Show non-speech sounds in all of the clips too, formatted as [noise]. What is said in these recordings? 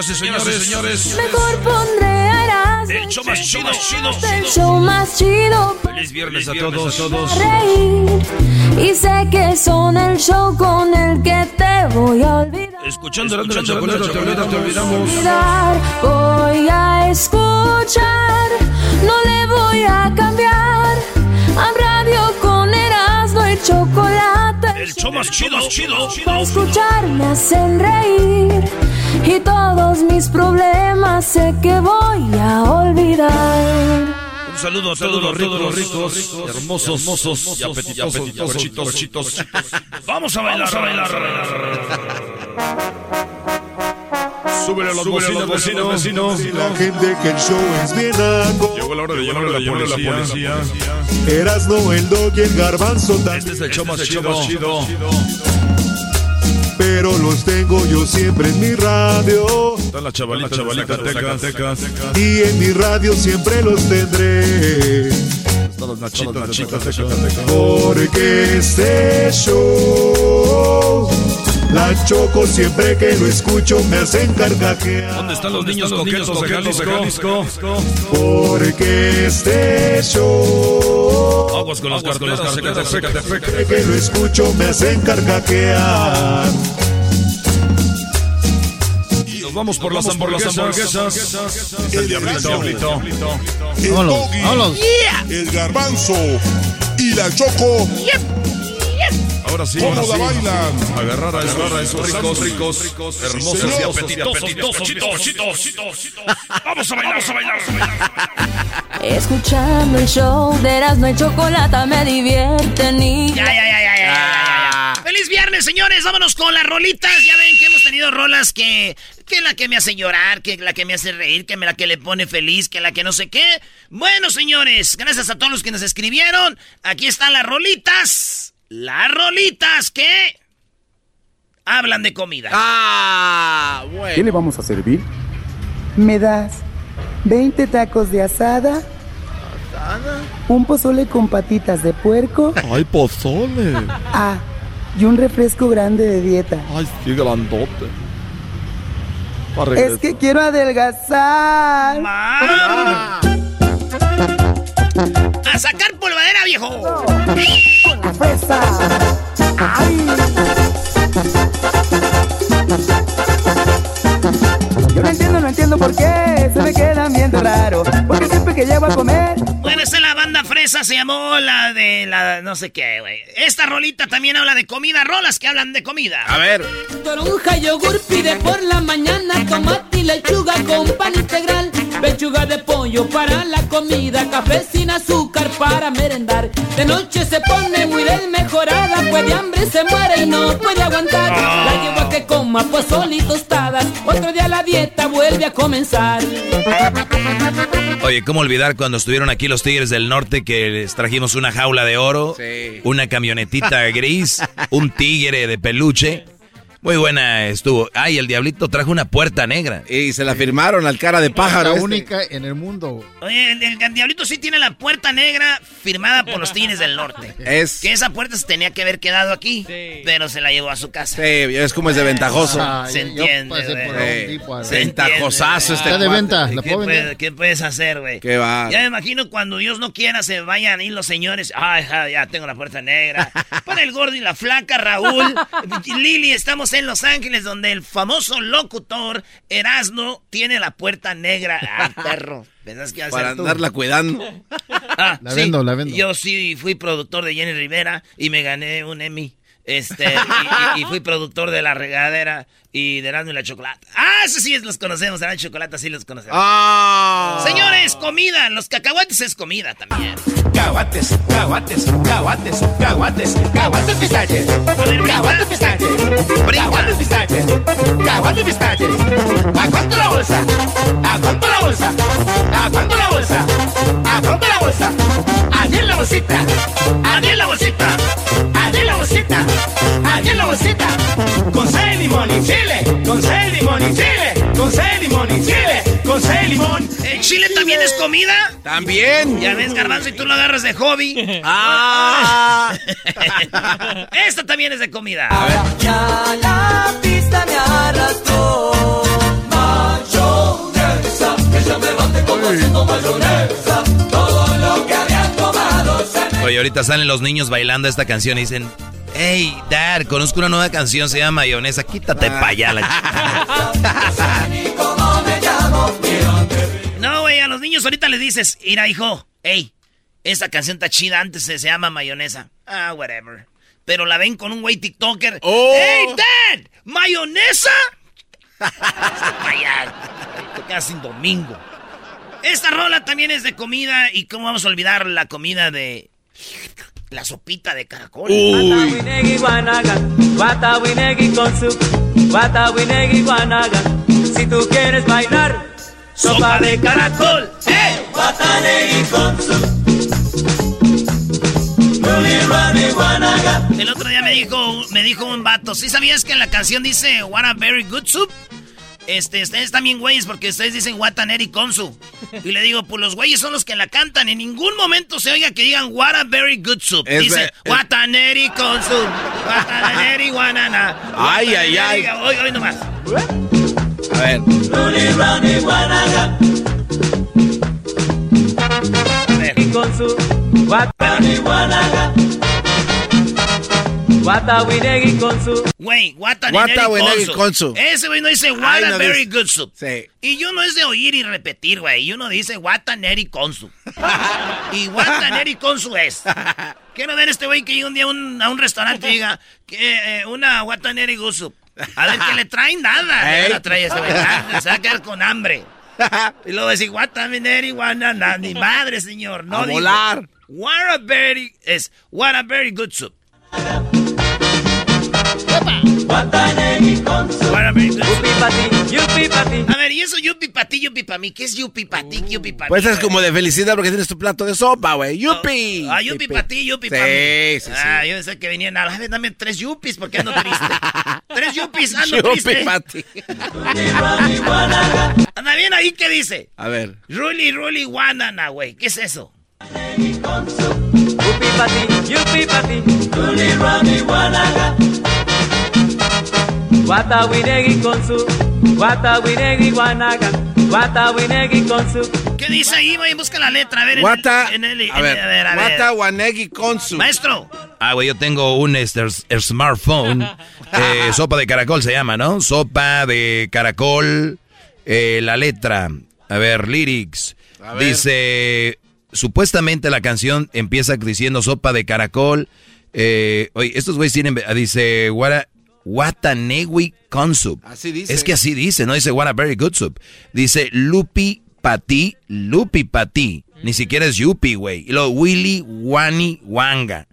Señoras y señores, señores. Mejor pondré a Erasmo, El show más chido, chido, el show más chido Feliz viernes a todos, todos. para reír. Y sé que son el show con el que te voy a olvidar. Escuchando la chocolate, chocolate, te olvidamos. olvidar. Voy a escuchar, no le voy a cambiar. A radio con Erasmo y chocolate. El show más chido, chido, Para chido. escuchar me hacen reír y todos mis problemas sé que voy a olvidar. Un saludo a todos los ricos, los ricos, hermosos, hermosos y apetitosos, chitos, chitos. [laughs] Vamos a bailar, a bailar, a bailar. Súbele a los bocinas, vecino, vecino. La gente que el show es bien algo. Llegó la hora de llamar a la policía. Erasno, el dog y el garbanzo también. Este es el show más chido. Pero los tengo yo siempre en mi radio. Está la chavalita, chavalita, tecas. Y en mi radio siempre los tendré. Están nachitos, tecas. Porque este show. La choco siempre que lo escucho me hacen carcajear. ¿Dónde están los niños coquetos de Jalisco? Porque este show. Aguas con los sécate. Siempre que lo escucho me hacen carcajear. Nos vamos por las hamburguesas. El diablito. El doggy, el garbanzo y la choco. Ahora sí, ¿Cómo ahora la sí. bailan? Agarrar a esos, a esos ricos, ricos, hermosos y señor. apetitosos. Vamos a bailar, vamos a bailar. Escuchando el show de Erasmo y Chocolata me divierten y... Ya, ya, ya, ya, ya, ya. Feliz viernes, señores. Vámonos con las rolitas. Ya ven que hemos tenido rolas que. Que la que me hace llorar, que la que me hace reír, que la que le pone feliz, que la que no sé qué. Bueno, señores, gracias a todos los que nos escribieron. Aquí están las rolitas. Las rolitas que. Hablan de comida. Ah, bueno. ¿Qué le vamos a servir? ¿Me das 20 tacos de asada? ¿Un pozole con patitas de puerco? Ay, pozole. [laughs] Ah, y un refresco grande de dieta. Ay, sí, grandote. Es que quiero adelgazar. ¡Ah! ¡A sacar polvadera, viejo! Con la fresa. ¡Ay! Yo no entiendo, no entiendo por qué se me quedan viendo raro. Porque siempre que llego a comer, Bueno, esta es la banda fresa, se llamó la de la no sé qué, güey. Esta rolita también habla de comida, rolas que hablan de comida. A ver. Toronja, yogur pide por la mañana, tomate y lechuga con pan integral, pechuga de pollo para la comida, café sin azúcar para merendar. De noche se pone muy desmejorada, pues de hambre se muere y no puede aguantar. La llevo a que coma pozole y tostadas, otro día la dieta vuelve a comenzar. Oye, ¿cómo olvidar cuando estuvieron aquí los Tigres del Norte que les trajimos una jaula de oro, Sí. una camionetita gris, un tigre de peluche? Muy buena estuvo. Ay, el diablito trajo una puerta negra. Y se la firmaron al cara de pájaro. La este. única en el mundo. Oye, el, el Diablito sí tiene la puerta negra firmada por los Tigres del Norte. Es. Que esa puerta se tenía que haber quedado aquí, pero se la llevó a su casa. Sí, es como es de ventajoso. Ah, Se entiende, pasé por güey. un tipo, a ver. Se entiende, Ventajosazo este Está de venta, la ¿Qué, puedo puede- qué puedes hacer, güey? Qué va. Ya me imagino cuando Dios no quiera se vayan ahí los señores. Ay, ya tengo la puerta negra. [laughs] Para el gordo y la flaca, Raúl. [laughs] Lili, estamos en Los Ángeles, donde el famoso locutor Erasno tiene la puerta negra. [laughs] Ah, perro. ¿Pensás que iba a Para ser tú? andarla cuidando. Ah, La vendo, la vendo. Yo sí fui productor de Jenny Rivera y me gané un Emmy. Este, [laughs] y, y- y fui productor de La Regadera y de Erasmo y la Chocolata. Ah, eso sí los conocemos, Erasmo y Chocolata sí los conocemos. ¡Ah! Señores, comida. Los cacahuates es comida también. Caguates, caguates, caguates, caguates, caguates pistaches. Caguates pistaches. Caguates pistaches. Caguates pistaches. ¿A cuánto la bolsa? ¿A cuánto la bolsa? ¿A cuánto la bolsa? ¿A cuánto la bolsa? En la bolsita. En la bolsita. En la bolsita. En la bolsita. Con seis limón y chile. Con seis limón y chile. Con seis limón y chile. Con seis limón. ¿El chile también es comida? También. Ya ves, garbanzo, y tú lo agarras de hobby. [laughs] ¡Ah! [laughs] Esta también es de comida. Ya la pista me Oye, ahorita salen los niños bailando esta canción y dicen, hey, Dad, conozco una nueva canción, se llama Mayonesa, quítate pa' allá la ch-". y como me llamo. No, güey, a los niños ahorita les dices, mira, hijo, hey, esta canción está chida, antes se, se llama mayonesa. Ah, whatever. Pero la ven con un güey TikToker. Oh. ¡Hey, Dad! ¿Mayonesa? Te quedas sin domingo. Esta rola también es de comida. ¿Y cómo vamos a olvidar la comida de. La sopita de caracol? Watawinegi guanaga, watawinegi con su, watawinegi guanaga. Si tú quieres bailar, sopa de caracol. ¡Eh! Watanegi con su. Ruli, rani, guanaga. El otro día me dijo, me dijo un vato, ¿sí sabías que en la canción dice What a very good soup? Este, ustedes también güeyes porque ustedes dicen What an Eri Konsu. Y le digo, pues los güeyes son los que la cantan. En ningún momento se oiga que digan What a very good soup. Es Dice es- What an Eri Konsu. What an Eri guanana. Ay, ay, ay. Hoy, hoy nomás. A ver. A ver. Y con su, guanaga. Watawinegi con su. Güey. Ese güey no dice What a no very dice- good soup. Sí. Y yo no es de oír y repetir, güey. Y uno dice What an Eri Konsu. y What an Eri Konsu es. [laughs] Quiero ver este güey que llegue un día a un, a un restaurante y diga que eh, una What an Eri good soup. A ver qué le traen nada. [laughs] Ey. No la trae ese güey. Ah, Se va a quedar con hambre. [laughs] Y luego decir What an Eri guanana. Ni madre, señor. No A digo. volar. What a very es What a very good soup. A ver, y eso yupi pa' ti, yupi pa' mí. ¿Qué es yupi pa' ti, yupi pa' Pues mí? es güey? como de felicidad porque tienes tu plato de sopa, güey. ¡Yupi! Ah, yupi pa' ti, yupi Sí, pa' mí. sí, sí. Ah, yo pensé que venían a la vez, dame tres yupis porque ando triste. [laughs] tres yupis, ando Yupi triste. pa' ti. Ruli, rani, guanaga. Anda bien ahí, ¿qué dice? A ver. Ruli, ruli, guanana, güey. ¿Qué es eso? Yupi pa' ti, yupi pa' ti. Ruli, rani, guanaga. Watawinegi con su. Watawinegi guanaga. Watawinegi con su. ¿Qué dice ahí, güey? Busca la letra, a ver. en Guata. el- en el- en A ver. a ver, a ver. Guata Wanegi Konsu. Maestro, Ah, güey, yo tengo un este, el smartphone. [laughs] eh, sopa de caracol se llama, ¿no? Sopa de caracol. eh, la letra. A ver, lyrics. A ver. Dice. Supuestamente la canción empieza diciendo sopa de caracol. Eh, oye, estos güeyes tienen. Dice. What Watanewi Consup. Así dice. Es que así dice, no dice what a very good soup. Dice Lupi Pati, Lupi Pati. Ni siquiera es Yupi, güey. Y luego Willy Wani Wanga.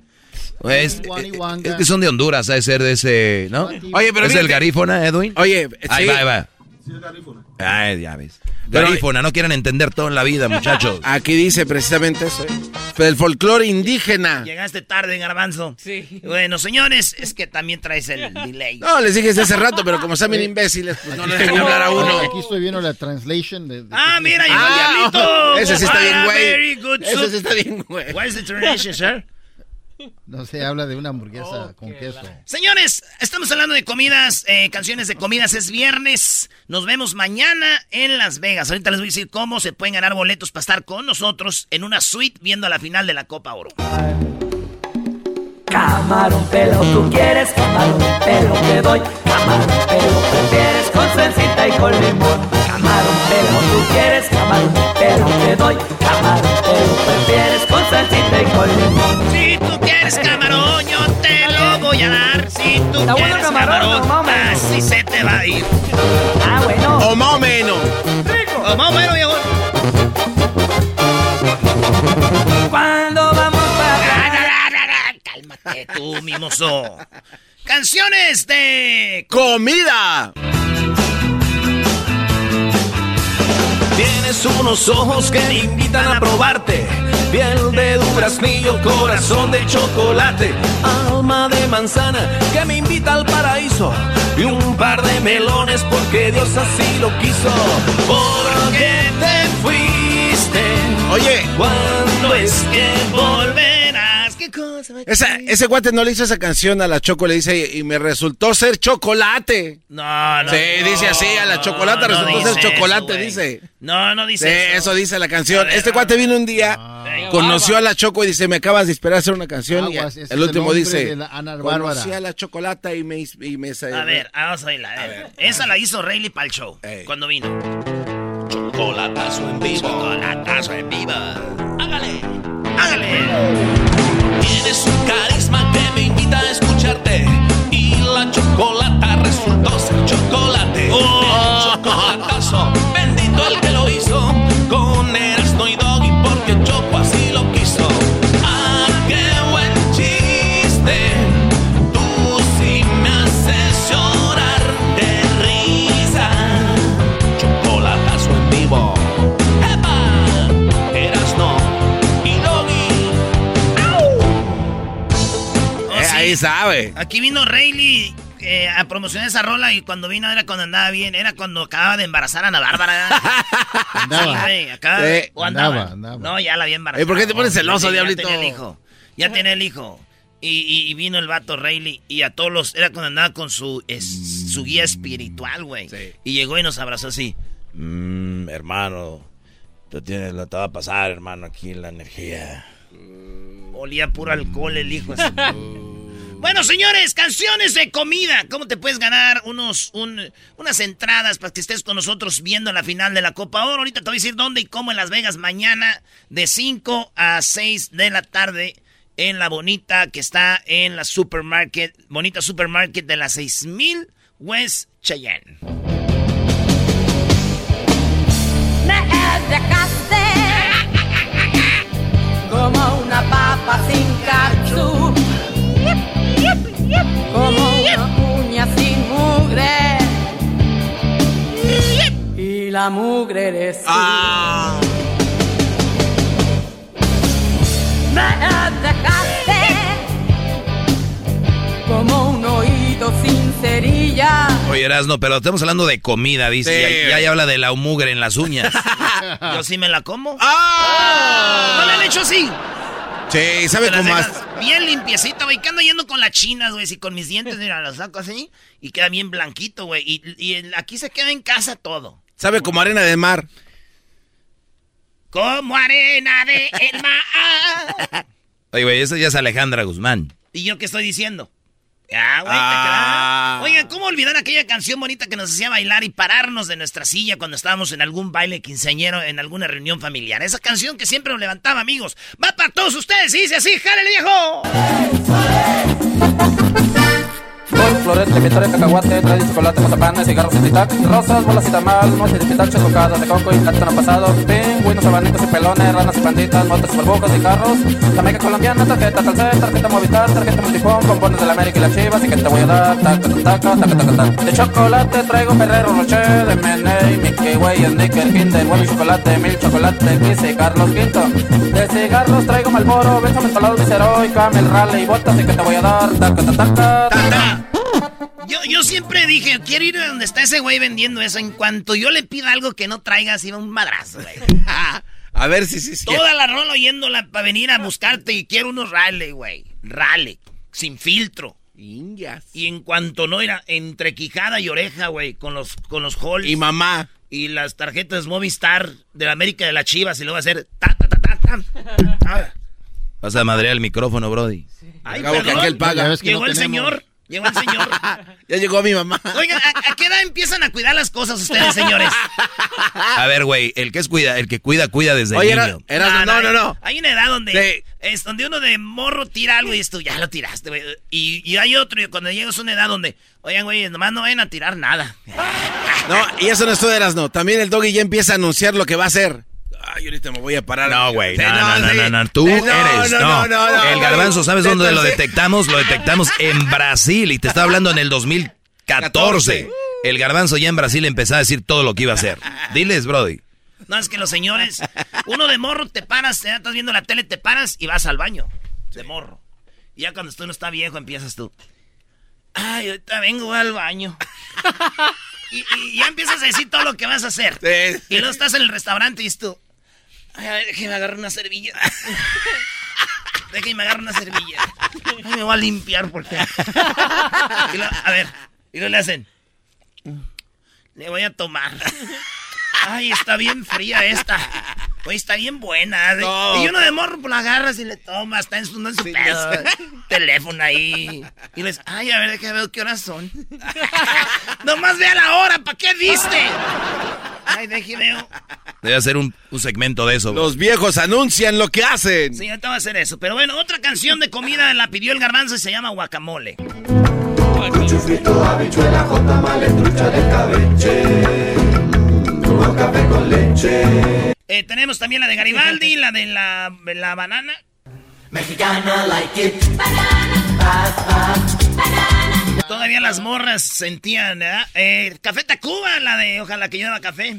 Es, Wani es- Wanga. es que son de Honduras, ha de ser de ese, ¿no? Oye, pero ¿Es del garífona, Edwin? Oye, Ahí sí. va, ahí va. Ay, ya ves. Garífuna, no quieren entender todo en la vida, muchachos. [laughs] Aquí dice precisamente eso. ¿eh? El folclore indígena. Llegaste tarde, garbanzo. Sí. Bueno, señores, es que también traes el delay. No, les dije desde hace rato, pero como están bien imbéciles, pues no les dejé hablar a uno. Aquí estoy viendo la translation de... de- Ah, mira, llegó el Ah, diablito. ese sí está bien, Ah, güey. Ese sí está bien, güey. What is the translation, sir? No sé, habla de una hamburguesa con queso. Señores, estamos hablando de comidas, eh, canciones de comidas. Es viernes. Nos vemos mañana en Las Vegas. Ahorita les voy a decir cómo se pueden ganar boletos para estar con nosotros en una suite viendo la final de la Copa Oro. Camarón pelo, tú quieres camarón pelo, te doy camarón pelo, prefieres con salsita y con limón. Camarón pelo, tú quieres camarón pelo, te doy camarón pelo, prefieres con salsita y con limón. Tú quieres camarón, yo te lo voy a dar. Si tú Está bueno quieres camarón, así se te va a ir. Ah, bueno. O más o menos. O más o menos, viejo. Cuando vamos para Cálmate tú, mimoso. Canciones de ¡Comida! Tienes unos ojos que invitan a probarte. Piel de duraznillo, corazón de chocolate. Alma de manzana que me invita al paraíso. Y un par de melones porque Dios así lo quiso. Porque te fuiste. Oye. ¿Cuándo es que volverás? Esa, ese guate no le hizo esa canción a la Choco, le dice, y me resultó ser chocolate. No, no. Sí, dice así, a la chocolate no resultó ser chocolate, eso, dice. No, no Sí, dice eso. dice la canción. Este cuate vino un día, conoció a la Choco y dice, me acabas de esperar a hacer una canción. Aguas, y el el último dice, conocí a la chocolata y me... Y me A ver, vamos a oírla. a ver. Esa la hizo Rayleigh para el show. Cuando vino. Chocolatazo en vivo. Chocolatazo en vivo. Hágale. Hágale. Tienes un carisma que me invita a escucharte. Y la chocolata resultó ser chocolate. Oh. Chocolatazo, Sabe. Aquí vino Rayleigh eh, a promocionar esa rola y cuando vino era cuando andaba bien, era cuando acababa de embarazar a Ana Bárbara. [laughs] Andaba. Sí, Sí. o andaba. Andaba, andaba. No, ya la había embarazado. Eh, ¿por qué te pones celoso, Ya diablito? tenía el hijo. Ya tenía el hijo. Y, y- y vino el vato Rayleigh y a todos los... Era cuando andaba con su, es- su guía espiritual, güey. Y llegó y nos abrazó así. Mmm, hermano, tú tienes, lo te va a pasar, hermano, aquí la energía. Olía puro alcohol el hijo. así. [laughs] Bueno, señores, canciones de comida. ¿Cómo te puedes ganar unos, un- unas entradas para que estés con nosotros viendo la final de la Copa Oro? Ahorita te voy a decir dónde y cómo en Las Vegas mañana de 5 a 6 de la tarde en la Bonita que está en la Supermarket, Bonita Supermarket de la 6000 West Cheyenne. Me [laughs] como una papa sin catsup, como una uña sin mugre. Y la mugre eres tú. Me dejaste como un oído sin cerilla. Oye, Erasno, pero estamos hablando de comida, dice. Sí. Ya, ya habla de la mugre en las uñas. [laughs] Yo sí me la como. ¡Ah! ¿No le han hecho así? Sí, sabe cómo más. Bien limpiecita, güey. Que ando yendo con las chinas, güey. Si con mis dientes, mira, los saco así. Y queda bien blanquito, güey. Y, y aquí se queda en casa todo. Sabe como arena de mar. Como arena de el mar. [laughs] Oye, güey, esa ya es Alejandra Guzmán. ¿Y yo qué estoy diciendo? Ah, güey, Ah. Oigan, ¿cómo olvidar aquella canción bonita que nos hacía bailar y pararnos de nuestra silla cuando estábamos en algún baile quinceañero, en alguna reunión familiar? Esa canción que siempre nos levantaba, amigos. Va para todos ustedes y dice así, ¡jálele, viejo! Porque flores, victoria, cacahuate, trae chocolate, mazapanes, cigarros y tic rosas, bolas y tamal, nueces de pitache, tocadas de coco y plátano pasado, pingüinos, abanitos y pelones, ranas y panditas, motos y burbujas y carros, Jamaica colombiana, tarjeta Telcel, tarjeta Movistar, tarjeta Multifón, bombones de la América y las chivas, y que te voy a dar, taca, taca, taca, taca, taca. De chocolate traigo Ferrero Rocher, Meney, Mickey Way, Snicker, Kinder, Bueno Chocolate, Mil Chocolate, y Carlos Quinto. De cigarros traigo Malboro, Benjamin Palado, Viceroy, Camel, Raleigh y botas, y que te voy a dar, taca, taca, taca. Yo, yo siempre dije, quiero ir a donde está ese güey vendiendo eso. En cuanto yo le pida algo que no traiga, así un madrazo, güey. [laughs] A ver si sí, sí. Toda la rola oyéndola para venir a buscarte y quiero unos rale, güey. Rale, sin filtro. Y en cuanto no era entre quijada y oreja, güey, con los con los halls. Y mamá. Y las tarjetas Movistar de la América de las Chivas y luego va a hacer ta ta ta ta. ta. Vas a madrear el micrófono, Brody. Ay, Acabo que aquel paga. Ves que Llegó no el tenemos. señor. Llegó el señor. [laughs] Ya llegó mi mamá. Oigan, ¿a, a qué edad empiezan a cuidar las cosas ustedes, señores? [laughs] A ver, güey, el que es cuida, el que cuida, cuida desde Oye, niño. era- Erasmo, no, no, no. Hay una edad donde Sí. es donde uno de morro tira algo y esto ya lo tiraste, güey. Y, y hay otro, y cuando llegas a una edad donde, oigan, güey, nomás no vayan a tirar nada. No, y eso no es todo Erasmo. También el doggy ya empieza a anunciar lo que va a hacer. Ay, ahorita me voy a parar. No, güey, no, no, no, no, no, tú eres, no. no, no, no, El garbanzo, ¿sabes De dónde lo detectamos? Lo detectamos en Brasil y te está hablando en el 2014. El garbanzo ya en Brasil empezó a decir todo lo que iba a hacer. Diles, Brody. No, es que los señores, uno de morro te paras, ya estás viendo la tele, te paras y vas al baño. De morro. Y ya cuando tú no está viejo, empiezas tú. Ay, ahorita vengo al baño. [laughs] y, y ya empiezas a decir todo lo que vas a hacer. Y luego estás en el restaurante y dices tú. Ay, a ver, déjeme agarrar una servilla. [laughs] déjeme agarrar una servilla. Ay, me voy a limpiar porque. Y a ver, y luego le hacen. Le voy a tomar. Ay, está bien fría esta. Oye, está bien buena. No. Y uno de morro pues, la agarras y le tomas, está en su, no en su pedo. [laughs] Teléfono ahí. Y les, ay, a ver, déjame ver qué horas son. [laughs] Nomás vea la hora, ¿para qué viste? Ay, déjeme. Debe hacer un, un segmento de eso. bro. Los viejos anuncian lo que hacen. Sí, ahorita va a hacer eso. Pero bueno, otra canción de comida la pidió el garbanzo y se llama Guacamole. Chufrito, habichuela, jotamale, trucha de cabeche. Café con leche. Eh, tenemos también la de Garibaldi, la de la, la banana. Mexicana like it. Todavía las morras sentían, ¿verdad? Eh, café Tacuba, la de Ojalá que lleva café.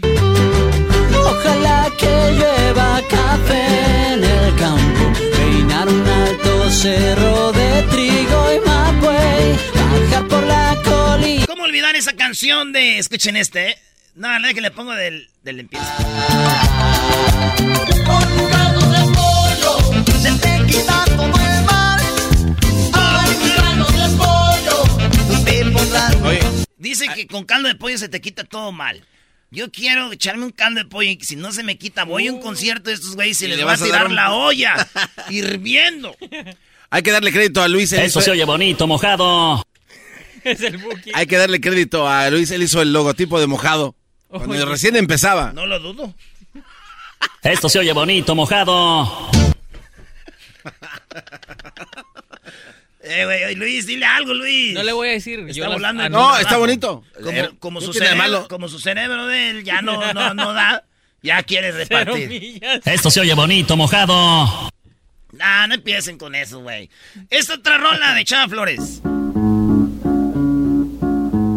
Ojalá que llueva café en el campo, peinar un alto cerro de trigo y mapuey, bajar por la colina. ¿Cómo olvidar esa canción de... Escuchen este, ¿eh? No, la que le pongo del, del empieza. Dice que con caldo de pollo se te quita todo mal. Yo quiero echarme un caldo de pollo y si no se me quita, voy a un concierto de estos güeyes y Y les va a vas a tirar un- la [laughs] olla hirviendo. Hay que darle crédito a Luis. él Eso hizo- se oye bonito, mojado. [laughs] Es el Buki. Hay que darle crédito a Luis. Él hizo el logotipo de mojado. Cuando Oye. recién empezaba. No lo dudo. Esto se oye bonito, mojado. [laughs] Eh, güey, Luis, dile algo, Luis. No le voy a decir. yo Está las- volando. ah, en No, tu está bonito. Como, Eh, como su cerebro, malo. como su cerebro de él ya no, no, no da, ya quiere [laughs] repartir. Esto se oye bonito, mojado. Nah, no empiecen con eso, güey. Esta otra rola de Chava Flores.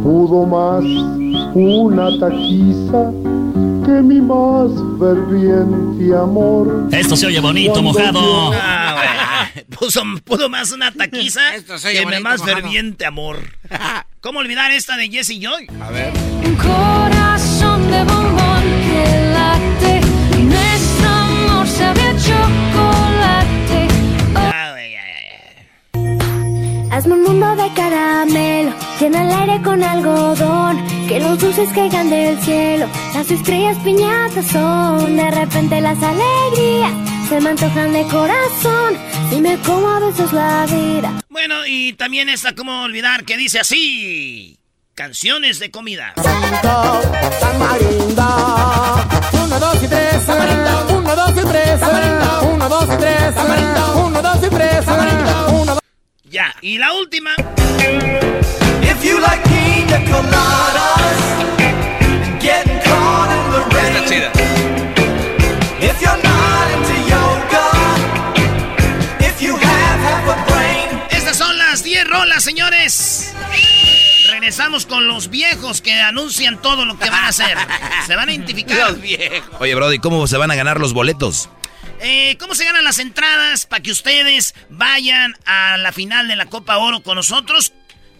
Pudo más una taquiza que mi más ferviente amor. Esto se oye bonito, mojado. Ah. Puso, pudo más una taquiza [laughs] Esto se oye que mi más mojado. ferviente amor. [laughs] ¿Cómo olvidar esta de Jesse Joy? A ver. Un corazón de bombón que late. Nuestro amor sabe a chocolate. Ah, güey, ay, ay, ay. Hazme un mundo de caramelo. Llena el aire con algodón. Que los dulces caigan del cielo. Las estrellas piñatas son. De repente las alegrías se me antojan de corazón. Dime cómo a veces la vida. Bueno, y también esta, ¿cómo olvidar? Que dice así. Canciones de comida. Tamarindo. Uno, dos y tres. Tamarindo. Uno, dos y tres. Tamarindo. Uno, dos y Ya, Y la última. If you like pina coladas and getting caught in the rain. Está chida. If you're not into yoga, if you have half a brain. Estas son las 10 rolas, señores. Regresamos con los viejos que anuncian todo lo que van a hacer. Se van a [laughs] identificar. Los viejos. Oye, Brody, ¿cómo se van a ganar los boletos? Eh, ¿Cómo se ganan las entradas para que ustedes vayan a la final de la Copa Oro con nosotros?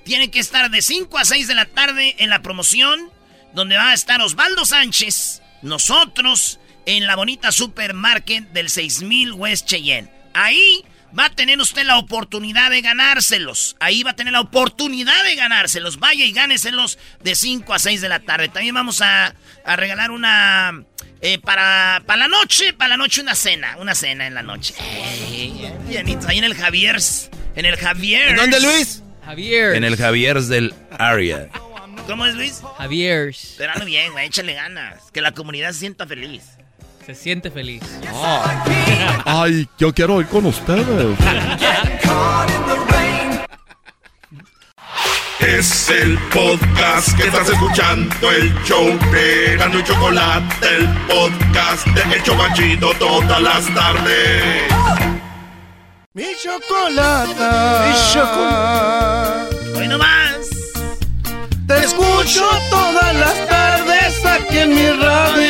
Tienen que estar de 5 a 6 de la tarde en la promoción, donde va a estar Osvaldo Sánchez, nosotros, en la bonita supermarket del 6000 West Cheyenne. Ahí va a tener usted la oportunidad de ganárselos. Ahí va a tener la oportunidad de ganárselos. Vaya y gáneselos de 5 a 6 de la tarde. También vamos a, a regalar una... eh, para, para la noche, para la noche una cena, una cena en la noche. Ey, bienito, ahí en el Javier's, en el Javier's. ¿En dónde, Luis? Javier. En el Javier's del área. ¿Cómo es, Luis? Javier. Pero hazlo bien, güey, échale ganas. Que la comunidad se sienta feliz. Se siente feliz. Ay, yo quiero ir con ustedes. Es el podcast que estás escuchando, el show de Gano y Chocolate, el podcast de El Chocachito todas las tardes. Mi chocolata. Mi chocolata. Hoy nomás. Te escucho todas las tardes aquí en mi radio.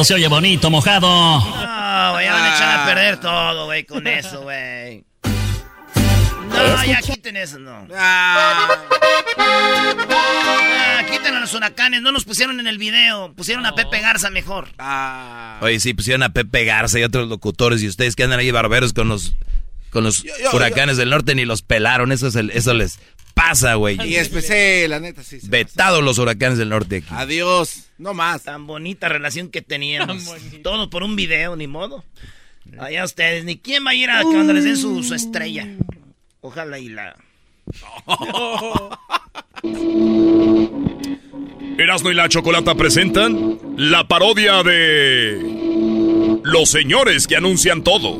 Esto se oye bonito, mojado. No, güey, ya van a echar a perder todo, güey, con eso, güey. No, ya quiten eso, no. Ah, quiten a los huracanes, no nos pusieron en el video, pusieron a Pepe Garza mejor. Oye, sí, pusieron a Pepe Garza y otros locutores y ustedes que andan ahí barberos con los con los yo- huracanes del norte ni los pelaron. Eso, es el- eso les pasa, güey. Y especial, la neta, sí. Vetados los huracanes del norte aquí. Adiós. No más. Tan bonita relación que teníamos. Todo por un video, ni modo. Allá ustedes, ni quién va a ir a cuando les den su, su estrella. Ojalá y la... [laughs] Erasmo y la Chocolata presentan la parodia de Los señores que anuncian todo.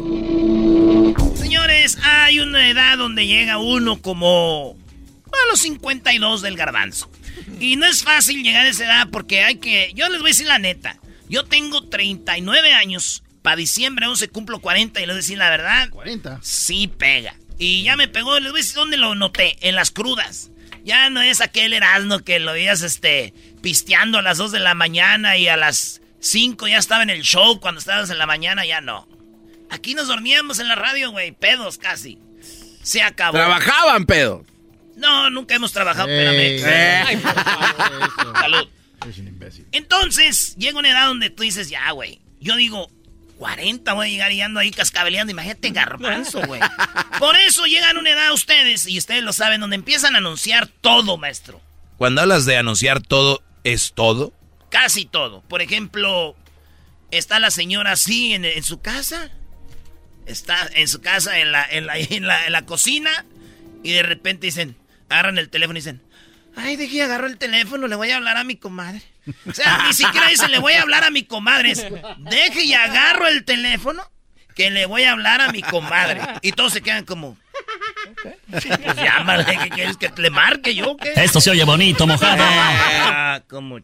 Señores, hay una edad donde llega uno como a los 52 del garbanzo. Y no es fácil llegar a esa edad porque hay que... Yo les voy a decir la neta. Yo tengo 39 años. Para diciembre 11 cumplo 40 y les voy a decir la verdad. 40. Sí pega. Y ya me pegó, les voy a decir dónde lo noté. En las crudas. Ya no es aquel Erasmo que lo veías este, pisteando a las 2 de la mañana y a las 5 ya estaba en el show cuando estabas en la mañana, ya no. Aquí nos dormíamos en la radio, güey, pedos casi. Se acabó. Trabajaban, pedo. No, nunca hemos trabajado, Ey. espérame. Ay, por favor, eso. Salud. Es un imbécil. Entonces, llega una edad donde tú dices, ya, güey. Yo digo, 40 voy a llegar y ando ahí cascabeleando. Imagínate garbanzo, güey. Por eso llegan una edad ustedes, y ustedes lo saben, donde empiezan a anunciar todo, maestro. Cuando hablas de anunciar todo, ¿es todo? Casi todo. Por ejemplo, está la señora así en, en su casa. Está en su casa, en la, en, la, en, la, en la cocina. Y de repente dicen, agarran el teléfono y dicen, ay, dejé, agarro el teléfono, le voy a hablar a mi comadre. O sea, ni siquiera dicen, le voy a hablar a mi comadre. Es, Deje y agarro el teléfono que le voy a hablar a mi comadre. Y todos se quedan como... Pues llámale, ¿qué quieres que le marque yo qué? Esto se oye bonito, mojado. Ah, como...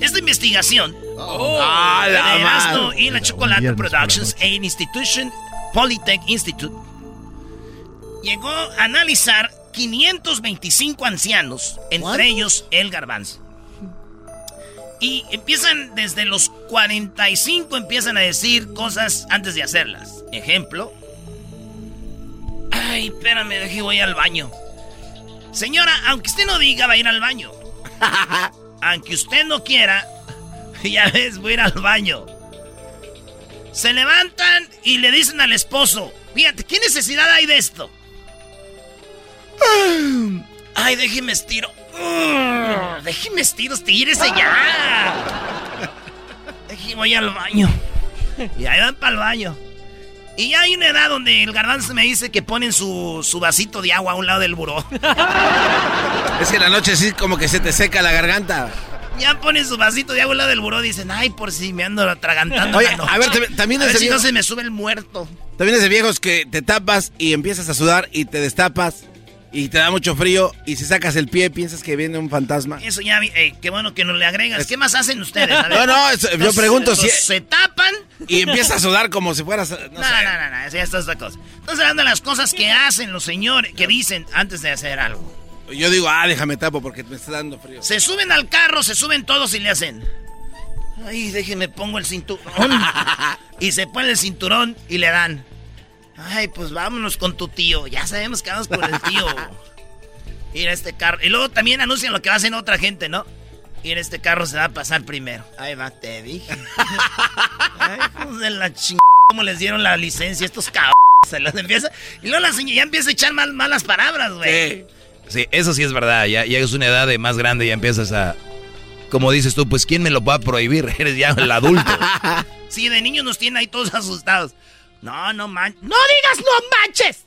Esta investigación Ah, de la Erasmo y la Chocolate Productions e Institution Polytech Institute llegó a analizar 525 ancianos, entre ellos el garbanzo. Y empiezan desde los 45, empiezan a decir cosas antes de hacerlas. Ejemplo. Ay, espérame, deje, voy al baño. Señora, aunque usted no diga, va a ir al baño. [laughs] aunque usted no quiera, [laughs] ya ves, voy a ir al baño. Se levantan y le dicen al esposo, fíjate, ¿qué necesidad hay de esto? Ay, déjeme estiro. Mm, Déjeme estiro, estírese ya. Déjeme, voy al baño. Y ahí van para el baño. Y ya hay una edad donde el garbanzo me dice que ponen su, su vasito de agua a un lado del buró. Es que la noche sí como que se te seca la garganta. Ya ponen su vasito de agua al lado del buró. Dicen, ay, por si me ando atragantando. Oye, a ver, también- a es ver si no se me sube el muerto. También es de viejos que te tapas y empiezas a sudar y te destapas y te da mucho frío y si sacas el pie piensas que viene un fantasma. Eso ya, vi- ey, qué bueno que nos le agregas. ¿Qué más hacen ustedes? A [laughs] ver. No, no, eso- yo pregunto si- Se tapan. Y empiezas a sudar como si fueras... No, No, no, no, no, eso ya es otra cosa. Estamos hablando de las cosas que hacen los señores, que dicen antes de hacer algo. Yo digo, ah, déjame tapo porque me está dando frío. Se suben al carro, se suben todos y le hacen. Ay, déjeme pongo el cinturón. [laughs] y se pone el cinturón y le dan. Ay, pues vámonos con tu tío. Ya sabemos que vamos con el tío. [laughs] Ir a este carro. Y luego también anuncian lo que va a hacer otra gente, ¿no? Y en este carro se va a pasar primero. Ahí va, te dije. [laughs] Ay, hijos de la ching... ¿Cómo les dieron la licencia a estos cabrones? Se las empieza... Y luego la señora ya empieza a echar mal, malas palabras, güey. Sí, eso sí es verdad. Ya, ya es una edad de más grande y ya empiezas a. Como dices tú, pues ¿quién me lo va a prohibir? [laughs] Eres ya el adulto. Sí, de niños nos tienen ahí todos asustados. No, no manches. ¡No digas no manches!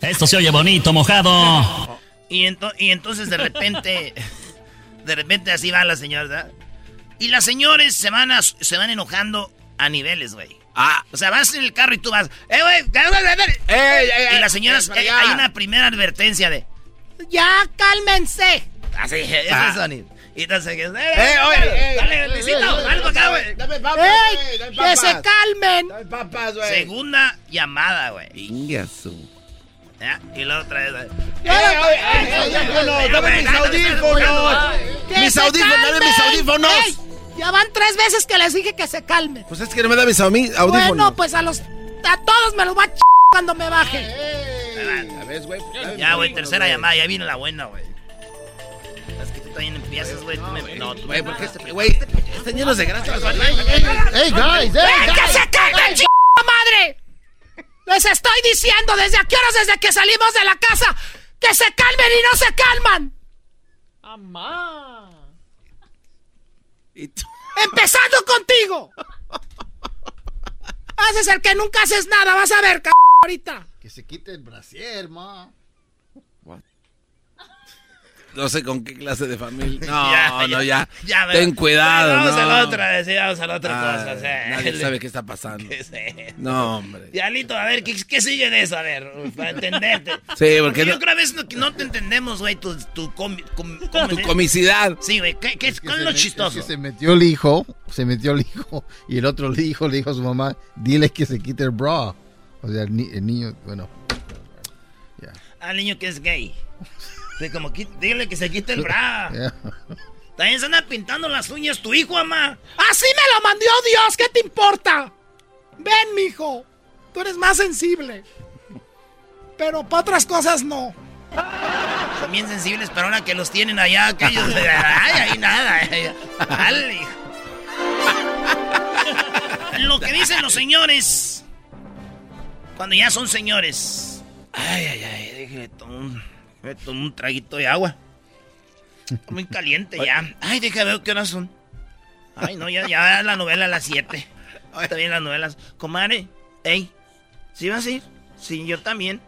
Esto se oye bonito, mojado. [laughs] Y, ento- y entonces de repente, de repente así va la señora, ¿verdad? Y las señores se van, a- se van enojando a niveles, güey. Ah. O sea, vas en el carro y tú vas, ¡eh, güey! ¡eh, ey, Y las señoras, eh, hay una primera advertencia de, ¡ya, cálmense! Así, [laughs] ese Ah. sonido. Y entonces, ¡eh, Eh, eh, oye, dale, eh, dale, eh, Luisito, eh, algo acá, güey! dame papas, ¡Ey, güey, dame ¡Que se calmen! Dame papas, güey. Segunda llamada, güey. Ingasu. ¿Ya? Y la otra vez. ¡Eh, eh, audífonos! ¡Dame mis audífonos! ¡Mis audífonos! ¡Dame mis audífonos! Ya van tres veces que les dije que se calmen. Pues es que no me da mis audífonos. Bueno, pues a los a todos me los voy a ch cuando me baje. Ya, güey, tercera llamada, ya viene la buena, güey. Tú también empiezas, güey. tú No, tú Güey, ¿por qué este, güey, están llenos de grasa? ¡Ey, guys! ¡Que se calmen, ch madre! Les estoy diciendo desde a qué horas desde que salimos de la casa que se calmen y no se calman. ¡Amá! Empezando contigo. [laughs] Haces el que nunca haces nada, vas a ver, c ahorita. Que se quite el brasier, ma. No sé con qué clase de familia. [laughs] No, Ya, no, ya. ya. Ya, Ten cuidado, vamos no. a la otra, sí, vamos a la otra Ah, cosa. sí. Nadie sabe qué está pasando. [laughs] ¿Qué es? No, hombre. Diablito, a ver, ¿qué, qué sigue de eso? A ver, para entenderte. [laughs] Sí, porque yo no- creo a veces no, que no te entendemos, güey, tu, tu, comi- com- ¿cómo Tu comicidad. Sí, güey, ¿qué, qué, que ¿cuál se es lo me- chistoso? es que se metió el hijo, se metió el hijo, y el otro le dijo, le dijo a su mamá, dile que se quite el bra. O sea, el, ni- el niño, bueno. Al niño que es gay. Como, dile que se quite el bra. [laughs] También se anda pintando las uñas tu hijo, mamá. Así me lo mandó Dios, ¿qué te importa? Ven, mijo, tú eres más sensible. Pero para otras cosas no. Son bien sensibles, pero ahora que los tienen allá, aquellos. Ay, ahí nada. ay, Dale. Lo que dicen los señores. Cuando ya son señores. Ay, ay, ay, déjeme tomar un, déjeme tomar un traguito de agua. Está Muy caliente ya. Ay, déjame ver qué horas son. Ay, no, ya, ya la novela a las 7. Está bien las novelas. Comadre, ey, ¿sí vas a ir? Sí, yo también.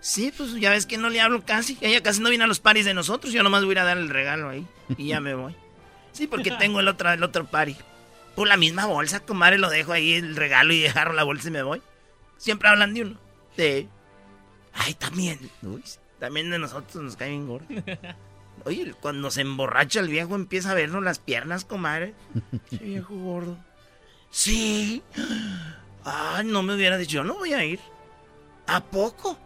Sí, pues ya ves que no le hablo casi. Ella casi no viene a los paris de nosotros. Yo nomás voy a ir a dar el regalo ahí. Y ya me voy. Sí, porque [laughs] tengo el otro, el otro party. Por la misma bolsa, comadre, lo dejo ahí el regalo y agarro la bolsa y me voy. Siempre hablan de uno. De. Ay, también. Uy, también de nosotros nos cae bien gordo. [laughs] Oye, cuando se emborracha el viejo empieza a vernos las piernas, comadre. [laughs] Ese viejo gordo. Sí. Ay, no me hubiera dicho, yo no voy a ir. ¿A poco?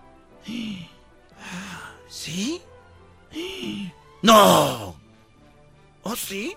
¿Sí? [gasps] ¡No! ¿Oh, sí?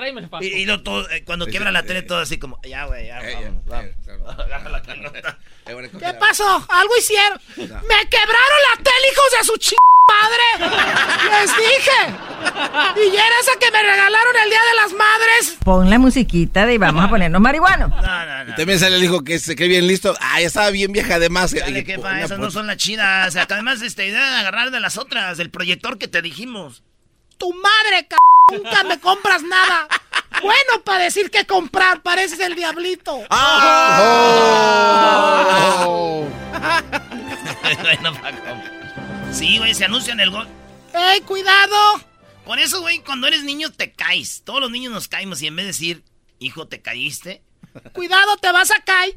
Tráeme el paso. Y, y lo todo, eh, cuando quiebra la tele, todo así como, ya, güey, ya, vámonos, vamos. [laughs] Agarra la pelota. ¿Qué pasó? Algo hicieron. Me quebraron la tele, hijos de su ch... padre! ¡Les dije! Y era esa que me regalaron el Día de las Madres. Pon la musiquita de vamos a ponernos marihuanos. Y también sale el hijo que se que bien listo. Ah, ya estaba bien vieja además. Dale, que pa, esas no son las chidas. O sea, que además, este, idea de agarrar de las otras, del proyector que te dijimos. Tu madre, c nunca me compras nada. Bueno, para decir que comprar, pareces el diablito. Oh. bueno, Paco. Sí, güey, se anuncia en el gol. ¡Ey, cuidado! Por eso, güey, cuando eres niño te caes. Todos los niños nos caemos y en vez de decir, hijo, te caíste. Cuidado, te vas a caer.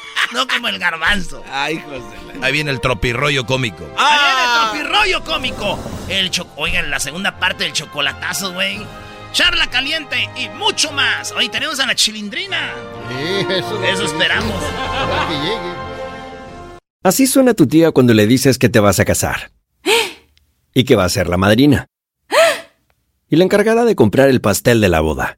[laughs] No como el garbanzo. Ay, José. Ahí viene el tropirroyo cómico. Ahí viene el tropirroyo cómico. El cho Oigan, la segunda parte del chocolatazo, güey. Charla caliente y mucho más. Hoy tenemos a la chilindrina. eso, Eso esperamos. Ojalá que llegue. Así suena tu tía cuando le dices que te vas a casar. [gasps] Y que va a ser la madrina. [gasps] Y la encargada de comprar el pastel de la boda.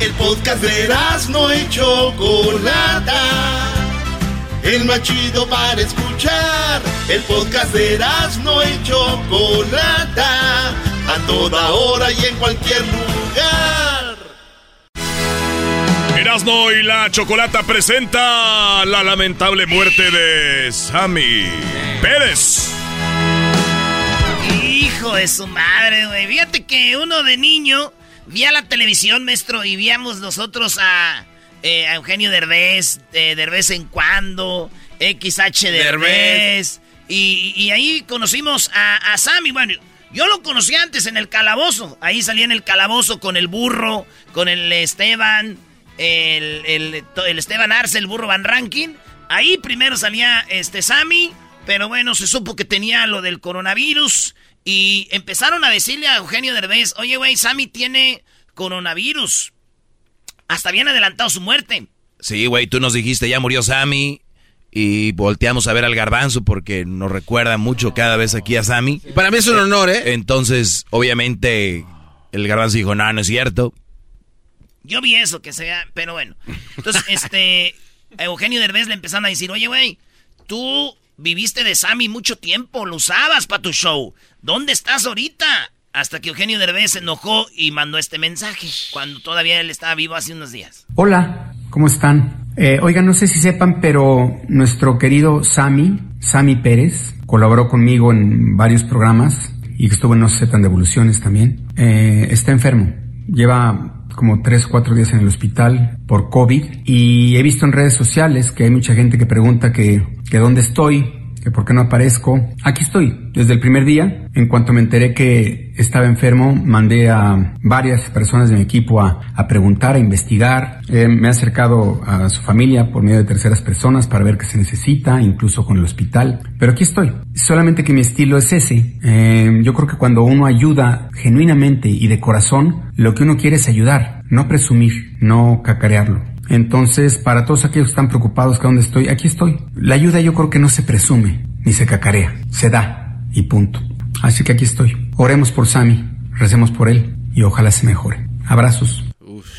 El podcast de no y Chocolata. El más chido para escuchar. El podcast de no y Chocolata. A toda hora y en cualquier lugar. Erasmo y la Chocolata presenta la lamentable muerte de Sammy Pérez. Hijo de su madre, güey. Fíjate que uno de niño vía la televisión, maestro, y víamos nosotros a, eh, a Eugenio Derbez, eh, Derbez en cuando, XH Derbez. Derbez. Y, y ahí conocimos a, a Sammy. Bueno, yo lo conocí antes en el calabozo. Ahí salía en el calabozo con el burro, con el Esteban, el, el, el Esteban Arce, el burro Van Rankin. Ahí primero salía este Sammy, pero bueno, se supo que tenía lo del coronavirus. Y empezaron a decirle a Eugenio Derbez, oye, güey, Sammy tiene coronavirus. Hasta bien adelantado su muerte. Sí, güey, tú nos dijiste, ya murió Sammy. Y volteamos a ver al garbanzo porque nos recuerda mucho cada vez aquí a Sammy. Para mí es un honor, ¿eh? Entonces, obviamente, el garbanzo dijo, no, no es cierto. Yo vi eso, que sea, pero bueno. Entonces, [laughs] este, a Eugenio Derbez le empezaron a decir, oye, güey, tú viviste de Sammy mucho tiempo, lo usabas para tu show. ¿Dónde estás ahorita? Hasta que Eugenio Derbez se enojó y mandó este mensaje, cuando todavía él estaba vivo hace unos días. Hola, ¿cómo están? Eh, oigan, no sé si sepan, pero nuestro querido Sammy, Sammy Pérez, colaboró conmigo en varios programas y que estuvo en No se sepan de evoluciones también. Eh, está enfermo. Lleva como tres o cuatro días en el hospital por COVID y he visto en redes sociales que hay mucha gente que pregunta que, que dónde estoy que por qué no aparezco. Aquí estoy, desde el primer día. En cuanto me enteré que estaba enfermo, mandé a varias personas de mi equipo a, a preguntar, a investigar. Eh, me he acercado a su familia por medio de terceras personas para ver qué se necesita, incluso con el hospital. Pero aquí estoy. Solamente que mi estilo es ese. Eh, yo creo que cuando uno ayuda genuinamente y de corazón, lo que uno quiere es ayudar, no presumir, no cacarearlo. Entonces, para todos aquellos que están preocupados que dónde estoy, aquí estoy. La ayuda yo creo que no se presume, ni se cacarea, se da y punto. Así que aquí estoy. Oremos por Sammy, recemos por él y ojalá se mejore. Abrazos.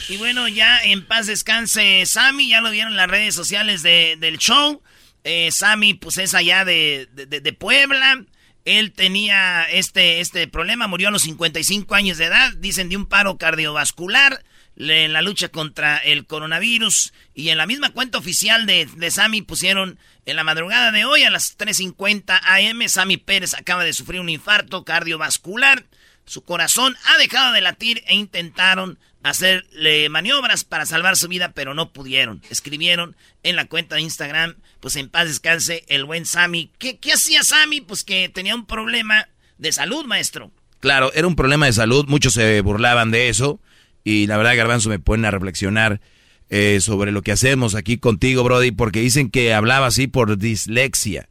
Y bueno, ya en paz descanse Sammy, ya lo vieron en las redes sociales de- del show. Eh, Sammy, pues es allá de, de- de Puebla. Él tenía este, este problema, murió a los 55 años de edad, dicen de un paro cardiovascular en la lucha contra el coronavirus. Y en la misma cuenta oficial de, de Sammy pusieron en la madrugada de hoy a las 3.50 am, Sammy Pérez acaba de sufrir un infarto cardiovascular. Su corazón ha dejado de latir e intentaron hacerle maniobras para salvar su vida, pero no pudieron. Escribieron en la cuenta de Instagram, pues en paz descanse el buen Sammy. ¿Qué, qué hacía Sammy? Pues que tenía un problema de salud, maestro. Claro, era un problema de salud, muchos se burlaban de eso y la verdad Garbanzo me ponen a reflexionar eh, sobre lo que hacemos aquí contigo, Brody, porque dicen que hablaba así por dislexia.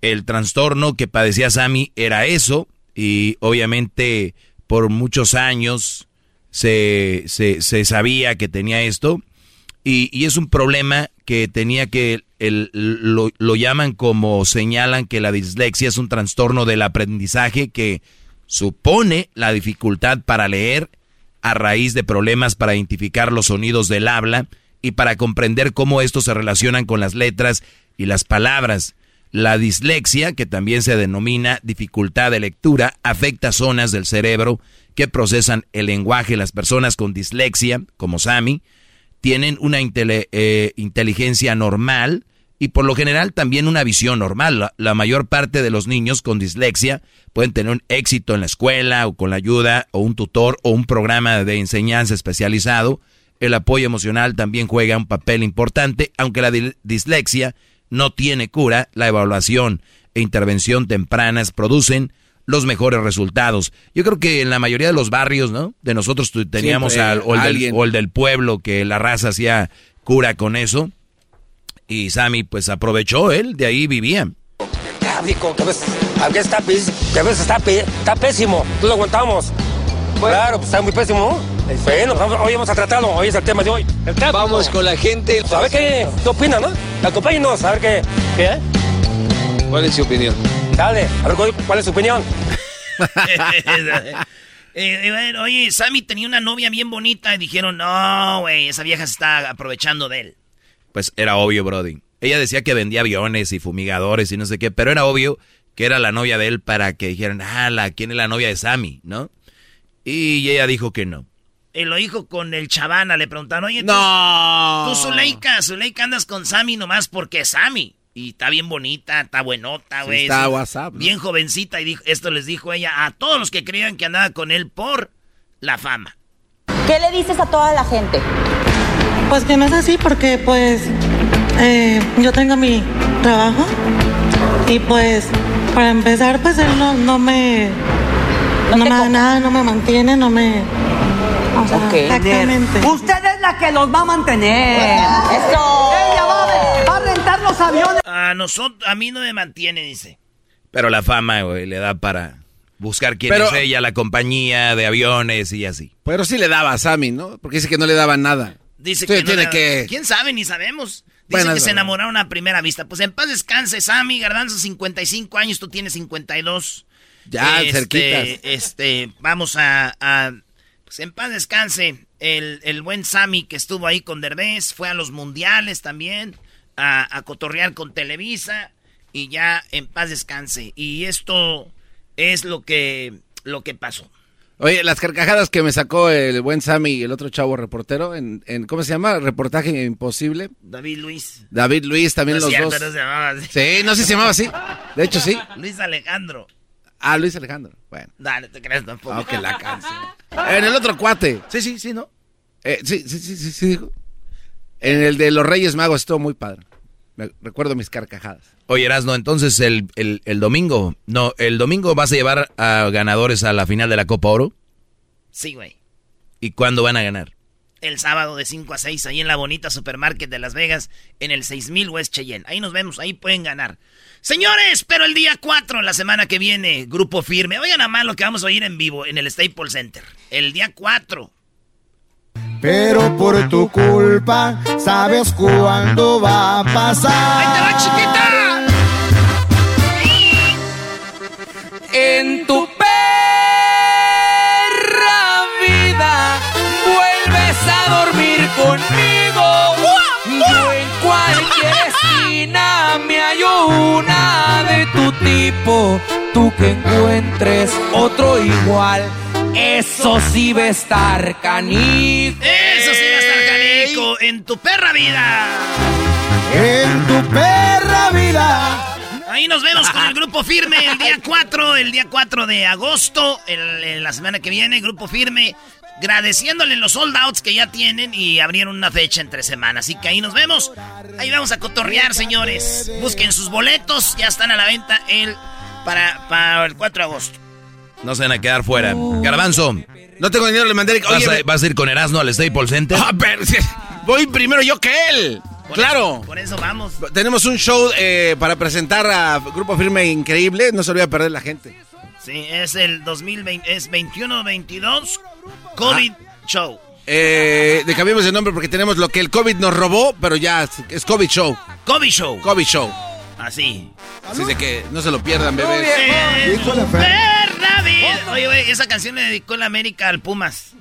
El trastorno que padecía Sammy era eso y obviamente por muchos años se, se, se sabía que tenía esto y, y es un problema que tenía que, el, lo, lo llaman como señalan que la dislexia es un trastorno del aprendizaje que supone la dificultad para leer a raíz de problemas para identificar los sonidos del habla y para comprender cómo estos se relacionan con las letras y las palabras. La dislexia, que también se denomina dificultad de lectura, afecta zonas del cerebro que procesan el lenguaje. Las personas con dislexia, como Sammy, tienen una eh, inteligencia normal y por lo general también una visión normal. La, la mayor parte de los niños con dislexia pueden tener un éxito en la escuela o con la ayuda o un tutor o un programa de enseñanza especializado. El apoyo emocional también juega un papel importante, aunque la di- dislexia no tiene cura, la evaluación e intervención tempranas producen los mejores resultados. Yo creo que en la mayoría de los barrios, ¿no? De nosotros teníamos Siempre al, o, el del, o el del pueblo que la raza hacía cura con eso. Y Sammy pues aprovechó él, de ahí vivía. Cabrico, que aunque está, que a veces está, está pésimo, tú lo aguantamos. Claro, pues está muy pésimo. Bueno, vamos- hoy vamos a tratarlo, hoy es el tema de hoy. Vamos con la gente. A ver qué, qué opinan, ¿no? Acompáñenos, a ver qué. ¿Qué? ¿Cuál es su opinión? Dale, a ver cuál, cuál es su opinión. [laughs] Eh, eh, bueno, oye, Sammy tenía una novia bien bonita y dijeron, no, güey, esa vieja se está aprovechando de él. Pues era obvio, Brody. Ella decía que vendía aviones y fumigadores y no sé qué, pero era obvio que era la novia de él para que dijeran, ah, la, ¿quién es la novia de Sammy? ¿No? Y ella dijo que no. Y lo dijo con el chavana, le preguntaron, oye, tú, No. tú Zuleika, Zuleika andas con Sammy nomás porque es Sammy. Y está bien bonita, está buenota, Sí, güey. está Sí, WhatsApp, ¿no? Bien jovencita. Y dijo, esto les dijo ella a todos los que creían que andaba con él por la fama. ¿Qué le dices a toda la gente? Pues que no es así porque pues eh, yo tengo mi trabajo y pues para empezar pues él no, no me no, me da nada, no me mantiene, no me o sea, exactamente. Usted es la que los va a mantener. Eso. Ella va a, va a rentar los aviones. A nosotros, a mí no me mantiene, dice. Pero la fama, güey, le da para buscar quién Pero- es ella, la compañía de aviones y así. Pero sí le daba a Sammy, ¿no? Porque dice que no le daba nada. Dice Sí, que tiene. ¿Quién sabe? Ni sabemos. Dice Bueno, que se enamoraron a primera vista. Pues en paz descanse, Sammy Garbanzo, 55 años, tú tienes 52. Ya, Este, cerquitas. Este, vamos a, a- Pues en paz descanse, el, el buen Sammy que estuvo ahí con Derbez, fue a los mundiales también, a, a cotorrear con Televisa, y ya en paz descanse. Y esto es lo que, lo que pasó. Oye, las carcajadas que me sacó el buen Sammy y el otro chavo reportero en, en ¿cómo se llama? Reportaje imposible. David Luis. David Luis también No los cierto, dos. no se llamaba así. Sí, no sé si se llamaba así. De hecho, sí. Luis Alejandro. Ah, Luis Alejandro. Bueno. Dale, te crees tampoco. Ah, que la canción. En el otro cuate. Sí, sí, sí, ¿no? Eh, sí, sí, sí, sí, sí, dijo. En el de los Reyes Magos estuvo muy padre. Me recuerdo mis carcajadas. Oye, Erasno, entonces el, el, el domingo, no, el domingo vas a llevar a ganadores a la final de la Copa Oro. Sí, güey. ¿Y cuándo van a ganar? El sábado de 5 a 6, ahí en la bonita supermarket de Las Vegas, en el 6000 West Cheyenne. Ahí nos vemos, ahí pueden ganar. Señores, pero el día 4, la semana que viene, Grupo Firme. Oigan a más lo que vamos a oír en vivo en el Staples Center. El día 4. Pero por tu culpa, ¿sabes cuándo va a pasar? ¡Ahí te va, chiquita! En tu perra vida vuelves a dormir conmigo. Yo en cualquier esquina me hallo una de tu tipo. Tú que encuentres otro igual. Eso sí va a estar canijo. En tu perra vida. En tu perra vida. Ahí nos vemos con el [laughs] Grupo Firme el día 4, el día 4 de agosto, el- el- la semana que viene, Grupo Firme, agradeciéndole los sold outs que ya tienen y abrieron una fecha entre semanas. Así que ahí nos vemos. Ahí vamos a cotorrear, señores. Busquen sus boletos, ya están a la venta el, para, para el 4 de agosto. No se van a quedar fuera. Garbanzo. No tengo dinero, le mandé. ¿Vas, Oye, a, vas a ir con Erasmo al Staples Center? Ah, pero voy primero yo que él. Por claro. eso- por eso vamos. Tenemos un show eh, para presentar a Grupo Firme increíble. No se lo voy a perder la gente. Sí, es el 2020, es 21-22 COVID Show. Eh, le cambiamos de nombre porque tenemos lo que el COVID nos robó, pero ya es- COVID Show. COVID Show. COVID Show. Así. Así de que no se lo pierdan, bebés. Oye, güey, esa canción le dedicó la América al Pumas.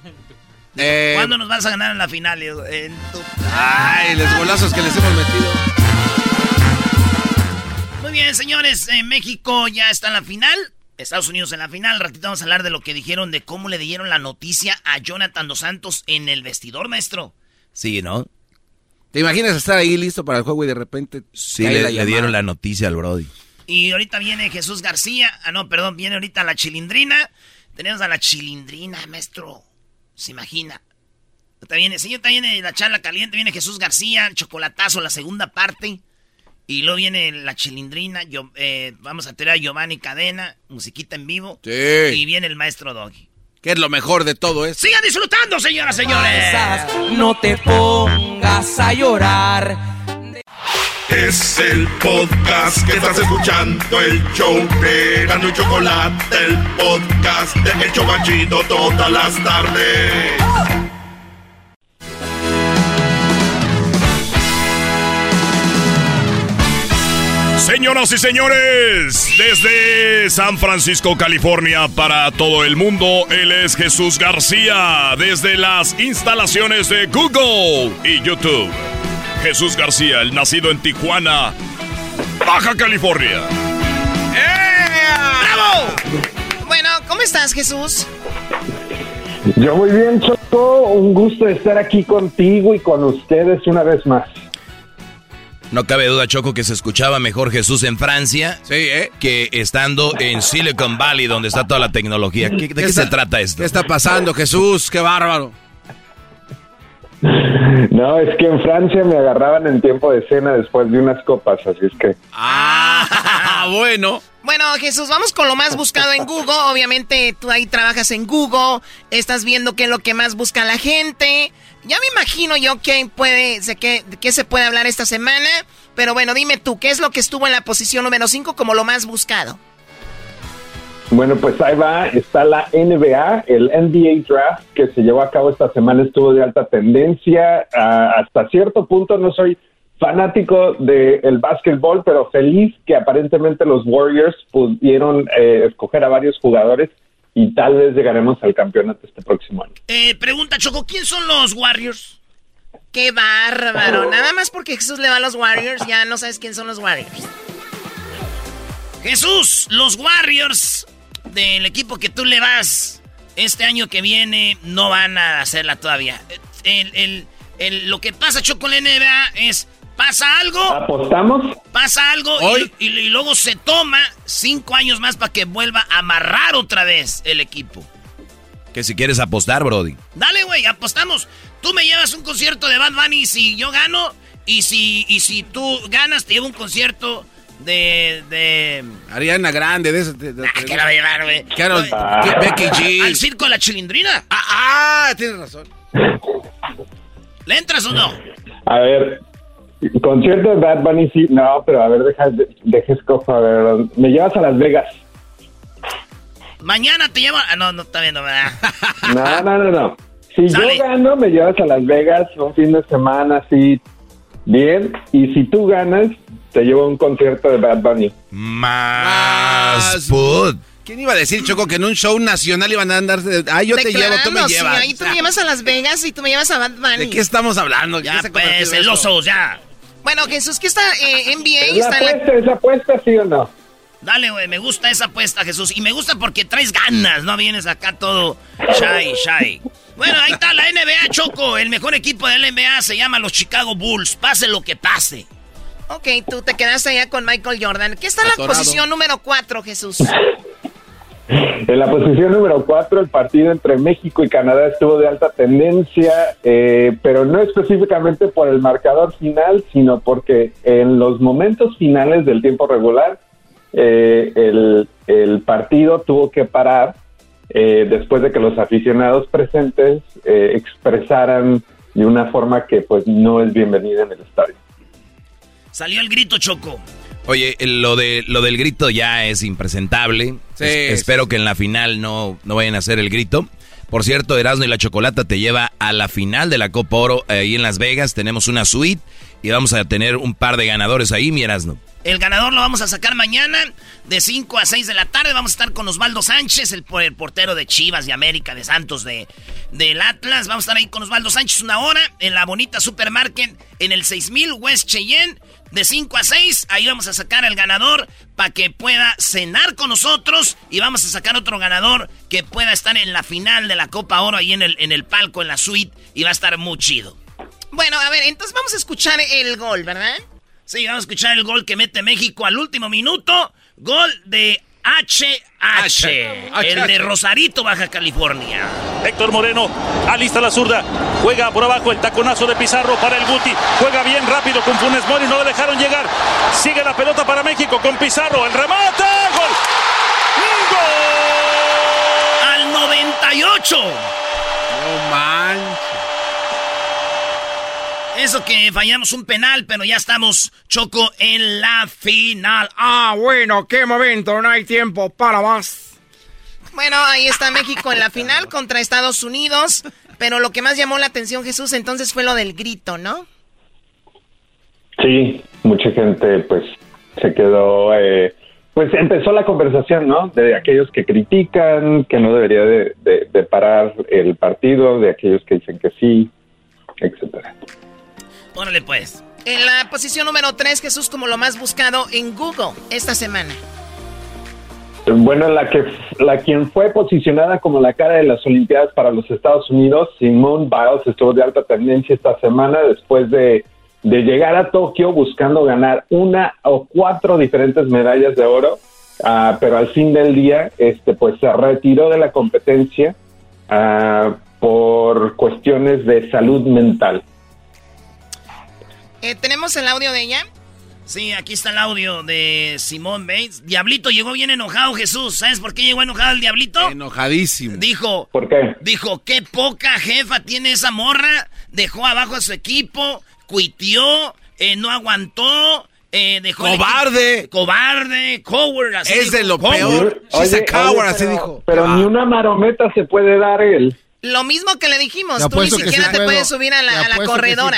Eh, ¿Cuándo nos vas a ganar en la final? En tu... Ay, los golazos que les hemos metido. Muy bien, señores. eh, México ya está en la final. Estados Unidos en la final. Al ratito vamos a hablar de lo que dijeron, de cómo le dieron la noticia a Jonathan Dos Santos en el vestidor, maestro. Sí, ¿no? ¿Te imaginas estar ahí listo para el juego y de repente Sí, le, le dieron la noticia al Brody. Y ahorita viene Jesús García. Ah, no, perdón, viene ahorita la chilindrina. Tenemos a la chilindrina, maestro. ¿Se imagina? Viene, sí, ahorita viene la charla caliente, viene Jesús García, el chocolatazo, la segunda parte. Y luego viene la chilindrina, yo, eh, vamos a tener a Giovanni Cadena, musiquita en vivo. Sí. Y viene el maestro Doggy. ¿Qué es lo mejor de todo esto? ¡Sigan disfrutando, señoras y señores! No te pongas a llorar. Es el podcast que estás escuchando, el show de Gano Chocolate, el podcast de El Chocachito todas las tardes. Señoras y señores, desde San Francisco, California, para todo el mundo, él es Jesús García, desde las instalaciones de Google y YouTube. Jesús García, el nacido en Tijuana, Baja California. ¡Bravo! Bueno, ¿cómo estás, Jesús? Yo muy bien, Choco. Un gusto estar aquí contigo y con ustedes una vez más. No cabe duda, Choco, que se escuchaba mejor Jesús en Francia ¿eh? que estando en Silicon Valley, donde está toda la tecnología. ¿Qué- ¿De qué, se está- trata esto? ¿Qué está pasando, Jesús? ¡Qué bárbaro! [laughs] No, es que en Francia me agarraban en tiempo de cena después de unas copas, así es que... Ah, [laughs] bueno. Bueno, Jesús, vamos con lo más buscado en Google. Obviamente tú ahí trabajas en Google, estás viendo qué es lo que más busca la gente. Ya me imagino yo qué puede, sé qué, de qué se puede hablar esta semana. Pero bueno, dime tú, ¿qué es lo que estuvo en la posición número 5 como lo más buscado? Bueno, pues ahí va, está la NBA, el NBA Draft que se llevó a cabo esta semana estuvo de alta tendencia. Ah, hasta cierto punto no soy fanático del básquetbol, pero feliz que aparentemente los Warriors pudieron eh, escoger a varios jugadores y tal vez llegaremos al campeonato este próximo año. Eh, pregunta, Choco, ¿quién son los Warriors? Qué bárbaro. Nada más porque Jesús le va a los Warriors, ya no sabes quién son los Warriors. Jesús, los Warriors del equipo que tú le vas este año que viene no van a hacerla todavía. El, el- el- lo que pasa, Choco, en la NBA es, pasa algo, ¿Apostamos? pasa algo y, y- y luego se toma cinco años más para que vuelva a amarrar otra vez el equipo. Que si quieres apostar, Brody. Dale, güey, apostamos. Tú me llevas un concierto de Bad Bunny y si yo gano, Y si, y si tú ganas, te llevo un concierto de. de... Ariana Grande, de eso. De, de- Ah, ¿Qué la va a llevar, güey? Carol- Ah. Becky G. Al circo de la chilindrina. Ah, ah, tienes razón. ¿Le entras o no? A ver, concierto de Bad Bunny, sí. No, pero a ver, deja, deja escojo. A ver, me llevas a Las Vegas. Mañana te llevo. Ah, no, no está viendo, ¿verdad? No, no, no, no. Si Sale. yo gano, me llevas a Las Vegas un fin de semana así, bien. Y si tú ganas, te llevo a un concierto de Bad Bunny. Más food. ¿Quién iba a decir, Choco, que en un show nacional iban a andarse? Ah, yo te llevo, tú me sí, llevas. ahí tú me llevas a Las Vegas y tú me llevas a Bad Bunny. ¿De qué estamos hablando? Ya, pues, celosos, ya. Bueno, Jesús, ¿qué está eh, NBA? ¿Es Está en la- apuesta, esa apuesta, sí o no? Dale, güey, me gusta esa apuesta, Jesús. Y me gusta porque traes ganas, no vienes acá todo shy, shy. Bueno, ahí está la NBA, Choco. El mejor equipo de la NBA se llama los Chicago Bulls. Pase lo que pase. Ok, tú te quedaste allá con Michael Jordan. ¿Qué está en la posición número 4, Jesús? En la posición número 4, el partido entre México y Canadá estuvo de alta tendencia, eh, pero no específicamente por el marcador final, sino porque en los momentos finales del tiempo regular, eh, el, el partido tuvo que parar eh, después de que los aficionados presentes eh, expresaran de una forma que pues no es bienvenida en el estadio. Salió el grito, Choco. Oye, lo de lo del grito ya es impresentable. Sí, Es- espero que en la final no, no vayan a hacer el grito. Por cierto, Erasmo y la Chocolata te lleva a la final de la Copa Oro eh, ahí en Las Vegas. Tenemos una suite y vamos a tener un par de ganadores ahí, mi Erasmo. El ganador lo vamos a sacar mañana de 5 a 6 de la tarde. Vamos a estar con Osvaldo Sánchez, el portero de Chivas, de América, de Santos, de, del Atlas. Vamos a estar ahí con Osvaldo Sánchez una hora en la bonita Supermarket en el 6000 West Cheyenne. De 5 a 6, ahí vamos a sacar al ganador para que pueda cenar con nosotros. Y vamos a sacar otro ganador que pueda estar en la final de la Copa Oro ahí en el, en el palco, en la suite. Y va a estar muy chido. Bueno, a ver, entonces vamos a escuchar el gol, ¿verdad? Sí, vamos a escuchar el gol que mete México al último minuto. Gol de HH, el de Rosarito, Baja California. Héctor Moreno alista la zurda, juega por abajo el taconazo de Pizarro para el Guti, juega bien rápido con Funes Mori, no le dejaron llegar, sigue la pelota para México con Pizarro, el remate, gol, Al 98. No manches. Eso que fallamos un penal, pero ya estamos, Choco, en la final. Ah, bueno, qué momento, no hay tiempo para más. Bueno, ahí está México en la final contra Estados Unidos. Pero lo que más llamó la atención, Jesús, entonces fue lo del grito, ¿no? Sí, mucha gente pues se quedó, eh, pues empezó la conversación, ¿no? De aquellos que critican, que no debería de, de- de parar el partido, de aquellos que dicen que sí, etcétera. Órale, pues. En la posición número 3, Jesús, como lo más buscado en Google esta semana. Bueno, la que la quien fue posicionada como la cara de las Olimpiadas para los Estados Unidos, Simone Biles, estuvo de alta tendencia esta semana después de, de llegar a Tokio buscando ganar una o cuatro diferentes medallas de oro, ah, pero al fin del día, este, pues se retiró de la competencia ah, por cuestiones de salud mental. Eh, ¿Tenemos el audio de ella? Sí, aquí está el audio de Simón Bates. Diablito llegó bien enojado, Jesús. ¿Sabes por qué llegó enojado el Diablito? Enojadísimo. Dijo, ¿Por qué? dijo, qué poca jefa tiene esa morra. Dejó abajo a su equipo, cuitió, eh, no aguantó, eh, dejó... ¡Cobarde! equipo- Cobarde, coward, así Es de lo coward. peor. She's a coward, así pero, dijo. Pero ni una marometa se puede dar él. Lo mismo que le dijimos, Te tú ni siquiera sí te puedo. puedes subir a la, a la apuesto que sí corredora.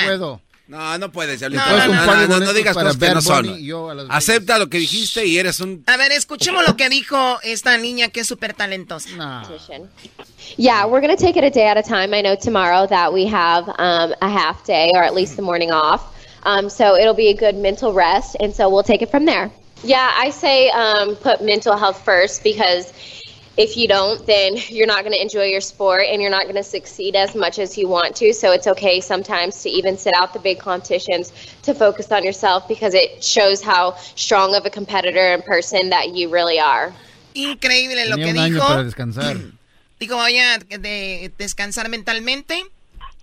Puedo. No, no puedes, Diablito. No, No, no, no, no, digas para cosas que no son. Yo a Las Acepta lo que dijiste y eres un... A ver, escuchemos lo que dijo esta niña que es súper talentosa. Yeah, we're going to take it a day at a time. I know tomorrow that we have um, a half day or at least the morning off. Um, so it'll be a good mental rest. And so we'll take it from there. Yeah, I say um, put mental health first because if you don't, then [laughs] you're not going to enjoy your sport and you're not going to succeed as much as you want to. So it's okay sometimes to even sit out the big competitions to focus on yourself because it shows how strong of a competitor and person that you really are. Increíble lo Tenía que un año dijo. para descansar. [clears throat] Dijo, voy a de- descansar mentalmente.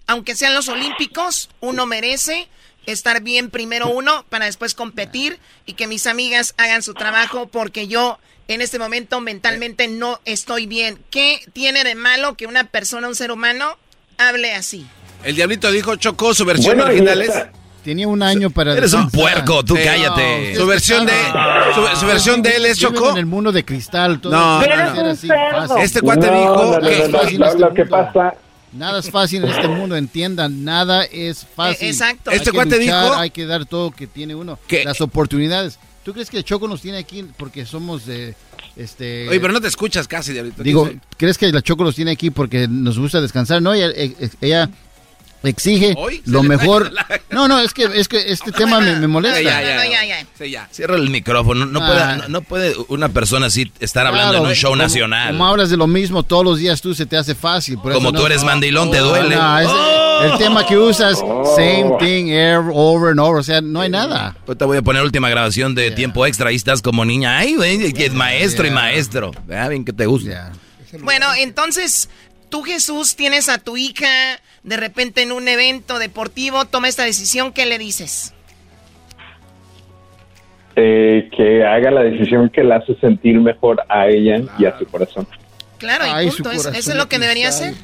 Aunque sean los olímpicos, uno merece estar bien primero uno para después competir y que mis amigas hagan su trabajo porque yo en este momento mentalmente no estoy bien. ¿Qué tiene de malo que una persona, un ser humano, hable así? El diablito dijo Chocó su versión original es... Tenía un año para... Eres un puerco, tú cállate. Su versión de su, su versión de él es Chocó. en el mundo de cristal. Todo No, no, no. así, fácil. Este cuate No, dijo no, no, que- no, no, fácil lo- este lo que mundo. pasa... Nada es fácil en este mundo, entiendan, nada es fácil. Eh, exacto. Hay Este que cuate luchar, dijo- Hay que dar todo que tiene uno. Que- Las oportunidades. ¿Tú crees que Choco nos tiene aquí porque somos de... Este, Oye, pero no te escuchas casi, diablito. Digo, Dice- ¿crees que la Choco los tiene aquí porque nos gusta descansar? No, ella, eh, eh, ella exige Hoy lo mejor. la- No, no, es que, es que este [laughs] tema me, me molesta. Ya, ya, ya, ya. Sí, ya. Cierra el micrófono. No, Ah. puede, no, no puede una persona así estar hablando Claro, en un show como- nacional. Como hablas de lo mismo todos los días, tú se te hace fácil. por Como eso tú no- eres mandilón, te duele. No, es- El tema que usas, same thing, over and over. O sea, no hay nada. Yo te voy a poner última grabación de tiempo extra. Ahí estás como niña. Ay, güey, que es maestro y maestro. Ah, bien que te gusta. Bueno, entonces, tú Jesús tienes a tu hija de repente en un evento deportivo, toma esta decisión, ¿qué le dices? eh, que haga la decisión que la hace sentir mejor a ella y a su corazón. Claro, Ay, y punto. Eso, es lo que debería hacer.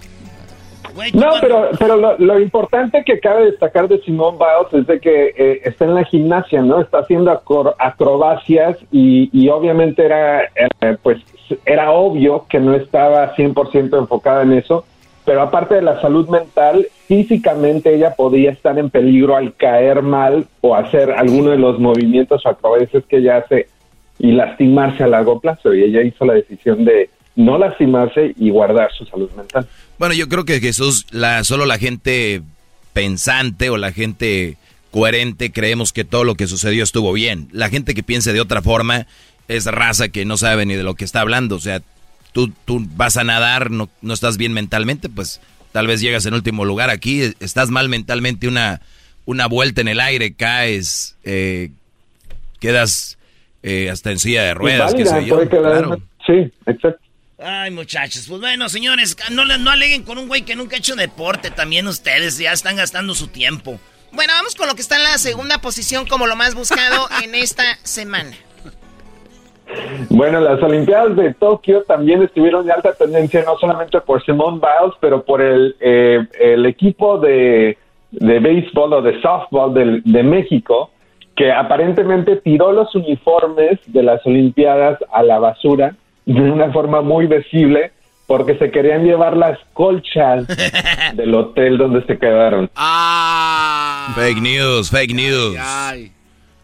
No, pero, pero lo, lo importante que cabe destacar de Simone Biles es de que eh, está en la gimnasia, ¿no? Está haciendo acro- acrobacias y, y obviamente era, eh, pues, era obvio que no estaba 100% enfocada en eso, pero aparte de la salud mental, físicamente ella podía estar en peligro al caer mal o hacer alguno de los movimientos o acrobacias que ella hace y lastimarse a largo plazo. Y ella hizo la decisión de no lastimarse y guardar su salud mental. Bueno, yo creo que Jesús, la, solo la gente pensante o la gente coherente creemos que todo lo que sucedió estuvo bien. La gente que piense de otra forma es raza que no sabe ni de lo que está hablando. O sea, tú, tú vas a nadar, no, no estás bien mentalmente, pues tal vez llegas en último lugar. Aquí estás mal mentalmente, una, una vuelta en el aire, caes, eh, quedas eh, hasta en silla de ruedas, qué Inválida, sé yo. Claro. Sí, exacto. Ay, muchachos, pues bueno, señores, no, le- no aleguen con un güey que nunca ha hecho deporte. También ustedes ya están gastando su tiempo. Bueno, vamos con lo que está en la segunda posición como lo más buscado en esta semana. Bueno, las Olimpiadas de Tokio también estuvieron de alta tendencia, no solamente por Simone Biles, pero por el, eh, el equipo de, de béisbol o de softball del- de México, que aparentemente tiró los uniformes de las Olimpiadas a la basura de una forma muy visible porque se querían llevar las colchas [laughs] del hotel donde se quedaron. Ah. Fake news, fake news. Ay.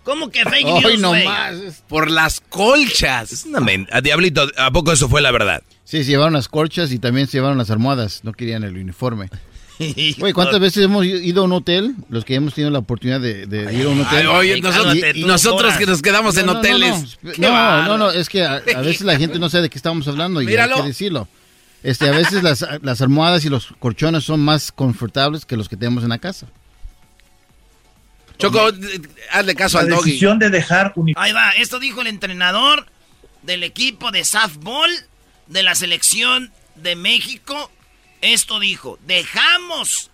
¿Cómo que fake Hoy news, no güey? más. Por las colchas. Es una men- a Diablito, ¿a poco eso fue la verdad? Sí, se llevaron las colchas y también se llevaron las almohadas. No querían el uniforme. [laughs] Güey, ¿cuántas veces hemos ido a un hotel? Los que hemos tenido la oportunidad de, de ir a un hotel. Ay, oye, nosotros, Y- y- nosotros que nos quedamos en No, no, no, hoteles. No, no, no, no, es que a, a [laughs] veces la gente no sabe de qué estamos hablando y Míralo. hay que decirlo. Este, a veces las, las almohadas y los colchones son más confortables que los que tenemos en la casa. Choco, hazle caso al doggy. de dejar Ahí va, esto dijo el entrenador del equipo de softball de la selección de México. Esto dijo, dejamos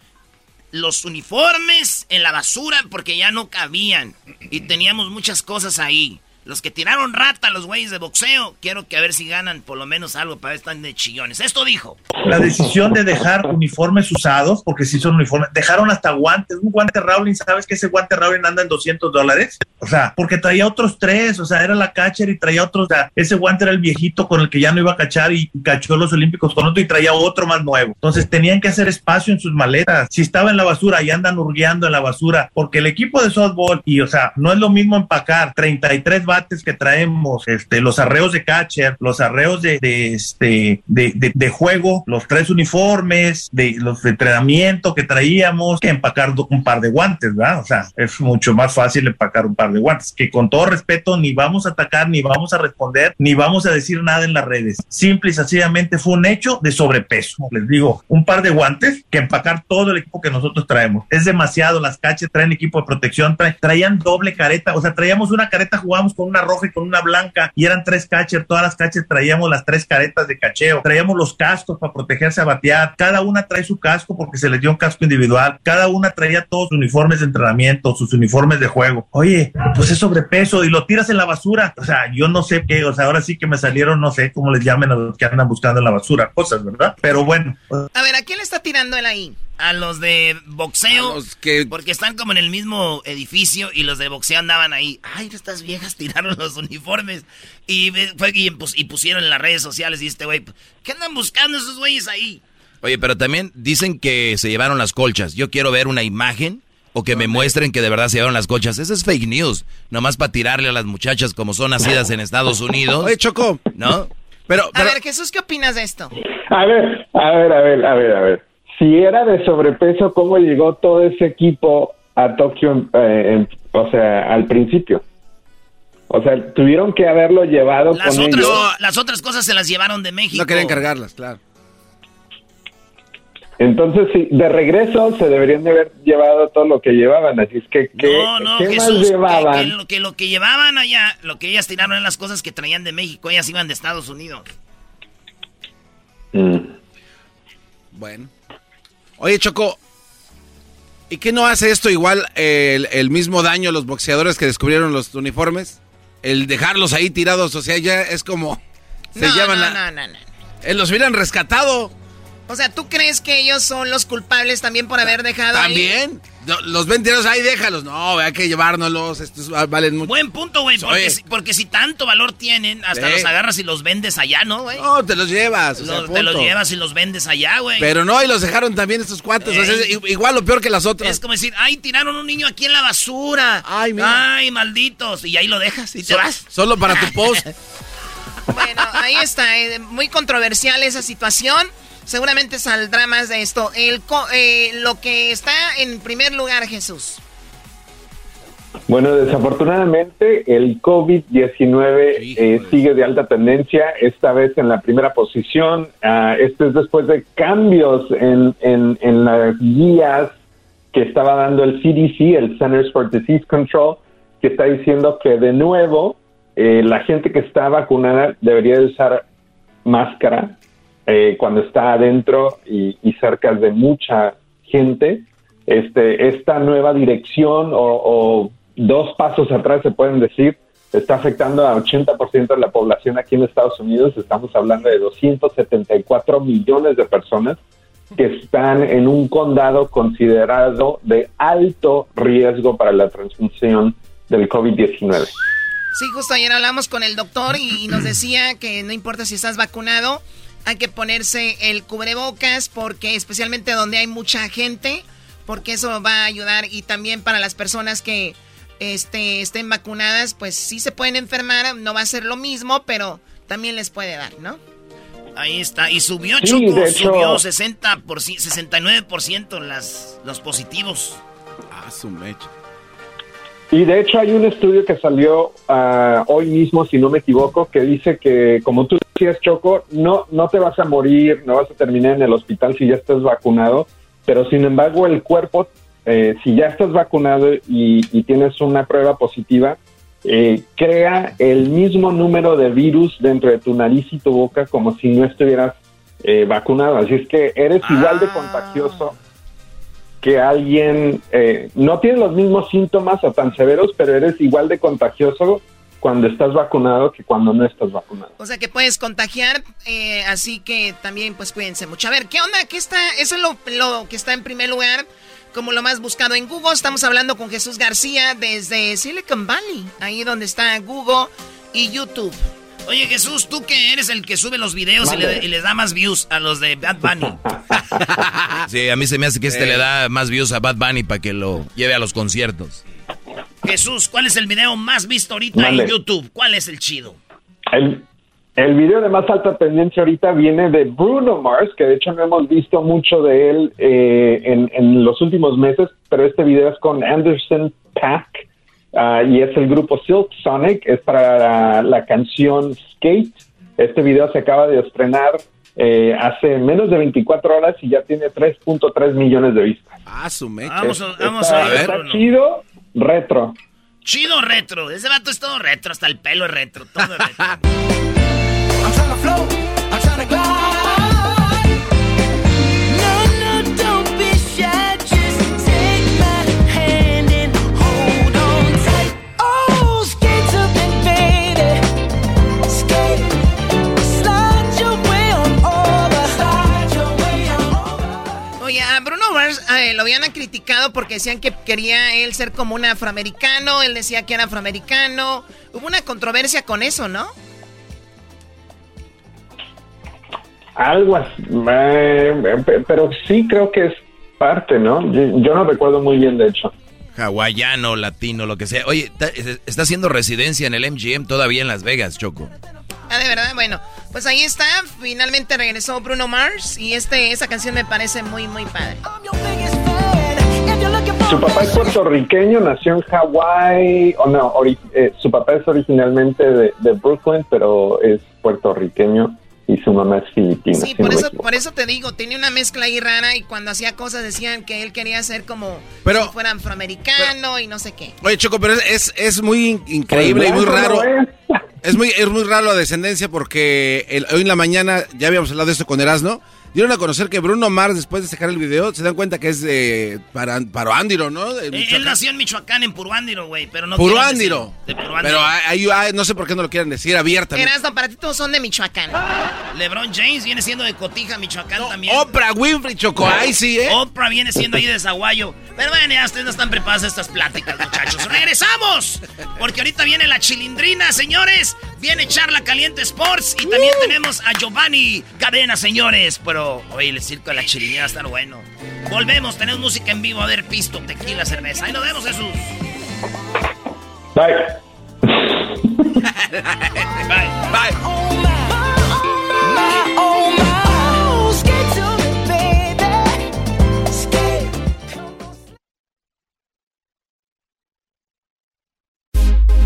los uniformes en la basura porque ya no cabían y teníamos muchas cosas ahí. Los que tiraron rata, los güeyes de boxeo, quiero que a ver si ganan por lo menos algo para están de chillones. Esto dijo. La decisión de dejar uniformes usados, porque si son uniformes, dejaron hasta guantes. Un guante Rowling, ¿sabes que ese guante Rowling anda en 200 dólares? O sea, porque traía otros tres, o sea, era la catcher y traía otros. Ese guante era el viejito con el que ya no iba a cachar y cachó los Olímpicos con otro y traía otro más nuevo. Entonces tenían que hacer espacio en sus maletas. Si estaba en la basura y andan hurgueando en la basura, porque el equipo de softball, y o sea, no es lo mismo empacar 33 bates que traemos, este, los arreos de catcher, los arreos de, de, este, de, de- de juego, los tres uniformes, de los de entrenamiento que traíamos, que empacar un par de guantes, ¿verdad? O sea, es mucho más fácil empacar un par de guantes, que con todo respeto ni vamos a atacar, ni vamos a responder, ni vamos a decir nada en las redes. Simple y sencillamente fue un hecho de sobrepeso. Les digo, un par de guantes que empacar todo el equipo que nosotros traemos. Es demasiado, las caches traen equipo de protección, traen- traían doble careta, o sea, traíamos una careta, jugábamos con con una roja y con una blanca y eran tres catchers, todas las catchers traíamos las tres caretas de cacheo, traíamos los cascos para protegerse a batear, cada una trae su casco porque se les dio un casco individual, cada una traía todos sus uniformes de entrenamiento, sus uniformes de juego. Oye, pues es sobrepeso y lo tiras en la basura. O sea, yo no sé qué, o sea, ahora sí que me salieron, no sé cómo les llamen a los que andan buscando en la basura, cosas, ¿verdad? Pero bueno. A ver, ¿a quién le está tirando él ahí? A los de boxeo. Porque están como en el mismo edificio y los de boxeo andaban ahí. Ay, estas viejas [laughs] tiraron los uniformes. Y, fue, y, y pusieron en las redes sociales y este güey, ¿qué andan buscando esos güeyes ahí? Oye, pero también dicen que se llevaron las colchas. Yo quiero ver una imagen o que me muestren que de verdad se llevaron las colchas. Eso es fake news. Nomás para tirarle a las muchachas como son nacidas en Estados [laughs] Unidos. Oye, Choco. ¿No? Pero, A ver, Jesús, ¿qué opinas de esto? A ver, a ver, a ver, a ver, a ver. Si era de sobrepeso, ¿cómo llegó todo ese equipo a Tokio, eh, o sea, al principio? O sea, tuvieron que haberlo llevado las con otras, ellos. Las otras cosas se las llevaron de México. No querían cargarlas, claro. Entonces, sí, de regreso se deberían de haber llevado todo lo que llevaban. Así es que, ¿qué, No, no, ¿qué Jesús, más que- llevaban? Que, lo, que lo que llevaban allá, lo que ellas tiraron en las cosas que traían de México, ellas iban de Estados Unidos. Mm. Bueno. Oye, Choco, ¿y qué no hace esto igual el, el mismo daño a los boxeadores que descubrieron los uniformes? El dejarlos ahí tirados, o sea, ya es como... Se No, llaman no, la- no, no, no. Eh, los hubieran rescatado. O sea, ¿tú crees que ellos son los culpables también por haber dejado ahí? También. Los ven tirados ahí, déjalos. No, hay que llevárnoslos. Estos valen mucho. Buen punto, güey, porque, si, porque si tanto valor tienen, hasta Sí. los agarras y los vendes allá, ¿no, güey? No, te los llevas. o sea, Los- te los llevas y los vendes allá, güey. Pero no, y los dejaron también estos cuates. o sea, es Ey. i- igual o peor que las otras. Es como decir, ay, tiraron un niño aquí en la basura. Ay, mira. Ay, malditos. Y ahí lo dejas y te So- vas. Solo para tu post. [laughs] Bueno, ahí está, eh, muy controversial esa situación. Seguramente saldrá más de esto. El co- eh, lo que está en primer lugar, Jesús. Bueno, desafortunadamente el COVID-19 eh, sigue de alta tendencia, esta vez en la primera posición. Ah, este es después de cambios en, en, en las guías que estaba dando el CDC, el Centers for Disease Control, que está diciendo que de nuevo eh, la gente que está vacunada debería de usar máscara eh, cuando está adentro y, y cerca de mucha gente. Este, esta nueva dirección o, o dos pasos atrás se pueden decir está afectando a 80% de la población aquí en Estados Unidos. Estamos hablando de 274 millones de personas que están en un condado considerado de alto riesgo para la transmisión del COVID-19. Sí, justo ayer hablamos con el doctor y, nos decía que no importa si estás vacunado, hay que ponerse el cubrebocas porque especialmente donde hay mucha gente, porque eso va a ayudar y también para las personas que este, estén vacunadas, pues sí se pueden enfermar, no va a ser lo mismo, pero también les puede dar, ¿no? Ahí está. Y subió, Sí, Choco. Subió 60 por, ci- 69% las, los positivos. Ah, su mecha. Y de hecho hay un estudio que salió ah, hoy mismo, si no me equivoco, que dice que, como tú decías, Choco, no, no te vas a morir, no vas a terminar en el hospital si ya estás vacunado, pero sin embargo el cuerpo, eh, si ya estás vacunado y, y tienes una prueba positiva, eh, crea el mismo número de virus dentro de tu nariz y tu boca como si no estuvieras eh, vacunado. Así es que eres igual de contagioso que alguien eh, no tiene los mismos síntomas o tan severos, pero eres igual de contagioso cuando estás vacunado que cuando no estás vacunado. O sea que puedes contagiar, eh, así que también pues cuídense mucho. A ver, ¿qué onda? ¿Qué está? Eso es lo, lo que está en primer lugar, como lo más buscado en Google. Estamos hablando con Jesús García desde Silicon Valley, ahí donde está Google y YouTube. Oye, Jesús, tú que eres el que sube los videos y, le- y les da más views a los de Bad Bunny. [laughs] Sí, a mí se me hace que este le da más views a Bad Bunny para que lo lleve a los conciertos. Jesús, ¿cuál es el video más visto ahorita Mande. en YouTube? ¿Cuál es el chido? El, el video de más alta tendencia ahorita viene de Bruno Mars, que de hecho no hemos visto mucho de él eh, en, en los últimos meses, pero este video es con Anderson Pack ah, y es el grupo Silk Sonic, es para la, la canción Skate. Este video se acaba de estrenar eh, hace menos de 24 horas y ya tiene 3.3 millones de vistas. Ah, su mecha. Vamos a, vamos está, a ver. está chido, retro. Chido retro. Ese vato es todo retro, hasta el pelo es retro, todo es retro. [laughs] eh, lo habían criticado porque decían que quería él ser como un afroamericano, él decía que era afroamericano. Hubo una controversia con eso, ¿no? Algo así, eh, pe- pero sí creo que es parte, ¿no? Yo, no recuerdo muy bien, de hecho. Hawaiano, latino, lo que sea. Oye, está haciendo residencia en el MGM todavía en Las Vegas, Choco. Ah, de verdad, bueno, pues ahí está, finalmente regresó Bruno Mars y este, esa canción me parece muy, muy padre. Su papá es puertorriqueño, nació en Hawái, o no, ori- eh, su papá es originalmente de, de Brooklyn, pero es puertorriqueño y su mamá es filipina. Sí, si por no eso, por eso te digo, tiene una mezcla ahí rara y cuando hacía cosas decían que él quería ser como Pero- si fuera afroamericano y no sé qué. Oye, Choco, pero es, es, es muy in- increíble y muy Pues blanco raro. no Es muy, es muy raro la descendencia porque el- hoy en la mañana, ya habíamos hablado de esto con Erasno, dieron a conocer que Bruno Mars, después de sacar el video, se dan cuenta que es de para, Paroándiro, ¿no? De Eh, Él nació en Michoacán, en Puruándiro, güey, pero no Puruándiro. Pero ahí ahí no sé por qué no lo quieren decir abiertamente. Erasmo, para ti todos son de Michoacán. LeBron James viene siendo de Cotija, Michoacán también. Oprah Winfrey, Choco, ahí sí, ¿eh? Oprah viene siendo ahí de Zaguayo. Pero bueno, ya ustedes no están preparados a estas pláticas, muchachos. ¡Regresamos! Porque ahorita viene la chilindrina, señores. Viene Charla Caliente Sports. Y también tenemos a Giovanni Cadena, señores. Pero, oye, el circo de la chilindrina va a estar bueno. Volvemos, tenemos música en vivo. A ver, pisto, tequila, cerveza. Ahí nos vemos, Jesús. Bye. [laughs] Bye. Bye.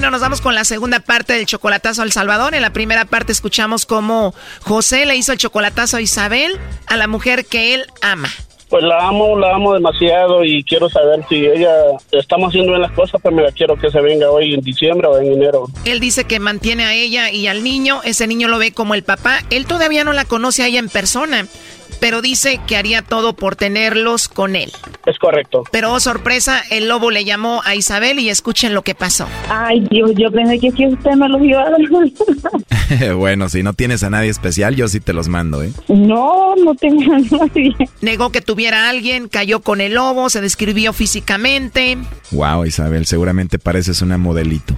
Bueno, nos vamos con la segunda parte del chocolatazo al Salvador. En la primera parte escuchamos cómo José le hizo el chocolatazo a Isabel, a la mujer que él ama. Pues la amo, la amo demasiado y quiero saber si ella estamos haciendo bien las cosas, pero me quiero que se venga hoy en diciembre o en enero. Él dice que mantiene a ella y al niño. Ese niño lo ve como el papá. Él todavía no la conoce a ella en persona. Pero dice que haría todo por tenerlos con él. Es correcto. Pero oh, sorpresa, el lobo le llamó a Isabel y escuchen lo que pasó. Ay, Dios, yo pensé que si usted me los iba a dar. [laughs] bueno, si no tienes a nadie especial, yo sí te los mando, ¿eh? No, no tengo a nadie. Negó que tuviera a alguien, cayó con el lobo, se describió físicamente. Wow, Isabel, seguramente pareces una modelito.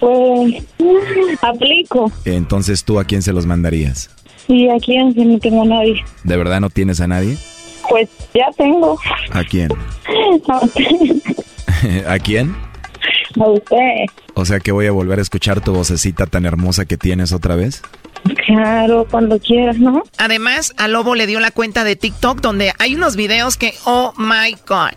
Pues, [laughs] aplico. Entonces, ¿tú a quién se los mandarías? Sí, ¿a quién? Si no tengo a nadie. ¿De verdad no tienes a nadie? Pues ya tengo. ¿A quién? [laughs] A usted. [laughs] ¿A quién? A usted. O sea que voy a volver a escuchar tu vocecita tan hermosa que tienes otra vez. Claro, cuando quieras, ¿no? Además, a Lobo le dio la cuenta de TikTok donde hay unos videos que, oh my God.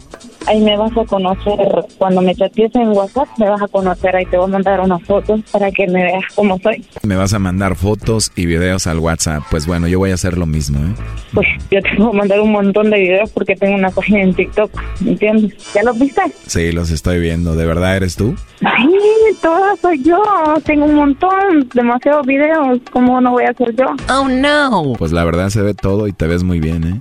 Ahí me vas a conocer, cuando me chatees en WhatsApp, me vas a conocer, ahí te voy a mandar unas fotos para que me veas cómo soy. Me vas a mandar fotos y videos al WhatsApp. Pues bueno, yo voy a hacer lo mismo, ¿eh? Pues yo te voy a mandar un montón de videos porque tengo una página en TikTok, ¿entiendes? ¿Ya los viste? Sí, los estoy viendo. ¿De verdad eres tú? Ay, todo soy yo. Tengo un montón, demasiados videos. ¿Cómo no voy a ser yo? Oh, no. Pues la verdad se ve todo y te ves muy bien, ¿eh?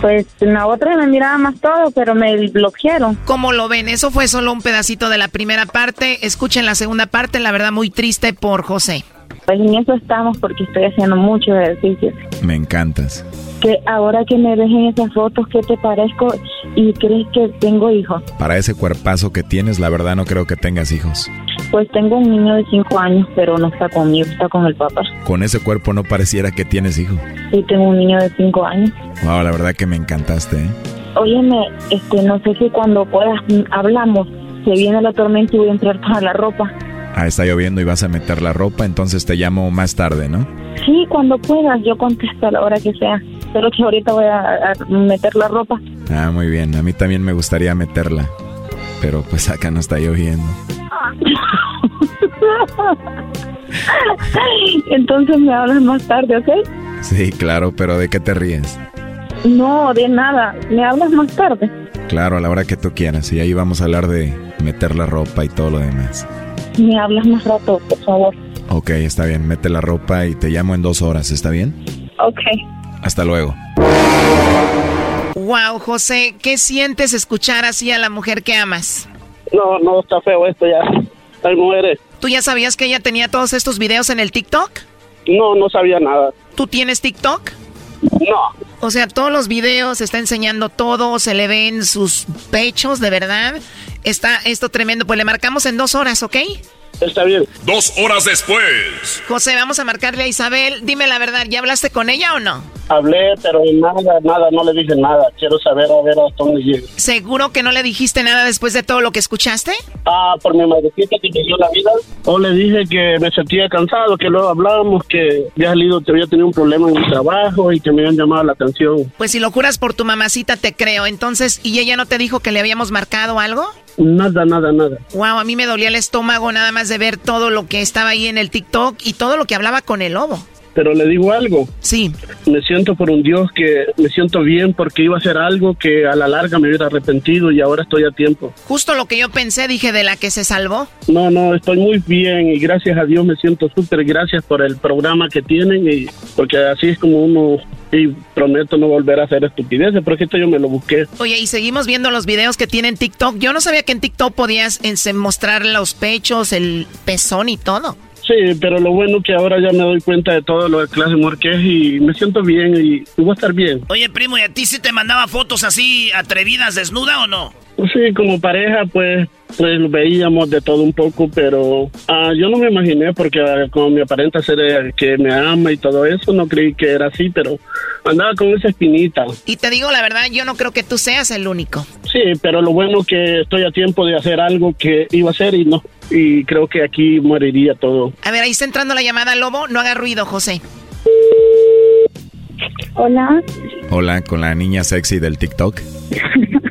Pues la otra me miraba más todo, pero me bloquearon. ¿Cómo lo ven? Eso fue solo un pedacito de la primera parte. Escuchen la segunda parte, la verdad muy triste por José. Pues en eso estamos porque estoy haciendo mucho ejercicio. Me encantas. Que ahora que me ves en esas fotos, ¿qué te parezco? ¿Y crees que tengo hijos? Para ese cuerpazo que tienes, la verdad no creo que tengas hijos. Pues tengo un niño de 5 años, pero no está conmigo, está con el papá. Con ese cuerpo no pareciera que tienes hijo. Sí, tengo un niño de 5 años. Wow, la verdad que me encantaste, ¿eh? Óyeme, este, no sé si cuando puedas mm, hablamos, se viene la tormenta y voy a entrar para la ropa. Ah, está lloviendo y vas a meter la ropa, entonces te llamo más tarde, ¿no? Sí, cuando puedas, yo contesto a la hora que sea. Pero que ahorita voy a, a meter la ropa. Ah, muy bien. A mí también me gustaría meterla. Pero pues acá no está lloviendo. [laughs] Entonces me hablas más tarde, ¿ok? Sí, claro, pero ¿de qué te ríes? No, de nada. Me hablas más tarde. Claro, a la hora que tú quieras. Y ahí vamos a hablar de meter la ropa y todo lo demás. Me hablas más rato, por favor. Ok, está bien. Mete la ropa y te llamo en dos horas, ¿está bien? Ok. Hasta luego. Wow, José, ¿qué sientes escuchar así a la mujer que amas? No, no, está feo esto ya. Ay, muere. ¿Tú ya sabías que ella tenía todos estos videos en el TikTok? No, no sabía nada. ¿Tú tienes TikTok? No. O sea, todos los videos, está enseñando todo, se le ven sus pechos, de verdad. Está esto tremendo. Pues le marcamos en dos horas, ¿ok? Está bien. Dos horas después. José, vamos a marcarle a Isabel. Dime la verdad, ¿ya hablaste con ella o no? Hablé, pero nada, nada, no le dije nada. Quiero saber a ver hasta dónde llega. ¿Seguro que no le dijiste nada después de todo lo que escuchaste? Ah, por mi madrecita que me dio la vida. O le dije que me sentía cansado, que luego hablábamos, que había salido, que había tenido un problema en mi trabajo y que me habían llamado la atención. Pues si lo juras por tu mamacita, te creo. Entonces, ¿y ella no te dijo que le habíamos marcado algo? Nada, nada, nada. Wow, a mí me dolía el estómago nada más de ver todo lo que estaba ahí en el TikTok y todo lo que hablaba con el lobo. Pero le digo algo. Sí. Me siento por un Dios que me siento bien porque iba a hacer algo que a la larga me hubiera arrepentido y ahora estoy a tiempo. Justo lo que yo pensé, dije, de la que se salvó. No, no, estoy muy bien y gracias a Dios me siento súper gracias por el programa que tienen y porque así es como uno y prometo no volver a hacer estupideces porque esto yo me lo busqué. Oye, y seguimos viendo los videos que tienen TikTok. Yo no sabía que en TikTok podías mostrar los pechos, el pezón y todo. Sí, pero lo bueno que ahora ya me doy cuenta de todo lo de clase Marqués y me siento bien y voy a estar bien. Oye, primo, ¿y a ti sí te mandaba fotos así atrevidas, desnuda o no? Sí, como pareja, pues, pues veíamos de todo un poco, pero ah, yo no me imaginé porque ah, como me aparenta ser eh, que me ama y todo eso, no creí que era así, pero andaba con esa espinita. Y te digo la verdad, yo no creo que tú seas el único. Sí, pero lo bueno que estoy a tiempo de hacer algo que iba a hacer y no. Y creo que aquí moriría todo. A ver, ahí está entrando la llamada, Lobo. No haga ruido, José. Hola. Hola, con la niña sexy del TikTok. [laughs]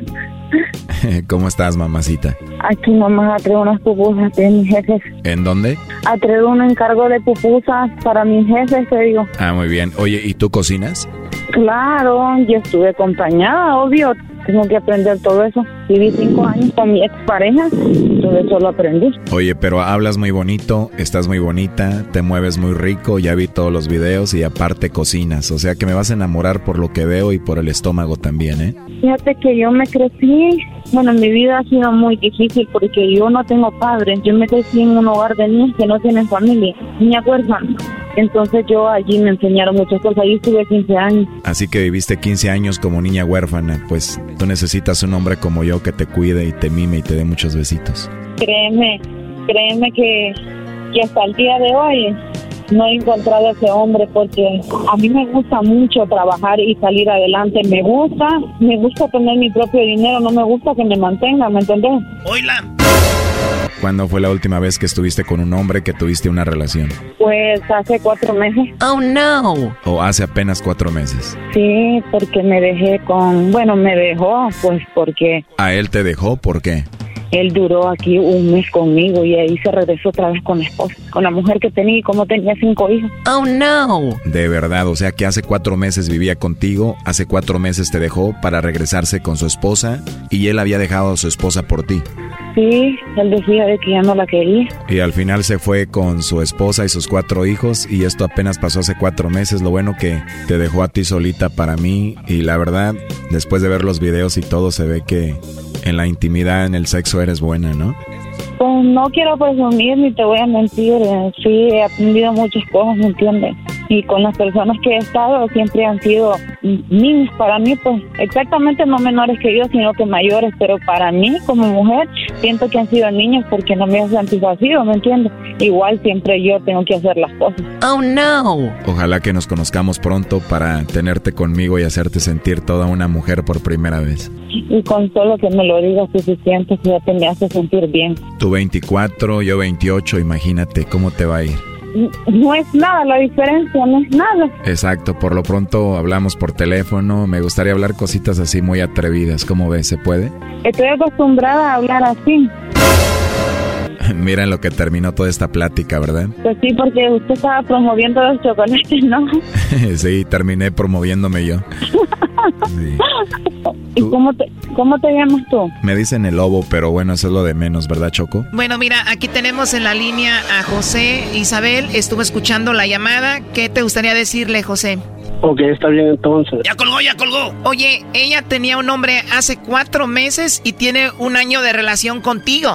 [laughs] ¿Cómo estás, mamacita? Aquí mamá traigo unas pupusas de mis jefes. ¿En dónde? Traigo un encargo de pupusas para mis jefes, te digo. Ah, muy bien. Oye, ¿y tú cocinas? Claro, yo estuve acompañada, obvio. Tengo que aprender todo eso. Viví cinco años con mi expareja, todo eso lo aprendí. Oye, pero hablas muy bonito, estás muy bonita, te mueves muy rico, ya vi todos los videos y aparte cocinas. O sea que me vas a enamorar por lo que veo y por el estómago también, ¿eh? Fíjate que yo me crecí, bueno, mi vida ha sido muy difícil porque yo no tengo padres. Yo me crecí en un hogar de niños que no tienen familia, niña huérfana. Entonces yo allí me enseñaron muchas cosas. Ahí estuve 15 años. Así que viviste 15 años como niña huérfana. Pues tú necesitas un hombre como yo que te cuide y te mime y te dé muchos besitos. Créeme, créeme que, que hasta el día de hoy no he encontrado a ese hombre porque a mí me gusta mucho trabajar y salir adelante. Me gusta, me gusta tener mi propio dinero, no me gusta que me mantenga, ¿me entendés? Oila. ¿Cuándo fue la última vez que estuviste con un hombre que tuviste una relación? Pues hace cuatro meses. Oh no. ¿O hace apenas cuatro meses? Sí, porque me dejé con, bueno, me dejó, pues porque ¿A él te dejó? ¿Por qué? él duró aquí un mes conmigo y ahí se regresó otra vez con la esposa, con la mujer que tenía y como tenía cinco hijos. Oh no. De verdad, o sea que hace cuatro meses vivía contigo, hace cuatro meses te dejó para regresarse con su esposa y él había dejado a su esposa por ti. Sí, él decía de que ya no la quería. Y al final se fue con su esposa y sus cuatro hijos y esto apenas pasó hace cuatro meses. Lo bueno que te dejó a ti solita para mí y la verdad, después de ver los videos y todo, se ve que en la intimidad, en el sexo eres buena, ¿no? Pues no quiero presumir ni te voy a mentir. eh, Sí, he aprendido muchas cosas, ¿me entiendes? Y con las personas que he estado siempre han sido niños para mí, pues exactamente no menores que yo, sino que mayores. Pero para mí, como mujer, siento que han sido niños porque no me han satisfacido, ¿me entiendes? Igual siempre yo tengo que hacer las cosas. Oh no. Ojalá que nos conozcamos pronto para tenerte conmigo y hacerte sentir toda una mujer por primera vez. Y con solo que me lo digas suficiente, ya te me hace sentir bien. Tú 24, yo 28, imagínate cómo te va a ir. No es nada la diferencia, no es nada. Exacto, por lo pronto hablamos por teléfono, me gustaría hablar cositas así muy atrevidas, ¿cómo ves? ¿Se puede? Estoy acostumbrada a hablar así. [laughs] Mira en lo que terminó toda esta plática, ¿verdad? Pues sí, porque usted estaba promoviendo los chocolates, ¿no? [laughs] sí, terminé promoviéndome yo. [laughs] ¿Y cómo te, cómo te llamas tú? Me dicen el lobo, pero bueno, eso es lo de menos, ¿verdad, Choco? Bueno, mira, aquí tenemos en la línea a José. Isabel, estuvo escuchando la llamada. ¿Qué te gustaría decirle, José? Ok, está bien entonces. Ya colgó, ya colgó. Oye, ella tenía un hombre hace cuatro meses y tiene un año de relación contigo.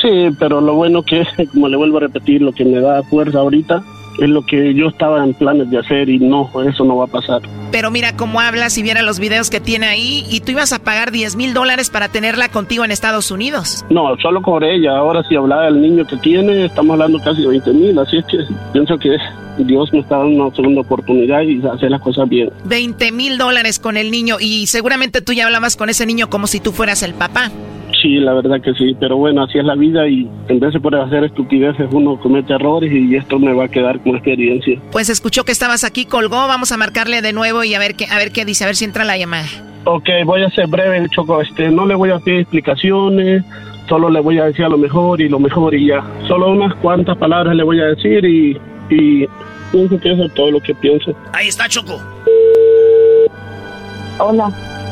Sí, pero lo bueno que, [laughs] como le vuelvo a repetir, lo que me da fuerza ahorita es lo que yo estaba en planes de hacer y no, eso no va a pasar. Pero mira cómo habla si viera los videos que tiene ahí y tú ibas a pagar 10 mil dólares para tenerla contigo en Estados Unidos. No, solo con ella. Ahora si hablaba del niño que tiene, estamos hablando casi de 20 mil, así es que pienso que Dios me está dando una segunda oportunidad y hacer las cosas bien. 20 mil dólares con el niño y seguramente tú ya hablabas con ese niño como si tú fueras el papá. Sí, la verdad que sí, pero bueno, así es la vida y en vez de poder hacer estupideces uno comete errores y esto me va a quedar experiencia. Pues escuchó que estabas aquí, colgó, vamos a marcarle de nuevo y a ver qué, a ver qué dice, a ver si entra la llamada. Ok, voy a ser breve, Choco, este, no le voy a pedir explicaciones, solo le voy a decir a lo mejor y lo mejor y ya. Solo unas cuantas palabras le voy a decir y, y pienso que eso es todo lo que pienso. Ahí está, Choco. Hola,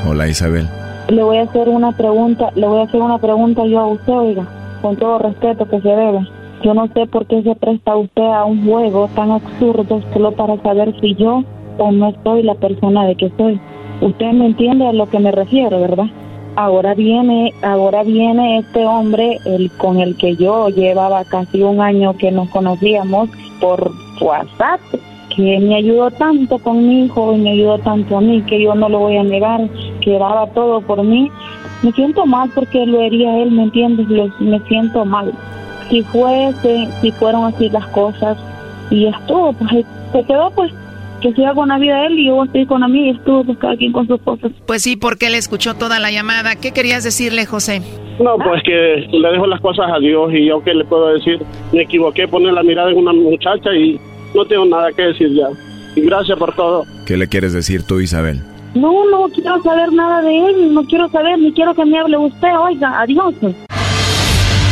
Hola, Isabel. le voy a hacer una pregunta, le voy a hacer una pregunta yo a usted, oiga, con todo respeto que se debe. Yo no sé por qué se presta usted a un juego tan absurdo solo para saber si yo o no soy la persona de que soy. Usted me entiende a lo que me refiero, ¿verdad? Ahora viene, ahora viene este hombre, el con el que yo llevaba casi un año que nos conocíamos por WhatsApp, que me ayudó tanto con mi hijo y me ayudó tanto a mí que yo no lo voy a negar, que daba todo por mí. Me siento mal porque lo haría él, ¿me entiendes? Lo- me siento mal. Si fuese, si fueron así las cosas y estuvo, pues ahí se quedó pues que siga con la vida él y yo estoy con la mía y estuvo pues cada quien con sus cosas. Pues sí, porque él escuchó toda la llamada. ¿Qué querías decirle, José? No, pues que le dejo las cosas a Dios y yo qué le puedo decir. Me equivoqué poner la mirada en una muchacha y no tengo nada que decir ya. Y gracias por todo. ¿Qué le quieres decir tú, Isabel? No, no quiero saber nada de él, no quiero saber, ni quiero que me hable usted, oiga, adiós.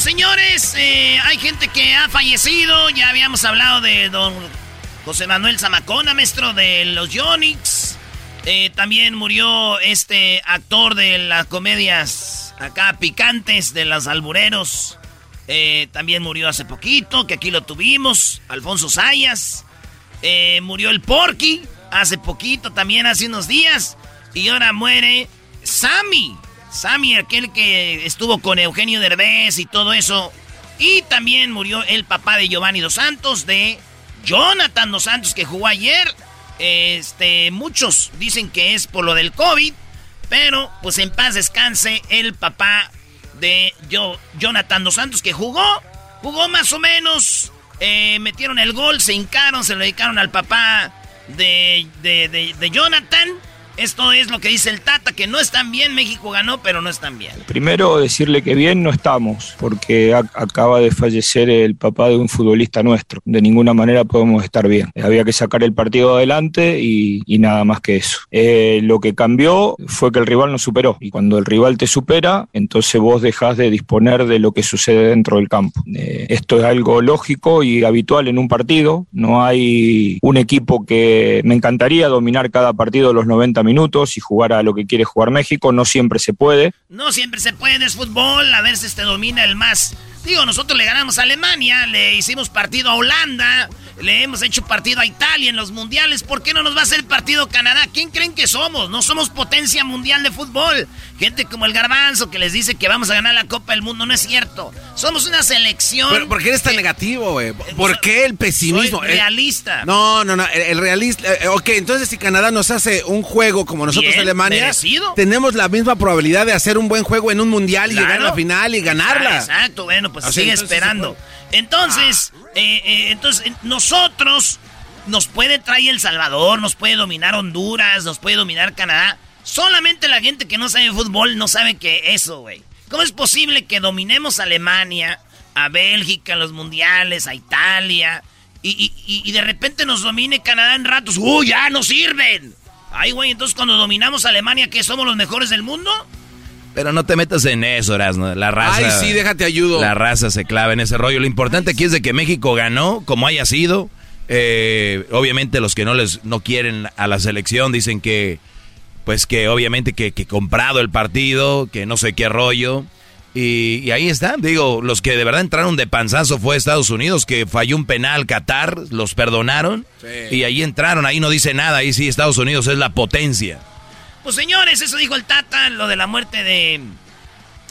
Señores, eh, hay gente que ha fallecido. Ya habíamos hablado de don José Manuel Zamacona, maestro de los Yonix. Eh, también murió este actor de las comedias acá picantes de los albureros. Eh, también murió hace poquito, que aquí lo tuvimos. Alfonso Sayas. Murió el Porky hace poquito, también hace unos días. Y ahora muere Sammy. Sammy, aquel que estuvo con Eugenio Derbez y todo eso. Y también murió el papá de Giovanni Dos Santos, de Jonathan Dos Santos, que jugó ayer. Este, muchos dicen que es por lo del COVID, pero pues en paz descanse el papá de Jonathan Dos Santos, que jugó, jugó más o menos, eh, metieron el gol, se hincaron, se lo dedicaron al papá de, de, de, de Jonathan. Esto es lo que dice el Tata, que no están bien, México ganó, pero no están bien. Primero decirle que bien no estamos, porque ac- acaba de fallecer el papá de un futbolista nuestro. De ninguna manera podemos estar bien. Había que sacar el partido adelante y, y nada más que eso. Eh, lo que cambió fue que el rival nos superó. Y cuando el rival te supera, entonces vos dejás de disponer de lo que sucede dentro del campo. Eh, esto es algo lógico y habitual en un partido. No hay un equipo que me encantaría dominar cada partido los 90 minutos y jugar a lo que quiere jugar México. No siempre se puede. No siempre se puede, es fútbol, a veces te domina el más. Digo, nosotros le ganamos a Alemania, le hicimos partido a Holanda, le hemos hecho partido a Italia en los mundiales. ¿Por qué no nos va a hacer partido Canadá? ¿Quién creen que somos? No somos potencia mundial de fútbol. Gente como el Garbanzo que les dice que vamos a ganar la Copa del Mundo, no es cierto. Somos una selección. Pero, ¿Por qué eres tan negativo, güey? ¿Por qué el pesimismo? Soy Eh, realista. No, no, no. El, el realista. eh, ok, entonces si Canadá nos hace un juego como nosotros Bien, Alemania, merecido. tenemos la misma probabilidad de hacer un buen juego en un mundial y llegar a la final y ganarla. Ah, exacto, bueno, pues O sea, sigue esperando. Entonces, eh, eh, entonces eh, nosotros nos puede traer El Salvador, nos puede dominar Honduras, nos puede dominar Canadá. Solamente la gente que no sabe fútbol no sabe que eso, güey. ¿Cómo es posible que dominemos a Alemania, a Bélgica, en los mundiales, a Italia, y, y- y- y de repente nos domine Canadá en ratos? ¡Uy, ya no sirven! Ay, güey, entonces cuando dominamos a Alemania, ¿qué somos los mejores del mundo? Pero no te metas en eso, Erasmo. La raza. Ay, sí, déjate ayudo. La raza se clava en ese rollo. Lo importante aquí es de que México ganó, como haya sido. Eh, obviamente los que no les no quieren a la selección dicen que, pues que obviamente que, que comprado el partido, que no sé qué rollo. Y, y ahí está, digo, los que de verdad entraron de panzazo fue Estados Unidos, que falló un penal Qatar, los perdonaron. Sí. Y ahí entraron, ahí no dice nada, ahí sí Estados Unidos es la potencia. Pues señores, eso dijo el Tata, lo de la muerte de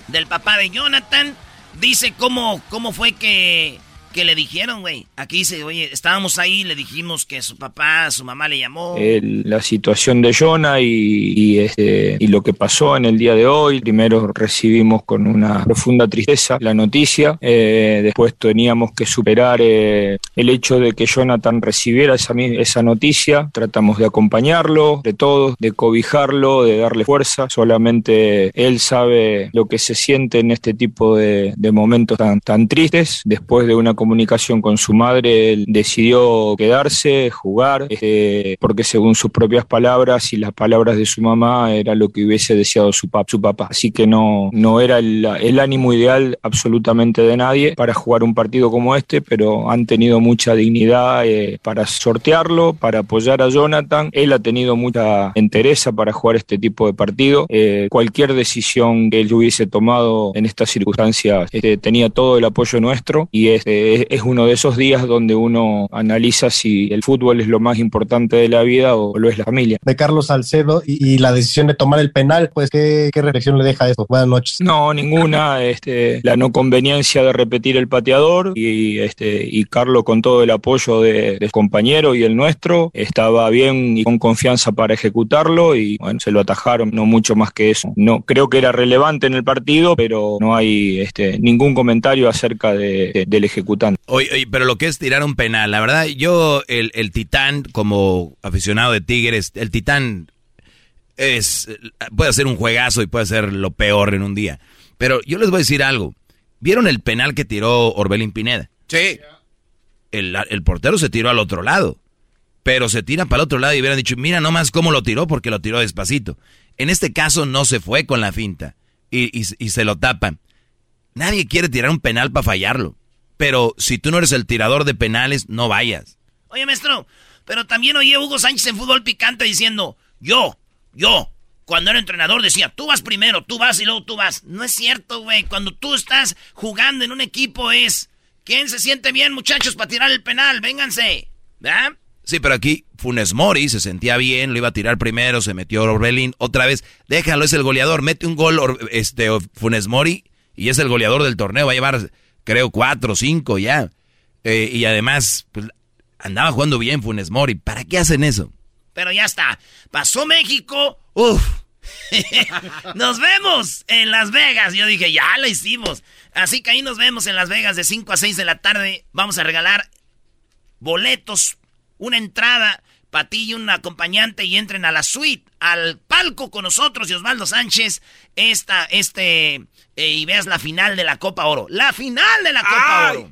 del papá de Jonathan. Dice cómo, cómo fue que, que le dijeron, güey. Aquí dice, oye, estábamos ahí, le dijimos que su papá, su mamá le llamó. el- la situación de Jonah y, y, este, y lo que pasó en el día de hoy. Primero recibimos con una profunda tristeza la noticia, eh, después teníamos que superar eh, el hecho de que Jonathan recibiera esa, esa noticia, tratamos de acompañarlo, de todos, de cobijarlo, de darle fuerza, solamente él sabe lo que se siente en este tipo de, de momentos tan, tan tristes. Después de una comunicación con su madre, él decidió quedarse, jugar, este, porque según sus propias palabras y las palabras de su mamá era lo que hubiese deseado su, pap- su papá. Así que no, no era el, el ánimo ideal absolutamente de nadie para jugar un partido como este, pero han tenido mucha dignidad eh, para sortearlo, para apoyar a Jonathan. Él ha tenido mucha entereza para jugar este tipo de partido. Eh, cualquier decisión que él hubiese tomado en estas circunstancias este, tenía todo el apoyo nuestro y este, eh, es uno de esos días donde uno analiza si el fútbol es lo más importante de la vida o lo es la familia. De Carlos Salcedo y, y la decisión de tomar el penal, pues ¿qué, qué reflexión le deja eso? Buenas noches. No, ninguna. Este, la no conveniencia de repetir el pateador y, este, y Carlos con todo el apoyo de, de su compañero y el nuestro estaba bien y con confianza para ejecutarlo y bueno, se lo atajaron, no mucho más que eso. No creo que era relevante en el partido, pero no hay este, ningún comentario acerca de- de- del Oye, oye, pero lo que es tirar un penal, la verdad, yo, el, el titán, como aficionado de Tigres, el titán es, puede ser un juegazo y puede ser lo peor en un día. Pero yo les voy a decir algo. ¿Vieron el penal que tiró Orbelín Pineda? Sí. El, el portero se tiró al otro lado. Pero se tira para el otro lado y hubieran dicho, mira nomás cómo lo tiró porque lo tiró despacito. En este caso no se fue con la finta y, y- y se lo tapan. Nadie quiere tirar un penal para fallarlo. Pero si tú no eres el tirador de penales, no vayas. Oye, maestro, pero también oí a Hugo Sánchez en fútbol picante diciendo, yo, yo, cuando era entrenador decía, tú vas primero, tú vas y luego tú vas. No es cierto, güey. Cuando tú estás jugando en un equipo es, ¿quién se siente bien, muchachos, para tirar el penal? Vénganse. ¿Verdad? Sí, pero aquí Funes Mori se sentía bien, lo iba a tirar primero, se metió Orbelín otra vez. Déjalo, es el goleador. Mete un gol este Funes Mori y es el goleador del torneo. Va a llevar, creo, cuatro cinco ya. Eh, y además, pues, andaba jugando bien Funes Mori. ¿Para qué hacen eso? Pero ya está. Pasó México. Uf. [laughs] nos vemos en Las Vegas. Yo dije, ya la hicimos. Así que ahí nos vemos en Las Vegas de 5 a 6 de la tarde. Vamos a regalar boletos, una entrada para ti y un acompañante y entren a la suite, al palco con nosotros y Osvaldo Sánchez, esta, este, eh, y veas la final de la Copa Oro. La final de la Copa Oro.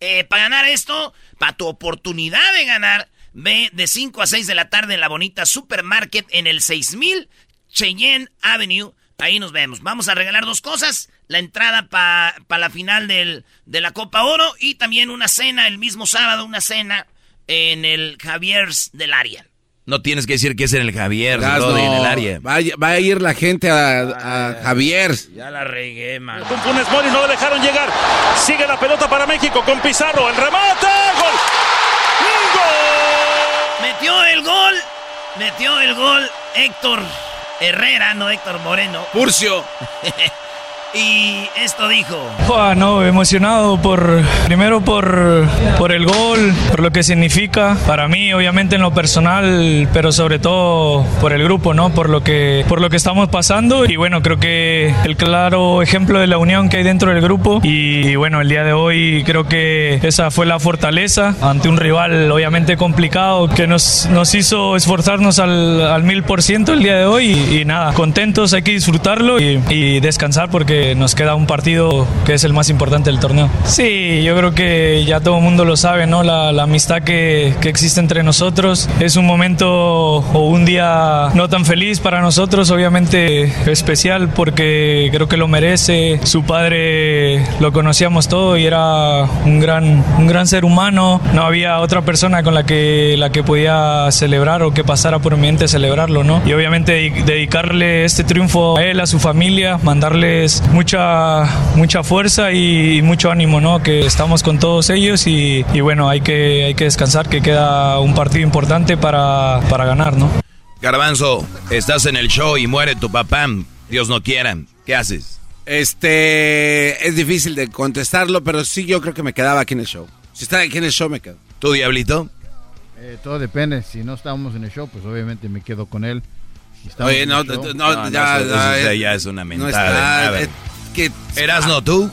Eh, para ganar esto, para tu oportunidad de ganar, ve de 5 a 6 de la tarde en la bonita Supermarket en el 6000 Cheyenne Avenue. Ahí nos vemos. Vamos a regalar dos cosas. La entrada para la final del, de la Copa Oro y también una cena el mismo sábado, una cena en el Javier's del área. No tienes que decir que es en el Javier, Gas, Brody, en no. el área. Va, a- va a ir la gente a, a Javier. Ya la regué, man. Con Funes Mori no le dejaron llegar. Sigue la pelota para México con Pizarro. El remate. Gol. Metió el gol. Metió el gol Héctor Herrera, no Héctor Moreno. Purcio. [laughs] y esto dijo. Ah, no, emocionado por primero por, por el gol, por lo que significa para mí, obviamente en lo personal, pero sobre todo por el grupo, ¿no? Por lo que por lo que estamos pasando y bueno, creo que el claro ejemplo de la unión que hay dentro del grupo y, bueno, el día de hoy creo que esa fue la fortaleza ante un rival obviamente complicado que nos, nos hizo esforzarnos al mil por ciento el día de hoy y, y nada, contentos, hay que disfrutarlo y, y descansar porque nos queda un partido que es el más importante del torneo. Sí, yo creo que ya todo el mundo lo sabe, ¿no? La, la amistad que, que existe entre nosotros es un momento o un día no tan feliz para nosotros, obviamente especial porque creo que lo merece. Su padre lo conocíamos todo y era un gran, un gran ser humano. No había otra persona con la que, la que podía celebrar o que pasara por mi mente celebrarlo, ¿no? Y obviamente de- dedicarle este triunfo a él, a su familia, mandarles mucha, mucha fuerza y, mucho ánimo, ¿no? Que estamos con todos ellos y, y bueno, hay que, hay que descansar, que queda un partido importante para, para ganar, ¿no? Garbanzo, estás en el show y muere tu papá. Dios no quiera. ¿Qué haces? Este es difícil de contestarlo, pero sí yo creo que me quedaba aquí en el show. Si está aquí en el show me quedo. ¿Tú, Diablito? Eh, todo depende. Si no estábamos en el show, pues obviamente me quedo con él. Oye, no, no, No, no, ya, eso- ya, eso ya es una mentada Erasno, ¿tú?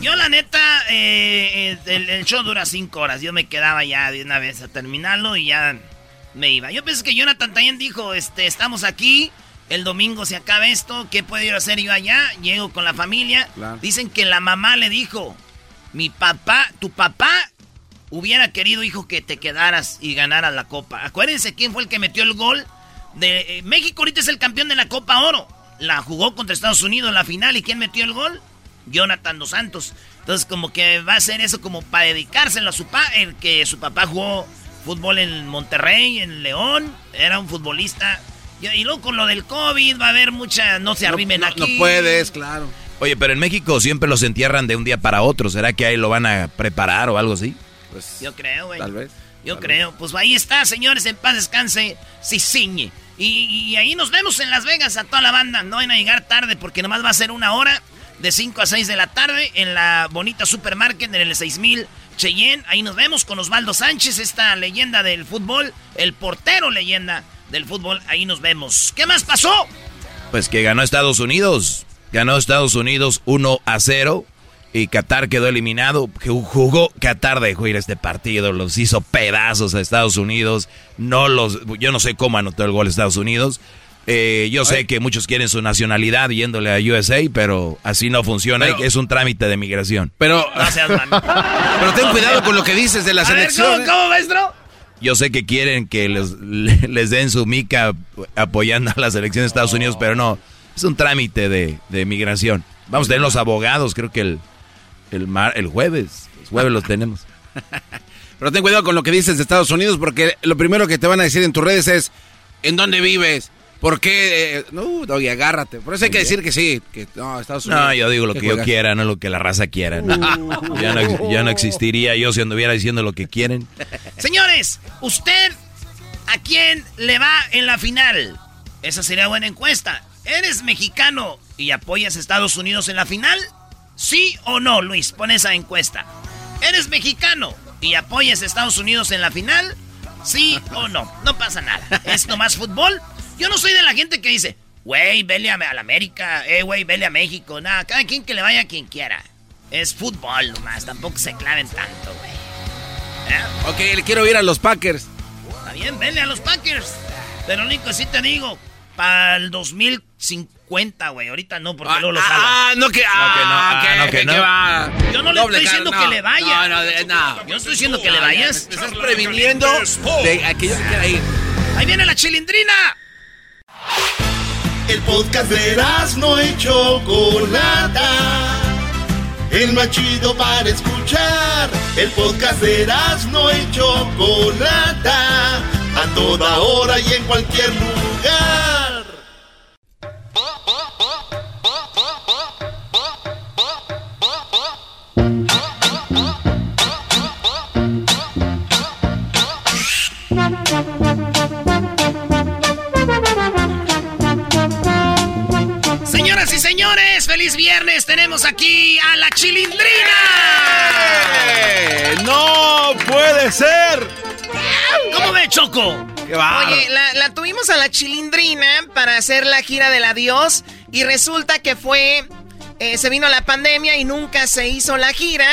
Yo la neta, eh, eh, el, el show dura cinco horas. Yo me quedaba ya de una vez a terminarlo y ya me iba. Yo pensé que Jonathan también dijo, este, estamos aquí, el domingo se acaba esto, ¿qué puedo ir a hacer yo allá? Llego con la familia. Claro. Dicen que la mamá le dijo, mi papá, tu papá hubiera querido, hijo, que te quedaras y ganaras la copa. Acuérdense quién fue el que metió el gol. De, eh, México ahorita es el campeón de la Copa Oro. La jugó contra Estados Unidos en la final y ¿quién metió el gol? Jonathan Dos Santos. Entonces como que va a ser eso como para dedicárselo a su papá, el que su papá jugó fútbol en Monterrey, en León, era un futbolista. Y, y luego con lo del COVID va a haber mucha, no se No- arrimen no- aquí. no puedes, claro. Oye, pero en México siempre los entierran de un día para otro. ¿Será que ahí lo van a preparar o algo así? Pues, Yo creo, güey. Tal vez. Yo creo. Pues ahí está, señores, en paz descanse, Cicinye. Y, ahí nos vemos en Las Vegas a toda la banda. No van a llegar tarde porque nomás va a ser una hora de 5 a 6 de la tarde en la bonita supermarket en el 6000 Cheyenne. Ahí nos vemos con Osvaldo Sánchez, esta leyenda del fútbol, el portero leyenda del fútbol. Ahí nos vemos. ¿Qué más pasó? Pues que ganó Estados Unidos. Ganó Estados Unidos 1 a 0 y Qatar quedó eliminado. Jugó Qatar dejó ir este partido, los hizo pedazos a Estados Unidos. No los, yo no sé cómo anotó el gol Estados Unidos. Eh, yo sé que muchos quieren su nacionalidad yéndole a USA, pero así no funciona. es un trámite de migración. Pero, [laughs] pero ten cuidado con lo que dices de la selección. ¿cómo, ¿Cómo, maestro? Yo sé que quieren que les, [laughs] les den su mica apoyando a la selección de Estados Unidos, pero no. Es un trámite de, de migración. Vamos a tener los abogados, creo que el, el, mar, el jueves. El jueves los tenemos. [laughs] Pero ten cuidado con lo que dices de Estados Unidos, porque lo primero que te van a decir en tus redes es: ¿en dónde vives? ¿Por qué? Eh, no, Doggy, agárrate. Por eso hay que decir que sí. Que, no, Estados Unidos. No, yo digo lo que, yo quiera, no lo que la raza quiera. Uh. [laughs] Ya, no, ya no existiría yo si anduviera diciendo lo que quieren. [laughs] Señores, ¿usted a quién le va en la final? Esa sería buena encuesta. ¿Eres mexicano y apoyas a Estados Unidos en la final? ¿Sí o no, Luis? Pon esa encuesta. ¿Eres mexicano y apoyas a Estados Unidos en la final? ¿Sí o no? No pasa nada. Es nomás fútbol. Yo no soy de la gente que dice, güey, vele a, la América, eh, güey, vele a México. Nada, cada quien que le vaya a quien quiera. Es fútbol nomás, tampoco se claven tanto, güey. ¿Eh? Ok, le quiero ir a los Packers. Está bien, vele a los Packers. Pero Nico, sí te digo, para el 2050, güey. Ahorita no, porque luego lo salgo. Ah, no que, ah, que no, ah, que, no. va. Yo no le estoy diciendo que le vaya. No, no, no. Yo estoy diciendo que le vayas. Te estás previniendo de aquello que quiera ir. Ahí viene la chilindrina. El podcast de no y Chocolata. El más chido para escuchar. El podcast de no y Chocolata. A toda hora y en cualquier lugar. Señores, feliz viernes. Tenemos aquí a la chilindrina. ¡Eh! ¡No puede ser! ¿Cómo ve, Choco? Oye, la, tuvimos a la chilindrina para hacer la gira del adiós y resulta que fue, eh, se vino la pandemia y nunca se hizo la gira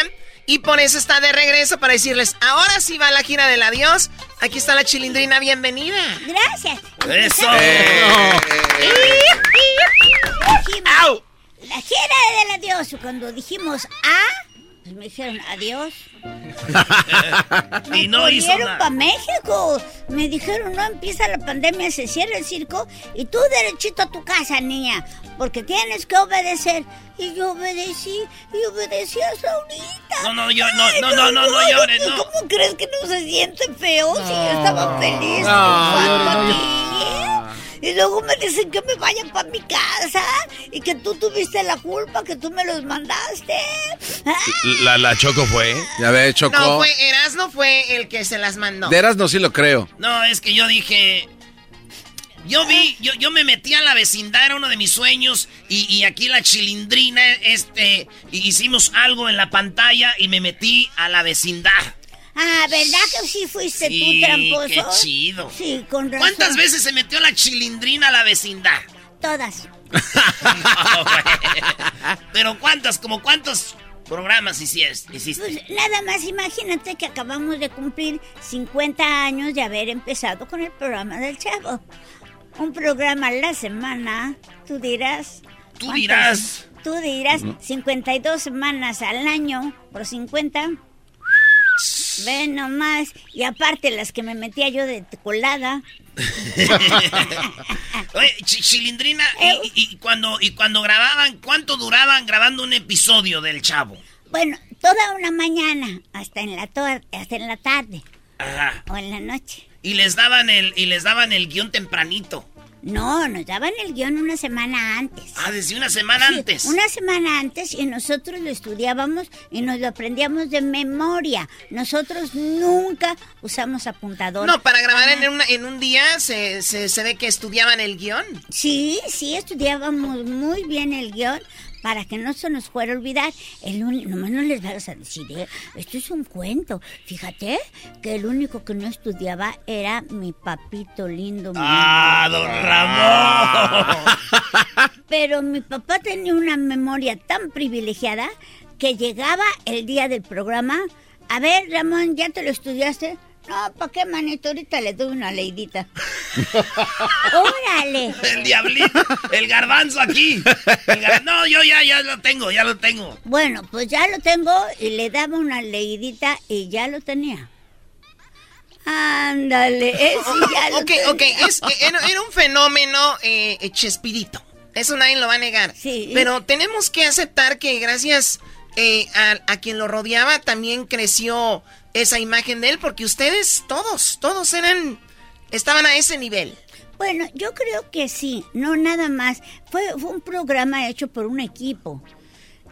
y por eso está de regreso para decirles, ahora sí va la gira del adiós. Aquí está la chilindrina, bienvenida. Gracias. Eso. La gira del adiós, cuando dijimos A, pues me dijeron adiós. [laughs] y no hizo nada. para México. Me dijeron, no empieza la pandemia, se cierra el circo y tú derechito a tu casa, niña, porque tienes que obedecer. Y yo obedecí, y obedecí a Saurita. No, no, yo, no, no, no, no, no, llores, no. ¿Cómo crees que no se siente feo si yo estaba feliz? Y luego me dicen que me vayan para mi casa y que tú tuviste la culpa, que tú me los mandaste. La, la Choco fue. Ya ve, Choco. No, fue Erasno fue el que se las mandó. De Erasno sí lo creo. No, es que yo dije... Yo vi, yo, yo me metí a la vecindad, era uno de mis sueños, y, y aquí la chilindrina, este, hicimos algo en la pantalla y me metí a la vecindad. Ah, ¿verdad que sí fuiste tú, tramposo? qué chido. Sí, con razón. ¿Cuántas veces se metió la chilindrina a la vecindad? Todas. [laughs] Pero ¿cuántas? ¿Como cuántos programas hiciste? Pues nada más imagínate que acabamos de cumplir 50 años de haber empezado con el programa del Chavo. Un programa a la semana, tú dirás. Tú dirás. Tú dirás, 52 semanas al año por 50. Ven nomás. Y aparte las que me metía yo de colada. [laughs] Oye, Chilindrina, y, cuando, y cuando grababan, ¿cuánto duraban grabando un episodio del Chavo? Bueno, toda una mañana, hasta en la, hasta en la tarde. Ajá. O en la noche. Y les daban el, y les daban el guion tempranito. No, nos daban el guion una semana antes. Ah, desde una semana Sí, antes. Una semana antes y nosotros lo estudiábamos y nos lo aprendíamos de memoria. Nosotros nunca usamos apuntador. No, para grabar en, una- en un día se, se, se ve que estudiaban el guion. Sí, sí, estudiábamos muy bien el guion para que no se nos fuera a olvidar. El uni- nomás no les vas a decir, ¿eh? esto es un cuento. Fíjate que el único que no estudiaba era mi papito lindo. mi Ah, don Ramón. [laughs] Pero mi papá tenía una memoria tan privilegiada que llegaba el día del programa. A ver, Ramón, ¿ya te lo estudiaste? No, ¿para qué, manito? Ahorita le doy una leidita. [laughs] ¡Órale! El diablito, el garbanzo aquí. El gar- No, yo ya, ya lo tengo, ya lo tengo. Bueno, pues ya lo tengo y le daba una leidita y ya lo tenía. Ándale, ese ya lo ok, ok, tenía. es, era, era un fenómeno eh, eh, Chespirito. Eso nadie lo va a negar. Sí. Pero tenemos que aceptar que gracias eh, a, quien lo rodeaba también creció esa imagen de él, porque ustedes todos, todos eran, estaban a ese nivel. Bueno, yo creo que sí, no nada más. Fue un programa hecho por un equipo.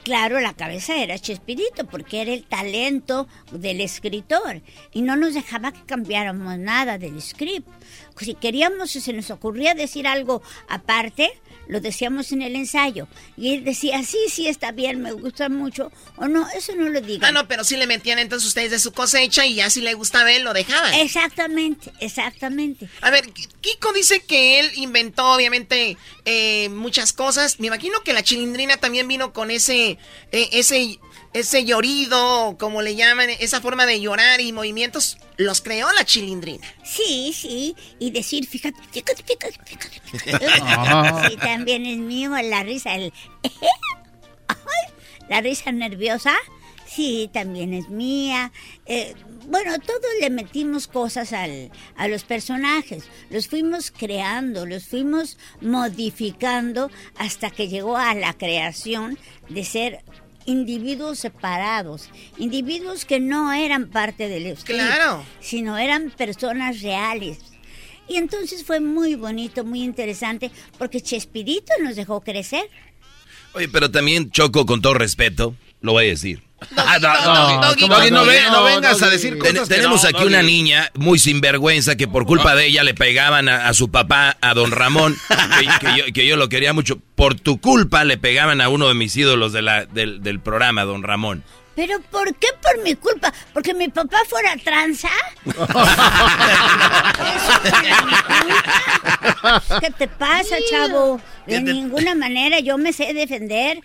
Claro, la cabeza era Chespirito, porque era el talento del escritor y no nos dejaba que cambiáramos nada del script. Si queríamos, si se nos ocurría decir algo aparte, lo decíamos en el ensayo. Y él decía, sí, sí, está bien, me gusta mucho, o no, eso no lo digan. Ah, no, pero sí le metían entonces ustedes de su cosecha y ya si le gustaba él lo dejaban. Exactamente, exactamente. A ver, Kiko dice que él inventó obviamente eh, muchas cosas. Me imagino que la chilindrina también vino con ese, eh, ese, ese llorido, como le llaman, esa forma de llorar y movimientos. Los creó la chilindrina. Sí, sí, y decir, fíjate, fíjate, fíjate, fíjate. [laughs] Sí, también es mío la risa, el... [laughs] Ay, la risa nerviosa, sí, también es mía. Eh, bueno, todos le metimos cosas al, a los personajes, los fuimos creando, los fuimos modificando hasta que llegó a la creación de ser individuos separados, individuos que no eran parte del script, Claro. sino eran personas reales. Y entonces fue muy bonito, muy interesante, porque Chespirito nos dejó crecer. Oye, pero también Choco, con todo respeto, lo voy a decir. No, vengas a decir Ten- cosas que tenemos no, aquí Doggy. una niña muy sinvergüenza que por culpa de ella le pegaban a, a su papá, a don Ramón, que, que yo, que yo lo quería mucho. Por tu culpa le pegaban a uno de mis ídolos de la, del, del programa, don Ramón. ¿Pero por qué por mi culpa? ¿Porque mi papá fuera tranza? [laughs] ¿Qué te pasa, chavo? De ¿Qué te- ninguna manera yo me sé defender.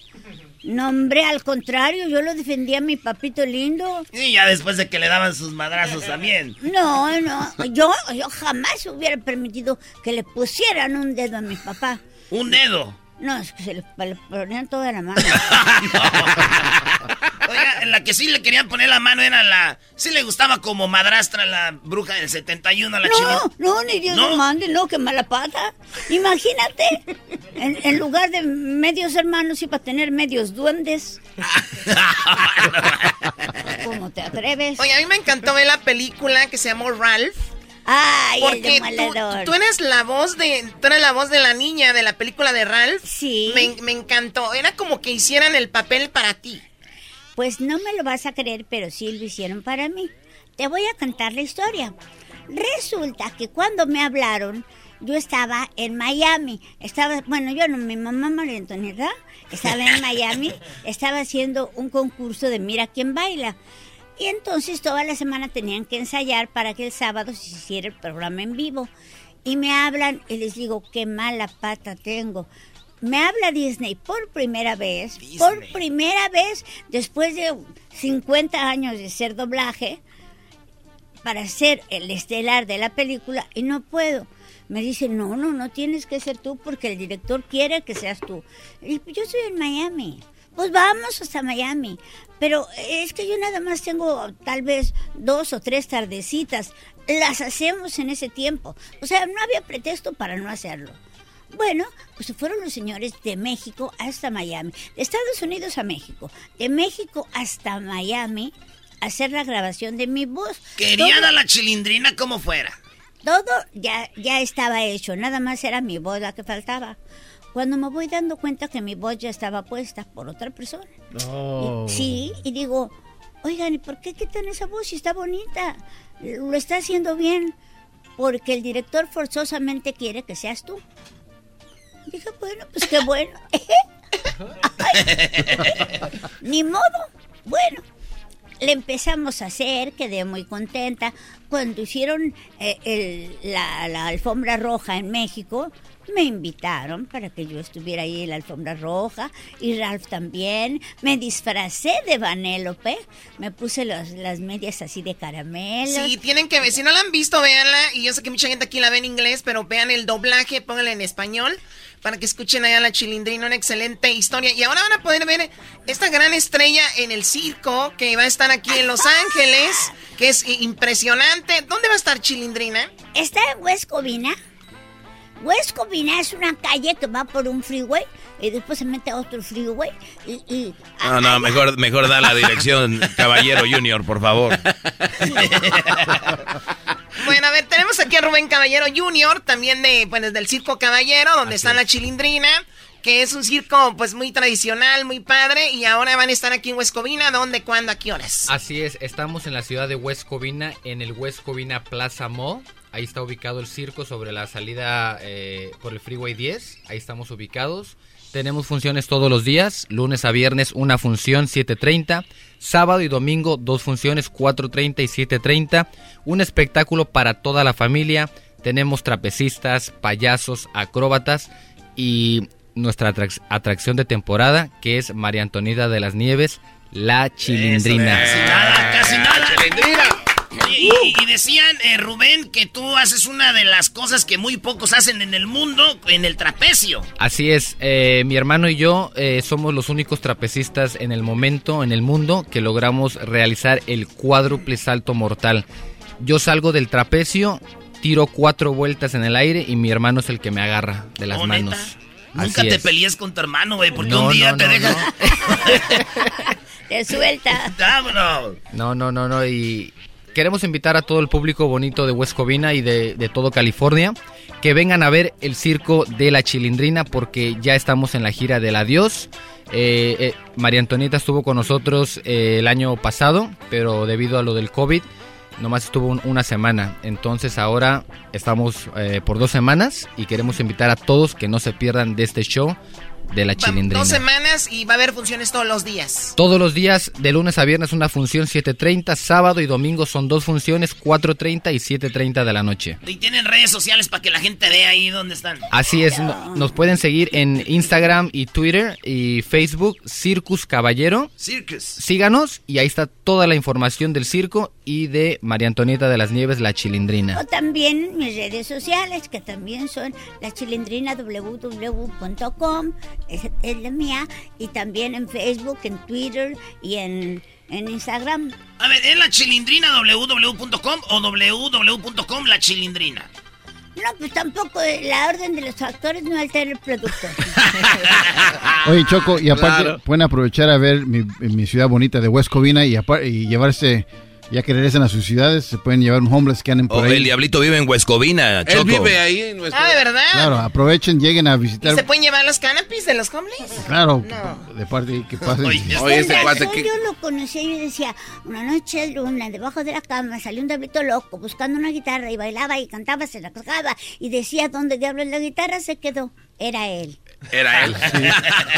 No, hombre, al contrario, yo lo defendía a mi papito lindo. Y ya después de que le daban sus madrazos también. No, no, yo, yo jamás hubiera permitido que le pusieran un dedo a mi papá. Un dedo. No, es que se le, le ponían toda la mano. [laughs] [laughs] Oiga, en la que sí le querían poner la mano era la. Sí le gustaba como madrastra la bruja del 71 a la No, no, ni Dios ¿No? lo mande, no, qué mala pata. Imagínate, en, en lugar de medios hermanos iba a tener medios duendes. ¿Cómo te atreves? Oye, a mí me encantó ver la película que se llamó Ralph. Ay, el Porque tú, demoledor. tú eres la voz de tú eres la voz de la niña de la película de Ralph. Sí. Me, me encantó. Era como que hicieran el papel para ti. Pues no me lo vas a creer, pero sí lo hicieron para mí. Te voy a contar la historia. Resulta que cuando me hablaron, yo estaba en Miami. Estaba, bueno, yo no, mi mamá María Antonieta estaba en Miami, [laughs] estaba haciendo un concurso de Mira quién baila. Y entonces toda la semana tenían que ensayar para que el sábado se hiciera el programa en vivo. Y me hablan y les digo, qué mala pata tengo. Me habla Disney por primera vez, por primera vez después de 50 años de ser doblaje, para ser el estelar de la película y no puedo. Me dice, no, no, no tienes que ser tú porque el director quiere que seas tú. Y yo estoy en Miami. Pues vamos hasta Miami. Pero es que yo nada más tengo tal vez dos o tres tardecitas. Las hacemos en ese tiempo. O sea, no había pretexto para no hacerlo. Bueno, pues se fueron los señores de México hasta Miami, de Estados Unidos a México, de México hasta Miami, a hacer la grabación de mi voz. Querían Todo- a la chilindrina como fuera. todo ya, ya estaba hecho, nada más era mi voz la que faltaba. Cuando me voy dando cuenta que mi voz ya estaba puesta por otra persona. Oh. Y- sí, y digo, oigan, ¿y por qué quitan esa voz si está bonita? Lo está haciendo bien. Porque el director forzosamente quiere que seas tú. Dije, bueno, pues qué bueno. [laughs] Ni modo. Bueno, le empezamos a hacer, quedé muy contenta. Cuando hicieron eh, el- la, la alfombra roja en México, me invitaron para que yo estuviera ahí en la alfombra roja y Ralph también. Me disfracé de Vanélope, me puse los- las medias así de caramelo. Sí, tienen que ver. Si no la han visto, véanla. Y yo sé que mucha gente aquí la ve en inglés, pero vean el doblaje, pónganla en español para que escuchen allá la chilindrina. Una excelente historia. Y ahora van a poder ver esta gran estrella en el circo que va a estar aquí en Los Ángeles, que es impresionante. ¿Dónde va a estar chilindrina? Está en West Covina. West Covina es una calle que va por un freeway y después se mete a otro freeway y, y No, no, mejor, mejor da la dirección, [laughs] Caballero Junior, por favor. Bueno, a ver, tenemos aquí a Rubén Caballero Jr., también de, pues, del Circo Caballero, donde está la chilindrina, que es un circo pues muy tradicional, muy padre, y ahora van a estar aquí en Huescovina, ¿dónde, cuándo, a qué horas? Así es, estamos en la ciudad de West Covina, en el West Covina Plaza Mall. Ahí está ubicado el circo sobre la salida eh, por el Freeway 10. Ahí estamos ubicados. Tenemos funciones todos los días, lunes a viernes una función 7.30, sábado y domingo dos funciones 4.30 y 7.30. Un espectáculo para toda la familia. Tenemos trapecistas, payasos, acróbatas y nuestra atrac- atracción de temporada que es María Antonida de las Nieves, la chilindrina. Casi nada, casi nada. Y, y- y decían, eh, Rubén, que tú haces una de las cosas que muy pocos hacen en el mundo, en el trapecio. Así es, eh, mi hermano y yo eh, somos los únicos trapecistas en el momento, en el mundo, que logramos realizar el cuádruple salto mortal. Yo salgo del trapecio, tiro cuatro vueltas en el aire y mi hermano es el que me agarra de las ¿Oh, manos. Nunca Así te es. pelees con tu hermano, güey, porque No, un día no, te no, deja... [laughs] te suelta. Vámonos. No, no, no, no. Y queremos invitar a todo el público bonito de West Covina y de, de todo California que vengan a ver el circo de la Chilindrina porque ya estamos en la gira del adiós. Eh, eh, María Antonieta estuvo con nosotros eh, el año pasado, pero debido a lo del COVID, nomás estuvo un- una semana. Entonces ahora estamos eh, por dos semanas y queremos invitar a todos que no se pierdan de este show de la Chilindrina. Dos semanas y va a haber funciones todos los días. Todos los días, de lunes a viernes, una función 7.30, sábado y domingo son dos funciones, 4.30 y 7.30 de la noche. Y tienen redes sociales para que la gente vea ahí dónde están. Así es, no- nos pueden seguir en Instagram y Twitter y Facebook, Circus Caballero. Circus. Síganos y ahí está toda la información del circo y de María Antonieta de las Nieves, la Chilindrina. O también mis redes sociales, que también son la chilindrina www.com, es, es la mía, y también en Facebook, en Twitter y en, en Instagram. A ver, ¿es la chilindrina www.com o www.com la chilindrina? No, pues tampoco eh, la orden de los factores no altera el producto. [laughs] Oye, Choco, y aparte Claro. pueden aprovechar a ver mi, mi ciudad bonita de West Covina y, apar- y llevarse, ya que regresan a sus ciudades, se pueden llevar un homeless que anden por Oh, ahí. el diablito vive en Huescovina, Choco. ahí en nuestro... Ah, ¿de verdad? Claro, aprovechen, lleguen a ¿Y visitar. se pueden llevar los canapis de los homeless? Claro, de parte que pasen. Con razón Yo lo conocía y yo decía, una noche de luna, debajo de la cama, salió un diablito loco buscando una guitarra y bailaba y cantaba, se la cargaba y decía, ¿dónde diablos la guitarra se quedó? Era él. Era él. [laughs]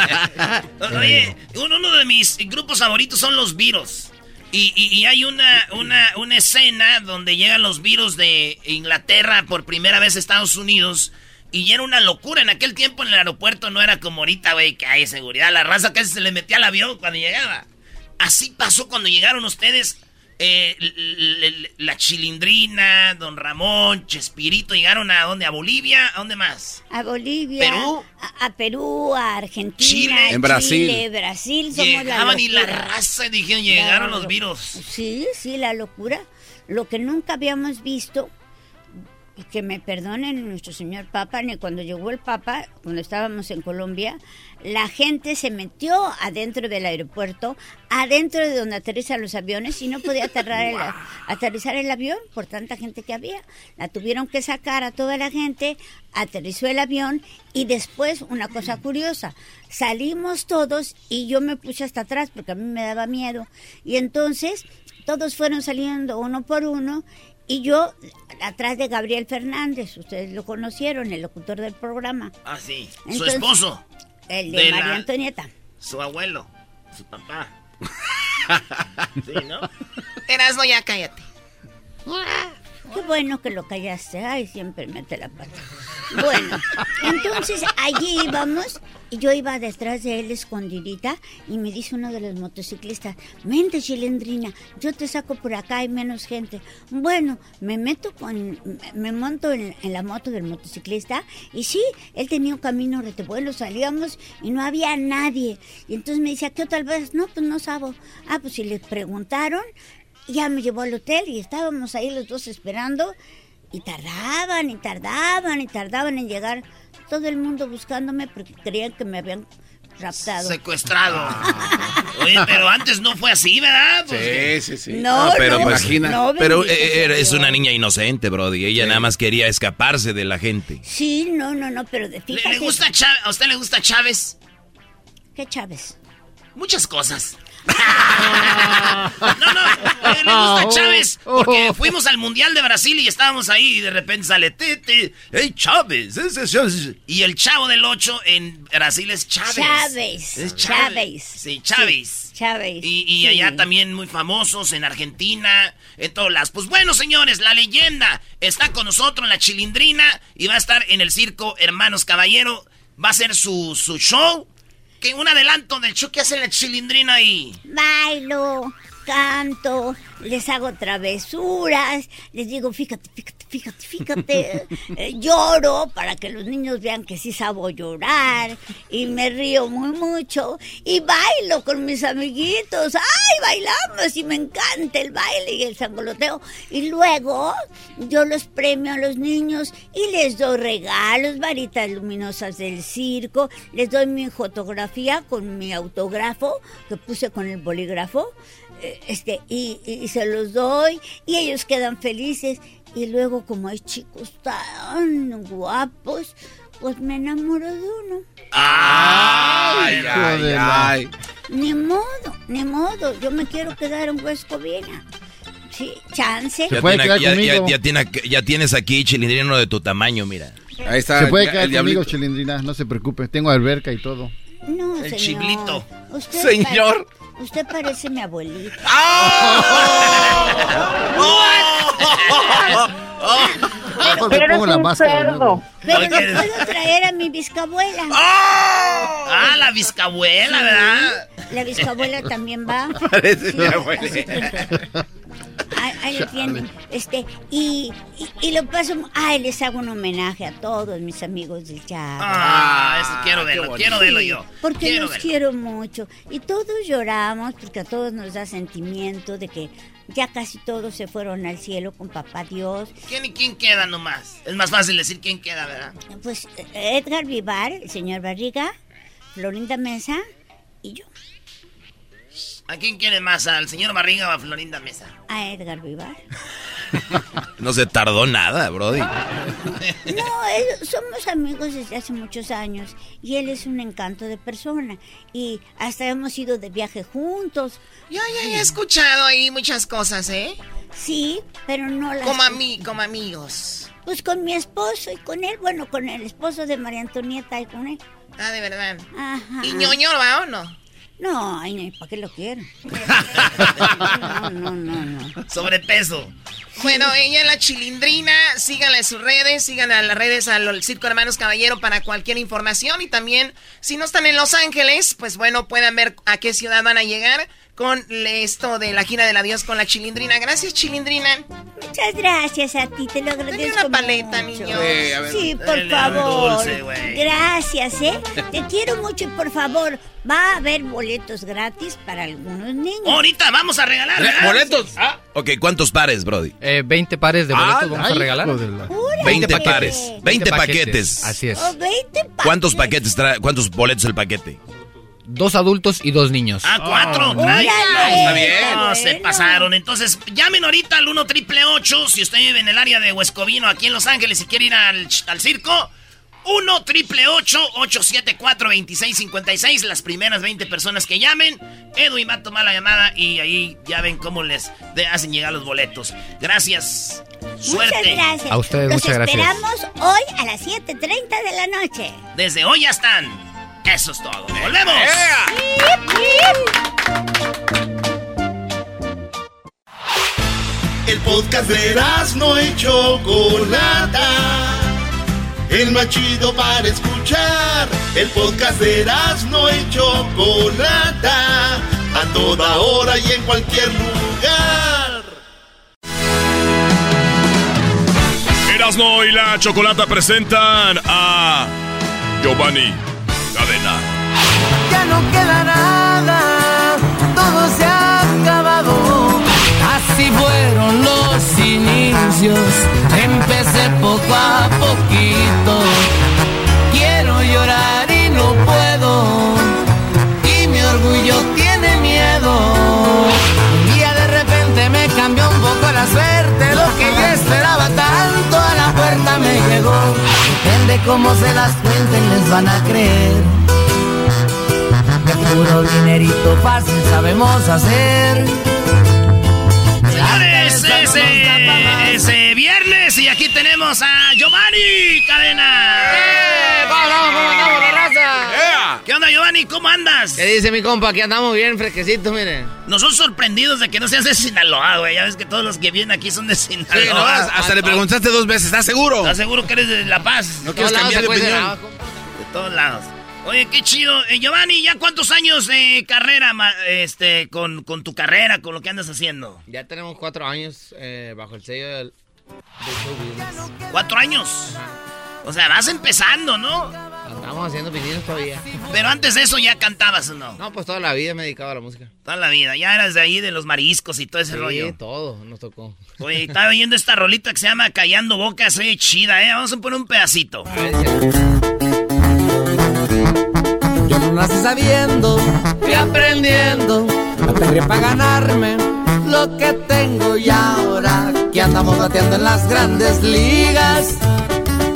[laughs] Oye, uno uno de mis grupos favoritos son los virus. Y, y- y hay una, una, una escena donde llegan los virus de Inglaterra por primera vez a Estados Unidos. Y era una locura. En aquel tiempo en el aeropuerto no era como ahorita, güey, que hay seguridad. La raza casi se le metía al avión cuando llegaba. Así pasó cuando llegaron ustedes. Eh, la Chilindrina, Don Ramón, Chespirito, llegaron a dónde? ¿A Bolivia? ¿A dónde más? A Bolivia, Perú. A, a Perú, a Argentina, Chile. En Brasil. Chile, Brasil, somos la Llegaban y la locura. raza y dijeron, llegaron los virus. Sí, sí, la locura. Lo que nunca habíamos visto que me perdonen nuestro señor Papa, ni cuando llegó el Papa, cuando estábamos en Colombia, la gente se metió adentro del aeropuerto, adentro de donde aterrizan los aviones y no podía aterrar el- aterrizar el avión por tanta gente que había. La tuvieron que sacar a toda la gente, aterrizó el avión y después una cosa curiosa, salimos todos y yo me puse hasta atrás porque a mí me daba miedo y entonces todos fueron saliendo uno por uno y yo atrás de Gabriel Fernández, ustedes lo conocieron, el locutor del programa. Ah, sí. Su esposo. El de, De María la- Antonieta. Su abuelo. Su papá. [laughs] sí, ¿no? Erasmo, ya cállate. Qué bueno que lo callaste. Ay, siempre mete la pata. Bueno, entonces allí íbamos y yo iba detrás de él escondidita y me dice uno de los motociclistas, vente chilindrina, yo te saco por acá, hay menos gente. Bueno, me meto con, me monto en, la moto del motociclista y sí, él tenía un camino rete bueno, salíamos y no había nadie. Y entonces me dice, ¿a qué tal vez? No, pues no sabo. Ah, pues si le preguntaron, ya me llevó al hotel y estábamos ahí los dos esperando y tardaban y tardaban y tardaban en llegar todo el mundo buscándome porque creían que me habían raptado. Secuestrado. Oye, pero antes no fue así, ¿verdad? Pues, Sí, sí, sí. No, Ah, pero no, pues, no, pero eh, era- es una niña inocente, Brody. Ella nada más quería escaparse de la gente. Sí, no, no, no, pero de ¿Le, fíjate. le gusta Chávez? ¿A usted le gusta Chávez? ¿Qué Chávez? Muchas cosas. No, no, eh, le gusta Chávez porque fuimos al Mundial de Brasil y estábamos ahí y de repente sale Tete, hey Chávez, ese es Chávez". y el chavo del 8 en Brasil es Chávez. Chávez. Es Chávez. Sí, Chávez. Sí, Chávez. Y, y Sí. allá también muy famosos en Argentina, en todas las. Pues bueno, señores, la leyenda está con nosotros en la chilindrina y va a estar en el circo Hermanos Caballero. Va a ser su, su show. Que un adelanto del que hace la chilindrina ahí. Bailo, canto, les hago travesuras, les digo, fíjate, fíjate, fíjate, fíjate, [laughs] eh, lloro para que los niños vean que sí sabo llorar y me río muy mucho y bailo con mis amiguitos, ay, bailamos y me encanta el baile y el sangoloteo. Y luego yo los premio a los niños y les doy regalos, varitas luminosas del circo, les doy mi fotografía con mi autógrafo que puse con el bolígrafo este y, y- y se los doy y ellos quedan felices y luego como hay chicos tan guapos pues me enamoro de uno Ay, ay, ay. ni modo ni modo yo me quiero quedar en Huescovina sí chance Ya, tiene- ya- ya- ya tiene- ya tienes aquí chilindrino de tu tamaño, mira. Ahí está. Se puede el quedar conmigo, diablito. Chilindrina, no se preocupe. Tengo alberca y todo. no El señor. chiblito. Usted Señor. Usted parece mi abuelita Mejor me pongo la máscara. luego. pero le puedo traer a mi bisabuela Ah, la bisabuela, ¿verdad? La bisabuela también va. [laughs] Parece mi Sí, abuela. [laughs] Ahí, ahí lo tienen. Este, y, y, y lo paso. Ay, les hago un homenaje a todos mis amigos del chat. Ah, eso quiero qué verlo, quiero verlo yo. Porque quiero los verlo. quiero mucho. Y todos lloramos porque a todos nos da sentimiento de que ya casi todos se fueron al cielo con papá Dios. ¿Quién y quién queda nomás? Es más fácil decir quién queda, ¿verdad? Pues eh, Edgar Vivar, el señor Barriga, Florinda Mesa y yo. ¿A quién quiere más? ¿Al señor Barriga o a Florinda Mesa? A Edgar Vivar. [laughs] No se tardó nada, Brody. No, él- somos amigos desde hace muchos años y él es un encanto de persona y hasta hemos ido de viaje juntos. Yo ya he escuchado ahí muchas cosas, ¿eh? Sí, pero no las... Como, ami como amigos. Pues con mi esposo y con él, bueno, con el esposo de María Antonieta y con él. Ah, de verdad. Ajá. ¿Y ñoño va o no? No, ay, ¿para qué lo quiero? [laughs] No, no, no, no. Sobrepeso. Bueno, ella es la chilindrina. Síganla en sus redes, síganla en las redes al Circo Hermanos Caballero para cualquier información. Y también, si no están en Los Ángeles, pues bueno, puedan ver a qué ciudad van a llegar con esto de la gira del adiós con la chilindrina. Gracias, chilindrina. Muchas gracias a ti, te lo agradezco una paleta, mucho. niño. Sí, a ver. Sí, por favor. dulce, gracias, ¿eh? Te quiero mucho y por favor, va a haber boletos gratis para algunos niños. Ahorita vamos a regalar, ¿verdad? ¿Boletos? Ah, Ok, ¿cuántos pares, Brody? Eh, 20 pares de boletos Ah, vamos a regalar. la- ¡Órale! 20 pares. 20 paquetes. Así es. Oh, 20 pa- ¿Cuántos paquetes trae? ¿Cuántos boletos el paquete? Dos adultos y dos niños. Ah, cuatro. trae. Órale. Está bien. No, se pasaron. Entonces, llamen ahorita al 1 triple 8 si usted vive en el área de Huescovino, aquí en Los Ángeles, y quiere ir al, al circo. 1 triple 874 2656 Las primeras 20 personas que llamen. Edwin va a tomar la llamada y ahí ya ven cómo les hacen llegar los boletos. Gracias. Suerte. Muchas gracias. A ustedes, Los muchas gracias. esperamos hoy a las 7.30 de la noche. Desde hoy ya están. Eso es todo. ¡Volvemos! El podcast de no y Chocolata. El más chido para escuchar. El podcast de no y Chocolata. A toda hora y en cualquier lugar. Erasno y la Chocolata presentan a Giovanni Ya no queda nada, todo se ha acabado. Así fueron los inicios, empecé poco a poquito. Quiero llorar y no puedo, y mi orgullo tiene miedo. Un día de repente me cambió un poco la suerte, lo que yo esperaba tanto a la puerta me llegó. Cómo se las cuenten, les van a creer. Que puro dinerito fácil sabemos hacer. Señores, ese, ese viernes y aquí tenemos a Giovanni Cadena. ¡Vamos, vamos, vamos, raza! ¿Cómo andas? ¿Qué dice mi compa? Aquí andamos bien fresquecitos, miren. Nosotros sorprendidos de que no seas de Sinaloa, güey. Ya ves que todos los que vienen aquí son de Sinaloa. Sí, ¿no? Hasta le preguntaste dos veces, ¿estás seguro? ¿Estás seguro que eres de La Paz? No quieres cambiar de opinión. De todos lados. Oye, qué chido. Eh, Giovanni, ¿ya cuántos años de carrera, este, con, con tu carrera, con lo que andas haciendo? Ya tenemos cuatro años eh, bajo el sello del, business. ¿Cuatro años? O sea, vas empezando, ¿no? Andamos haciendo pininos todavía. Pero antes de eso ya cantabas, ¿o no? No, pues toda la vida me he dedicado a la música. Toda la vida. Ya eras de ahí, de los mariscos y todo ese Sí, rollo. todo nos tocó. Oye, estaba oyendo esta rolita que se llama Callando Bocas, oye, chida, ¿eh? Vamos a poner un pedacito. Yo no nací sabiendo y aprendiendo. La para ganarme lo que tengo y ahora que andamos bateando en las grandes ligas.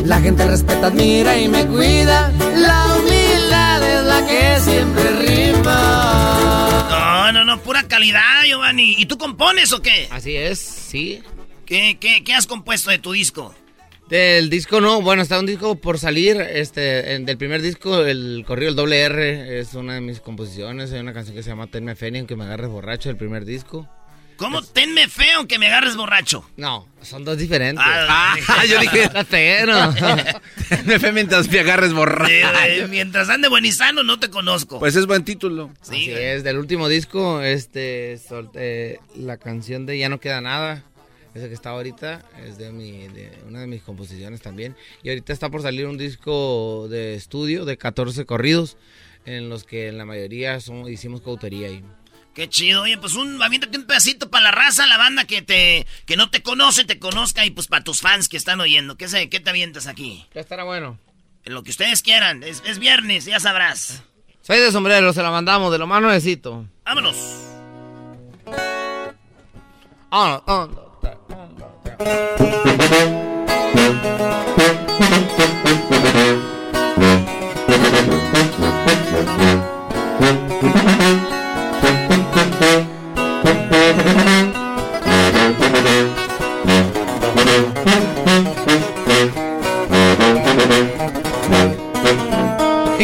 La gente respeta, admira y me cuida. La humildad es la que siempre rima. No, no, no, pura calidad, Giovanni. ¿Y tú compones o qué? Así es, sí. ¿Qué, qué, qué has compuesto de tu disco? Del disco no, bueno, está un disco por salir, este, en- del primer disco, el corrido El Doble R, es una de mis composiciones, hay una canción que se llama Tenme Fe, ni aunque me agarres borracho, del primer disco. ¿Cómo tenme feo aunque me agarres borracho? No, son dos diferentes. Ah, [laughs] yo dije- Está [laughs] feo, mientras me agarres borracho. Eh, mientras ande buenizano, no te conozco. Pues es buen título. Así es, del último disco, este, solté la canción de Ya no queda nada, esa que está ahorita, es de, mi, de una de mis composiciones también. Y ahorita está por salir un disco de estudio de 14 corridos, en los que en la mayoría son, hicimos cautería ahí. Qué chido, oye, pues un, aviéntate un pedacito para la raza, la banda que te, que no te conoce, te conozca y pues para tus fans que están oyendo. ¿Qué, sé, qué te avientas aquí? Ya estará bueno. Lo que ustedes quieran, es, es viernes, ya sabrás. Soy de sombrero, se la mandamos, de lo más nuevecito. Vámonos. Ah, ah, Y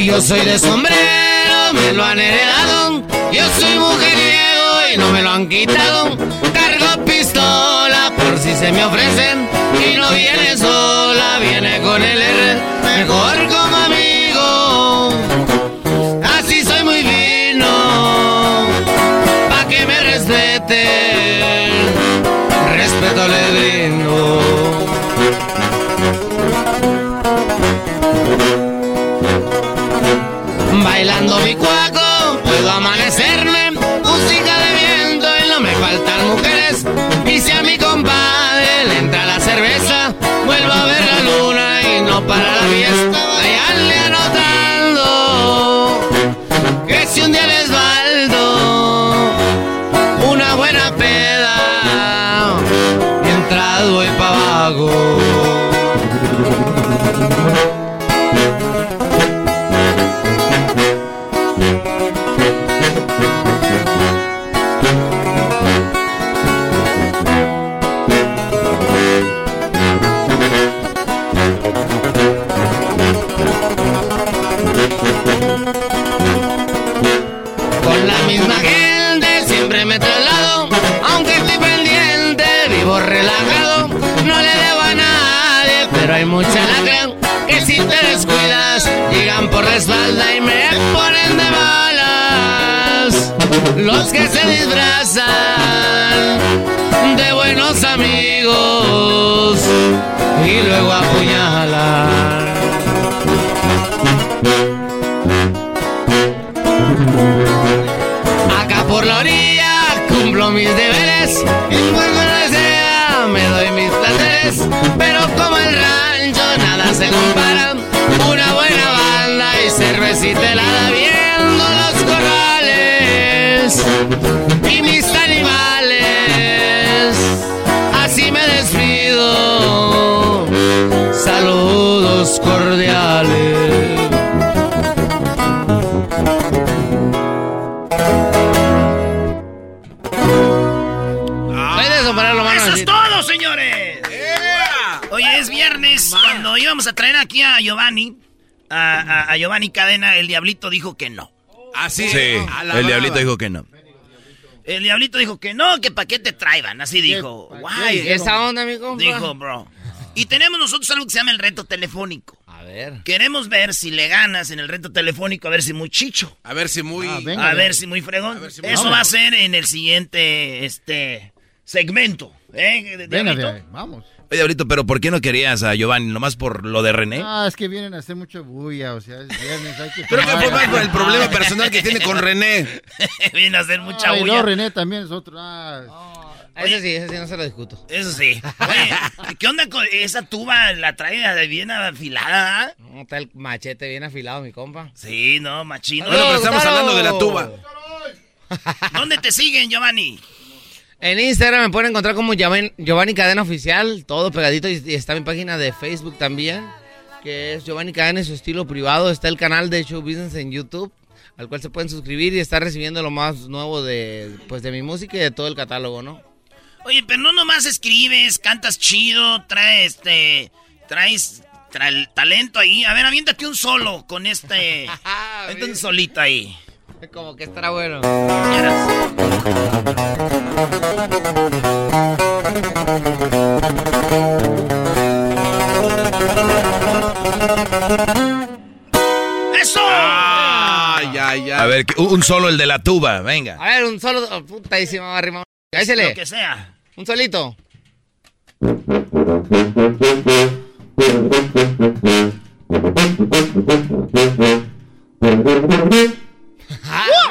Yo soy de sombrero, me lo han heredado. Yo soy mujeriego y no me lo han quitado. Cargo pistola por si se me ofrecen. Y no viene sola, viene con el R. Mejor como amigo. Así soy muy fino. Pa' que me respeten. Respeto le brindo. Bailando mi cuaco, puedo amanecerme. Música de viento y no me faltan mujeres. Y si a mi compadre le entra la cerveza, vuelvo a ver la para la fiesta vayanle anotando que si un día les baldo una buena peda mientras voy pa' abajo. Pero hay mucha lacra que si te descuidas, llegan por la espalda y me ponen de malas. Los que se disfrazan de buenos amigos y luego apuñalan. Acá por la orilla cumplo mis deberes y cuando helada viendo los corrales y mis animales. Así me despido. Saludos cordiales. ¡Eso es todo, señores! Oye, es viernes. Cuando íbamos a traer aquí a Giovanni, a, a- a Giovanni Cadena, el diablito dijo que no. Así Sí, el diablito dijo que no. El diablito dijo que no, que pa' qué te traigan. Así dijo. Guay. ¿Qué esa onda, mi compa? Dijo, bro. Y tenemos nosotros algo que se llama el reto telefónico. A ver. Queremos ver si le ganas en el reto telefónico, a ver si muy chicho. A ver si muy. a ver si muy fregón. si muy- Eso va a ser en el siguiente este segmento. ¿Eh, Venga, Diablito? de ahí, vamos. Oye, Diablito, pero ¿por qué no querías a Giovanni? ¿Nomás por lo de René? Ah, es que vienen a hacer mucho bulla, o sea, es viernes, hay que Creo que fue más por el problema personal que tiene con René. [laughs] Viene a hacer mucha Ay, bulla. no, René también es otro. Ah, Ese sí, ese sí no se lo discuto. Eso sí. Oye, ¿qué onda con esa tuba? ¿La trae bien afilada? No, está el machete bien afilado, mi compa. Sí, no, machino. Bueno, pero estamos hablando de la tuba. ¿Dónde te siguen, Giovanni? En Instagram me pueden encontrar como Giovanni, Cadena Oficial, todo pegadito, y, está mi página de Facebook también, que es Giovanni Cadena y su estilo privado. Está el canal de Show Business en YouTube, al cual se pueden suscribir y estar recibiendo lo más nuevo de, pues, de mi música y de todo el catálogo, ¿no? Oye, pero no nomás escribes, cantas chido, traes este. Traes tra- talento ahí. A ver, aviéntate un solo con este. [laughs] Aviéntate un solito ahí. Como que estará bueno. ¡Eso! Ay, ay, ay. A ver, un solo el de la tuba, venga. A ver, un solo. oh, puta, ahí sí me va a rimar. Ahí se Lo que sea. Un solito. [laughs]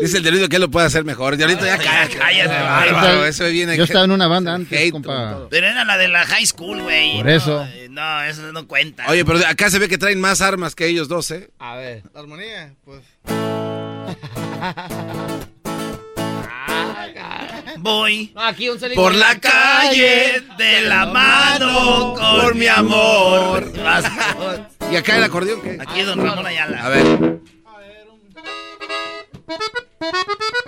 Dice el diablito que él lo puede hacer mejor. Diablito, ya cállate. cállate, bárbaro. Eso viene. Yo estaba en una banda antes, compa. Pero era la de la high school, güey. Por No, eso. eh, No, eso no cuenta. Oye, pero acá se ve que traen más armas que ellos dos, ¿eh? A ver. Armonía, pues. [laughs] Voy No, aquí un por la calle de la mano con mi amor. [laughs] Por- ¿Y acá el acordeón qué? Aquí don Ramón Ayala. A ver. ¡Eso! Thank you.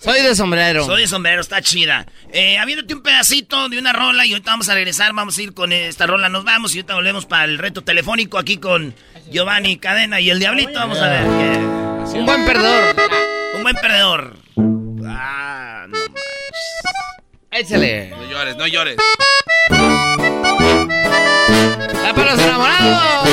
Soy de sombrero. Soy de sombrero, está chida. Eh, habiéndote un pedacito de una rola y ahorita vamos a regresar, vamos a ir con esta rola, nos vamos y ahorita volvemos para el reto telefónico aquí con Giovanni Cadena y el Diablito. Vamos a ver. qué- Un buen perdedor. Un buen perdedor. Ah, no manches. Échale. No llores, no llores. ¡La para los enamorados!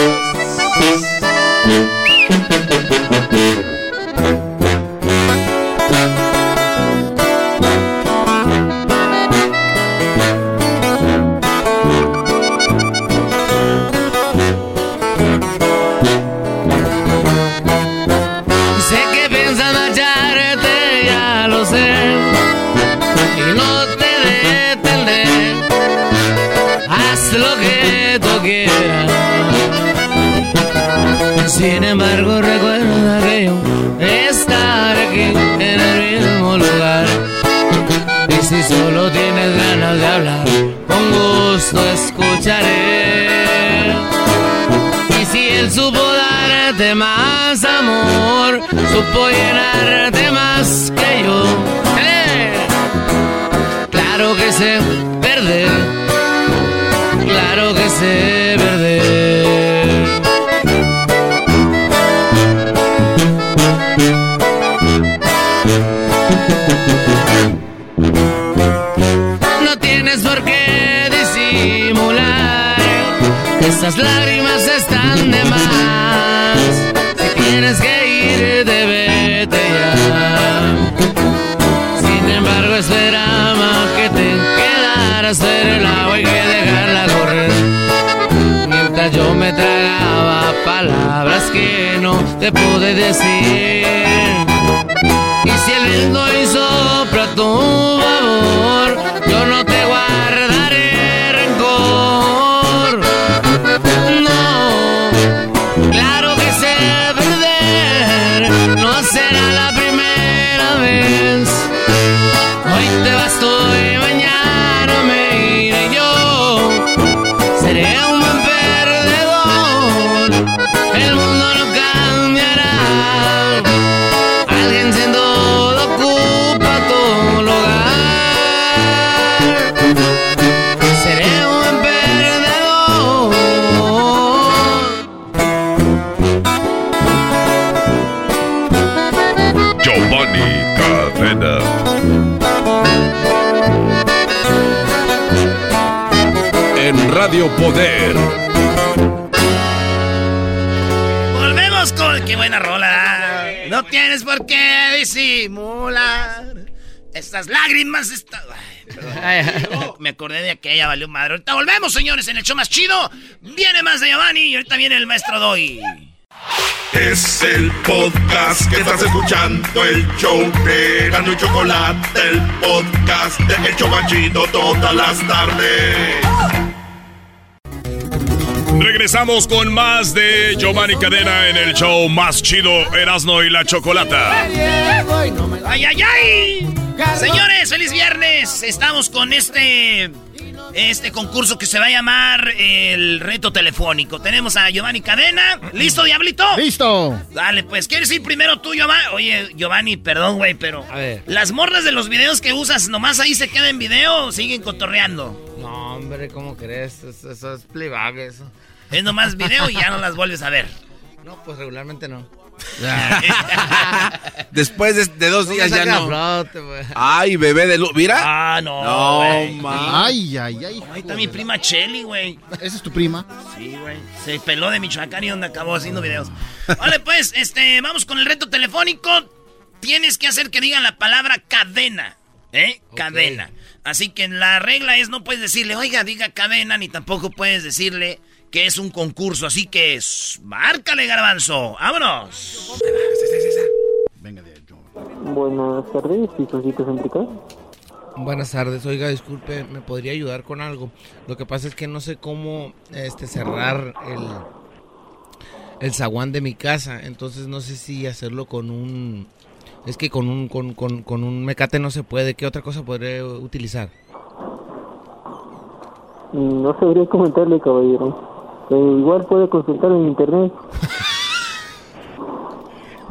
Decir. Radio Poder. Volvemos con. ¡Qué buena rola! No tienes por qué disimular. Estas lágrimas. Esta... Ay, perdón. Me acordé de aquella, valió madre. Ahorita volvemos, señores, en el show más chido. Viene más de Giovanni y ahorita viene el maestro Doy. Es el podcast que estás escuchando, el show de Gano y Chocolate, el podcast de El Chobachito todas las tardes. Regresamos con más de Giovanni Cadena en el show más chido Erasno y la Chocolata. ¡Ay, ay, ay! Señores, feliz viernes. Estamos con este. Este concurso que se va a llamar el reto telefónico. Tenemos a Giovanni Cadena. ¿Listo, Diablito? ¡Listo! Dale, pues, ¿quieres ir primero tú, Giovanni? Oye, Giovanni, perdón, güey, pero. A ver. Las morras de los videos que usas, nomás ahí se quedan en video o siguen cotorreando. No, hombre, ¿cómo crees? Eso, eso es playback, eso. Es nomás video y ya no las vuelves a ver. No, pues regularmente no. [laughs] Después de, de dos días ya no. flote. Ay, bebé de luz. Mira. Ah, no. No, ma. Ay, ay, ay. Ahí está mi prima Chelly, güey. ¿Esa es tu prima? Sí, güey. Se peló de Michoacán y donde acabó haciendo videos. Vale, pues, este, vamos con el reto telefónico. Tienes que hacer que digan la palabra cadena. ¿Eh? Cadena. Así que la regla es no puedes decirle, oiga, diga cadena, ni tampoco puedes decirle que es un concurso. Así que, s- márcale, garbanzo. ¡Vámonos! Buenas tardes, Pisoncitos Centrical. Buenas tardes, oiga, disculpe, ¿me podría ayudar con algo? Lo que pasa es que no sé cómo este cerrar el el zaguán de mi casa, entonces no sé si hacerlo con un es que con un con, con, con un mecate no se puede, ¿qué otra cosa podré utilizar? No sabría comentarle, caballero. Eh, igual puede consultar en internet. [laughs]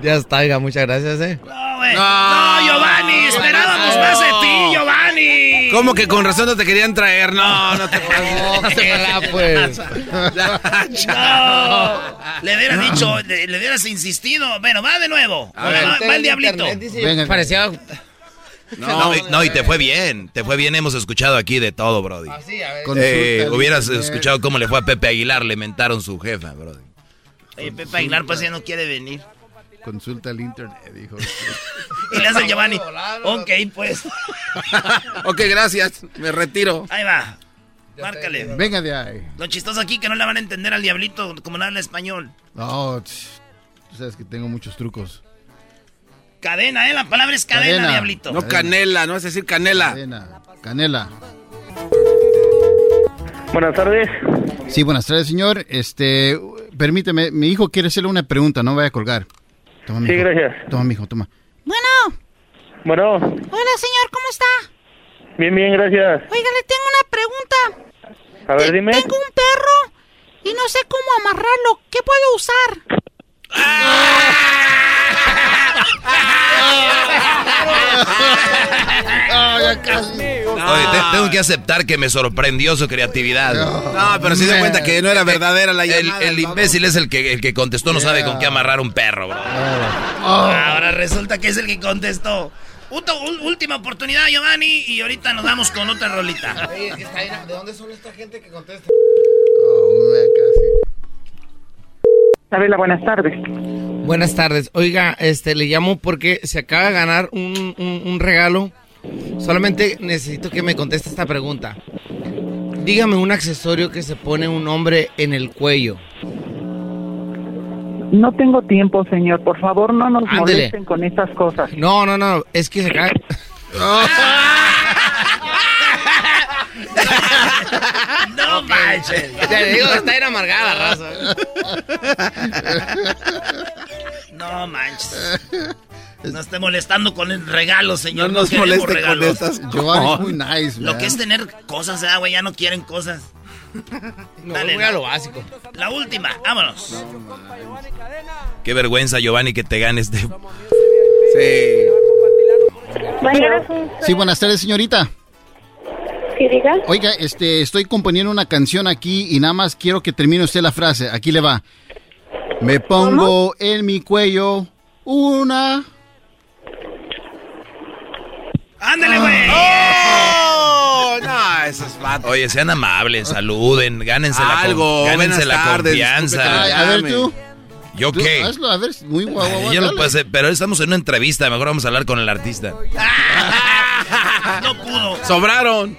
Ya está, oiga, muchas gracias, eh. No, güey. No, Giovanni, esperábamos más de ti, Giovanni. ¿Cómo que con razón no te querían traer? No, no te [laughs] pases. pues. [laughs] No. Le hubieras dicho, le, le hubieras insistido. Bueno, va de nuevo. A ver. va, va el diablito. Venga. Parecía No, y- no, y te fue bien, te fue bien, hemos escuchado aquí de todo, Brody. sí, a ver. Eh, hubieras escuchado cómo le fue a Pepe Aguilar, le mentaron su jefa, Brody. Oye, Pepe Aguilar pues ya no quiere venir. Consulta el internet, dijo. [laughs] y le hace Giovanni. Ok, pues. [laughs] ok, gracias. Me retiro. Ahí va. Márcale. Venga de ahí. Lo chistoso aquí que no le van a entender al diablito como no habla español. No, tú sabes que tengo muchos trucos. Cadena, ¿eh? La palabra es cadena, diablito. No canela, no es decir canela. Cadena, canela. Buenas tardes. Sí, buenas tardes, señor. Este, permíteme, mi hijo quiere hacerle una pregunta, no vaya a colgar. Toma, sí, mijo. gracias. Toma, mijo, toma. Bueno. Bueno. Hola, señor, ¿cómo está? Bien, bien, gracias. Oiga, le tengo una pregunta. A ver, dime. Tengo un perro y no sé cómo amarrarlo. ¿Qué puedo usar? Oye, tengo que aceptar que me sorprendió su creatividad. No, pero se dio cuenta que no era verdadera la llamada. El, imbécil es el que, el que contestó, no sabe con qué amarrar un perro, bro. Ahora resulta que es el que contestó. última oportunidad, Giovanni, y ahorita nos vamos con otra rolita. ¿De dónde son esta gente que contesta? Isabela, buenas tardes. Buenas tardes. Oiga, este le llamo porque se acaba de ganar un, un, un regalo. Solamente necesito que me conteste esta pregunta. Dígame un accesorio que se pone un hombre en el cuello. No tengo tiempo, señor. Por favor, no nos Ándele. molesten con estas cosas. No, no, no. Es que se acaba. [laughs] [laughs] manches. [laughs] Le digo, está bien amargada, raza. No manches. No esté molestando con el regalo, señor. No nos queremos moleste con regalos. estas Giovanni es muy nice, Lo man. que es tener cosas, güey, ya no quieren cosas. No, Dale, voy a no. lo básico. La última, vámonos. Qué vergüenza, Giovanni, que te ganes de... Sí. Sí, buenas tardes, señorita. Oiga, este, estoy componiendo una canción aquí y nada más quiero que termine usted la frase. Aquí le va. Me pongo en mi cuello una... ¡Ándale, güey! ¡Oh! No, eso es vato. Oye, sean amables, saluden, gánense la, Algo, con- gánense buenas la tardes, confianza. Ay, a ver tú. ¿Yo Tú, qué? Hazlo, a ver, muy guau, guau, Yo dale. pero estamos en una entrevista, mejor vamos a hablar con el artista. [laughs] No pudo. Sobraron.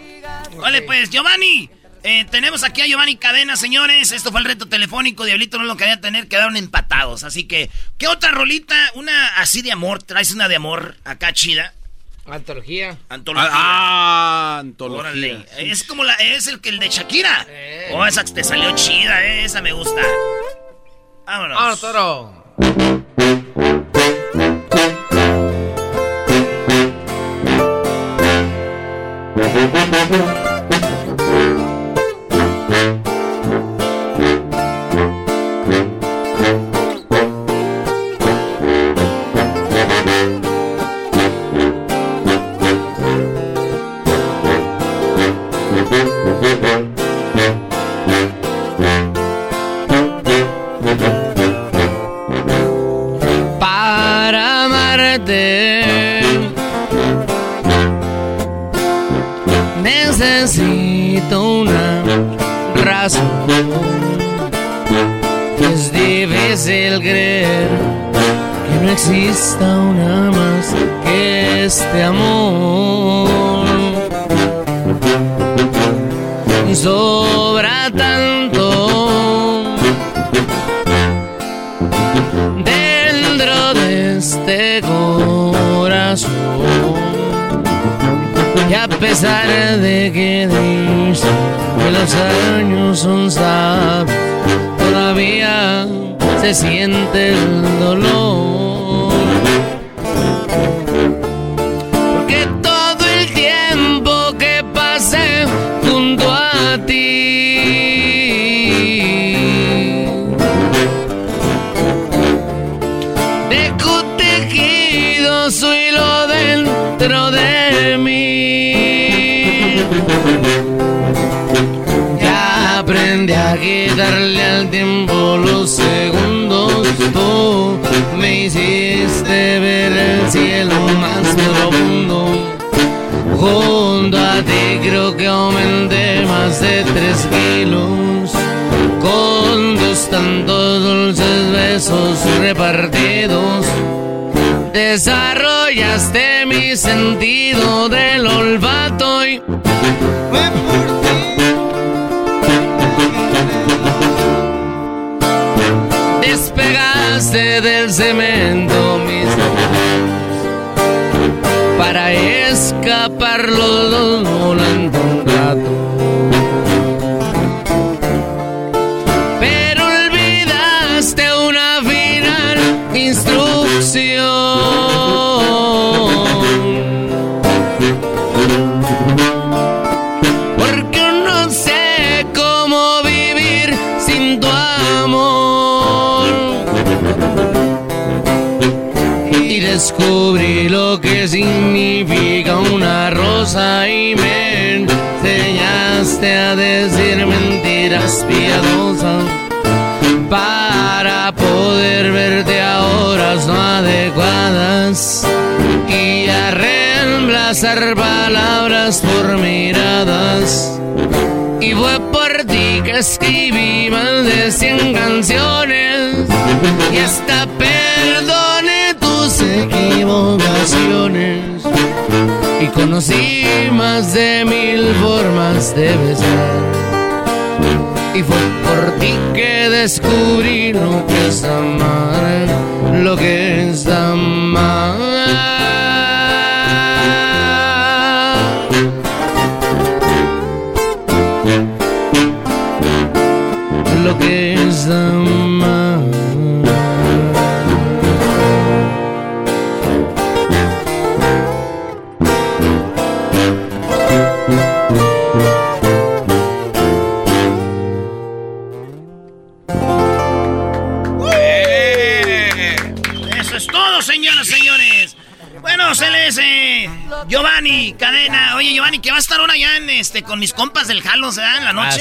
Vale, pues, Giovanni. eh, tenemos aquí a Giovanni Cadena, señores. Esto fue el reto telefónico. Diablito no lo quería tener, quedaron empatados. Así que, ¿qué otra rolita? Una así de amor. ¿Traes una de amor acá chida? Antología. Antología. Ah, antología. Órale. Es como la, es el que el de Shakira. Oh, esa que te salió chida, eh, esa me gusta. Vámonos. ¡Ah, toro! [laughs]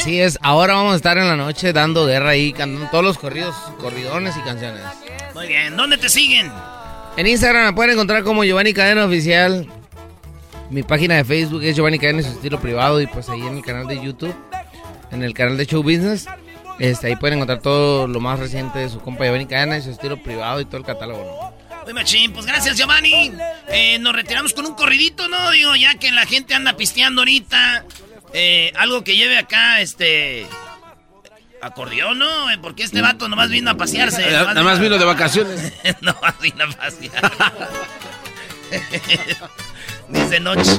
Así es, ahora vamos a estar en la noche dando guerra ahí, cantando todos los corridos, corridones y canciones. Muy bien, ¿dónde te siguen? En Instagram me pueden encontrar como Giovanni Cadena Oficial. Mi página de Facebook es Giovanni Cadena en su estilo privado y pues ahí en el canal de YouTube, en el canal de Show Business, este, ahí pueden encontrar todo lo más reciente de su compa Giovanni Cadena en su estilo privado y todo el catálogo. ¿no? Muy machín, pues gracias Giovanni. Eh, nos retiramos con un corridito, ¿no? Digo, ya que la gente anda pisteando ahorita. Eh, algo que lleve acá, este... Acordeón, ¿no? Eh, Porque este vato nomás vino a pasearse. Eh, Nada más vino de vacaciones. [laughs] nomás vino a pasear. [laughs] Dice noche.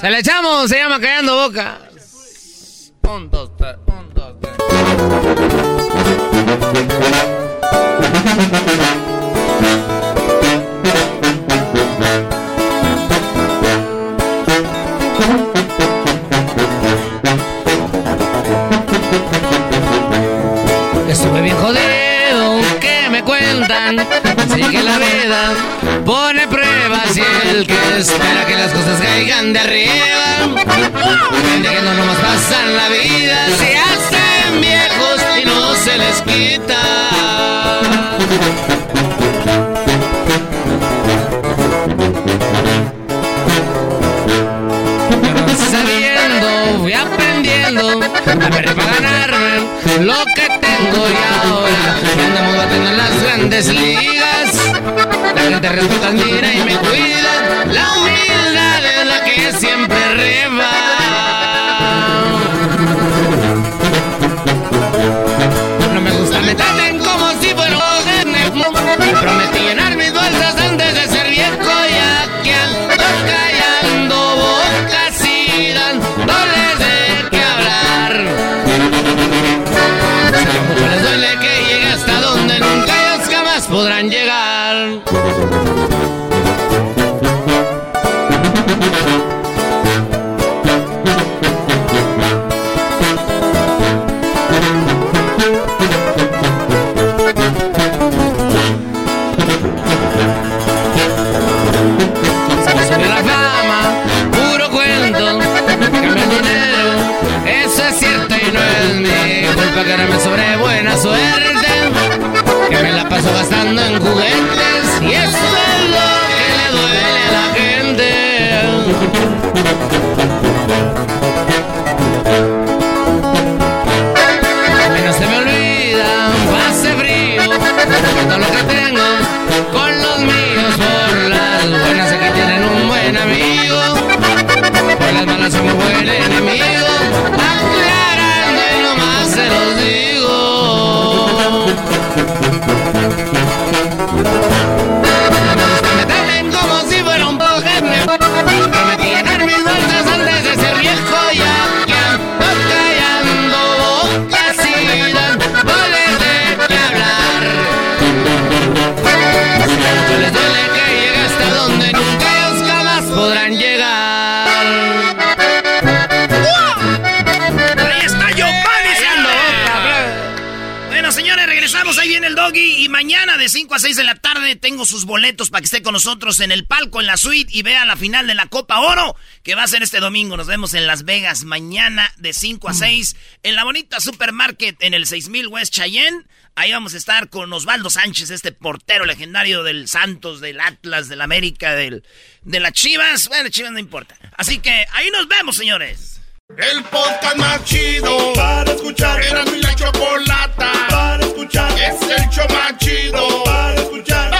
Se le echamos, se llama Callando Boca. Que espera que las cosas caigan de arriba. Gente que no nomás pasan la vida, se hacen viejos y no se les quita. Sabiendo, fui aprendiendo a perder para ganarme lo que tengo y ahora andamos batiendo en las grandes ligas. La gente resulta mira y me cuida. Siempre reba. Sus boletos para que esté con nosotros en el palco, en la suite y vea la final de la Copa Oro que va a ser este domingo. Nos vemos en Las Vegas mañana de 5 a 6 en la bonita supermarket en el 6000 West Cheyenne. Ahí vamos a estar con Osvaldo Sánchez, este portero legendario del Santos, del Atlas, del América, del, de las Chivas. Bueno, Chivas no importa. Así que ahí nos vemos, señores. El podcast más chido para escuchar. Era mi la chocolata para escuchar. Es el show más chido para escuchar.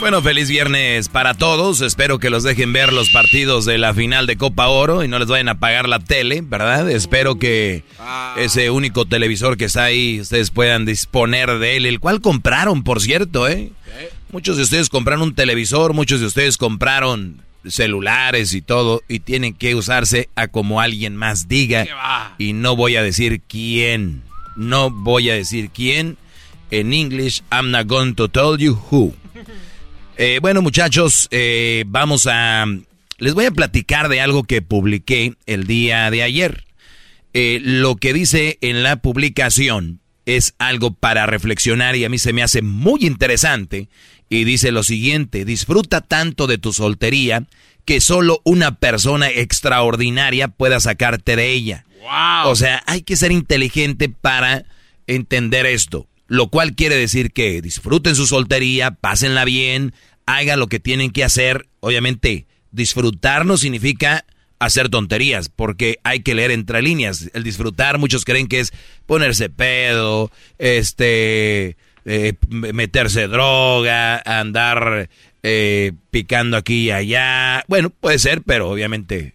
Bueno, feliz viernes para todos. Espero que los dejen ver los partidos de la final de Copa Oro y no les vayan a apagar la tele, ¿verdad? Espero que ese único televisor que está ahí ustedes puedan disponer de él, el cual compraron, por cierto, ¿eh? Muchos de ustedes compraron un televisor, muchos de ustedes compraron celulares y todo y tienen que usarse a como alguien más diga y no voy a decir quién. No voy a decir quién. En English, I'm not going to tell you who. Eh, bueno, muchachos, eh, vamos a... Les voy a platicar de algo que publiqué el día de ayer. Eh, lo que dice en la publicación es algo para reflexionar y a mí se me hace muy interesante. Y dice lo siguiente, disfruta tanto de tu soltería que solo una persona extraordinaria pueda sacarte de ella. O sea, hay que ser inteligente para entender esto. Lo cual quiere decir que disfruten su soltería, pásenla bien, hagan lo que tienen que hacer. Obviamente, disfrutar no significa hacer tonterías, porque hay que leer entre líneas. El disfrutar, muchos creen que es ponerse pedo, este, eh, meterse droga, andar eh, picando aquí y allá. Bueno, puede ser, pero obviamente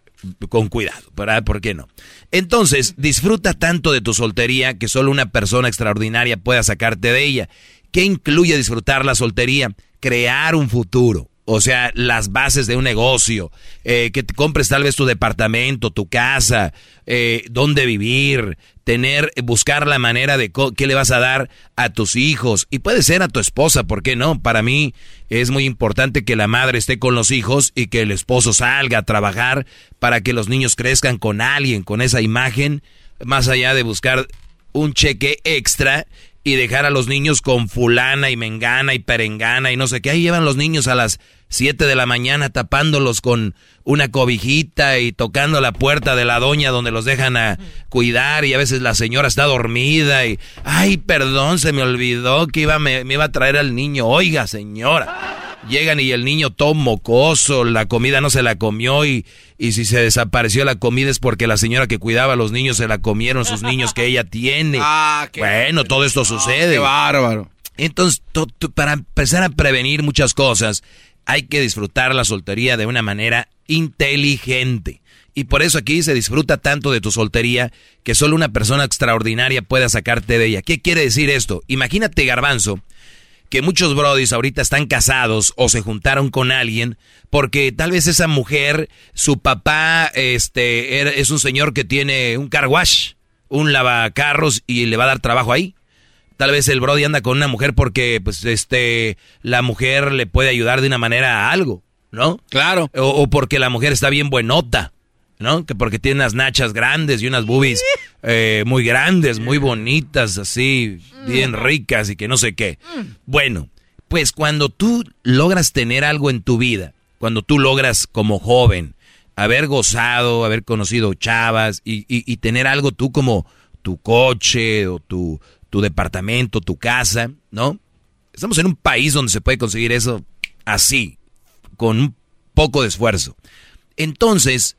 con cuidado. ¿Por qué no? Entonces, disfruta tanto de tu soltería que solo una persona extraordinaria pueda sacarte de ella. ¿Qué incluye disfrutar la soltería? Crear un futuro. O sea, las bases de un negocio, eh, que te compres tal vez tu departamento, tu casa, eh, dónde vivir, tener, buscar la manera de qué le vas a dar a tus hijos y puede ser a tu esposa, ¿por qué no? Para mí es muy importante que la madre esté con los hijos y que el esposo salga a trabajar para que los niños crezcan con alguien, con esa imagen, más allá de buscar un cheque extra y dejar a los niños con fulana y mengana y perengana y no sé qué. Ahí llevan los niños a las 7 de la mañana tapándolos con una cobijita y tocando la puerta de la doña donde los dejan a cuidar y a veces la señora está dormida y, ay, perdón, se me olvidó que iba, me, me iba a traer al niño. Oiga, señora. Llegan y el niño todo mocoso, la comida no se la comió y, y si se desapareció la comida es porque la señora que cuidaba a los niños se la comieron sus niños que ella tiene. [laughs] Ah, bueno, todo esto sucede. Qué bárbaro. Entonces, para empezar a prevenir muchas cosas, hay que disfrutar la soltería de una manera inteligente. Y por eso aquí se disfruta tanto de tu soltería que solo una persona extraordinaria pueda sacarte de ella. ¿Qué quiere decir esto? Imagínate, garbanzo, que muchos brodis ahorita están casados o se juntaron con alguien porque tal vez esa mujer, su papá, este, es un señor que tiene un car wash, un lavacarros y le va a dar trabajo ahí. Tal vez el brody anda con una mujer porque, pues, este, la mujer le puede ayudar de una manera a algo, ¿no? Claro. O, o porque la mujer está bien buenota. ¿No? Que porque tiene unas nachas grandes y unas boobies [laughs] eh, muy grandes, muy bonitas, así, bien ricas y que no sé qué. Bueno, pues cuando tú logras tener algo en tu vida, cuando tú logras como joven haber gozado, haber conocido chavas y, y, y tener algo tú como tu coche o tu, tu departamento, tu casa, ¿no? Estamos en un país donde se puede conseguir eso así, con un poco de esfuerzo. Entonces,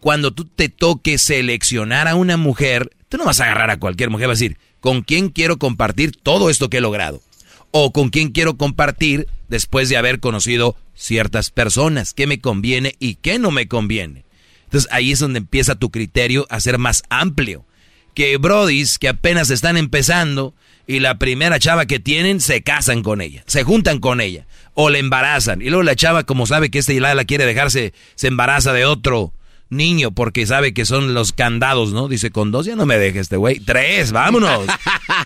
cuando tú te toques seleccionar a una mujer, tú no vas a agarrar a cualquier mujer, vas a decir, ¿con quién quiero compartir todo esto que he logrado? O con quién quiero compartir después de haber conocido ciertas personas, qué me conviene y qué no me conviene. Entonces ahí es donde empieza tu criterio a ser más amplio. Que brodis que apenas están empezando y la primera chava que tienen se casan con ella, se juntan con ella o le embarazan y luego la chava como sabe que este la, la quiere dejarse, se embaraza de otro niño porque sabe que son los candados, ¿no? Dice, con dos ya no me deje este güey. Tres, vámonos.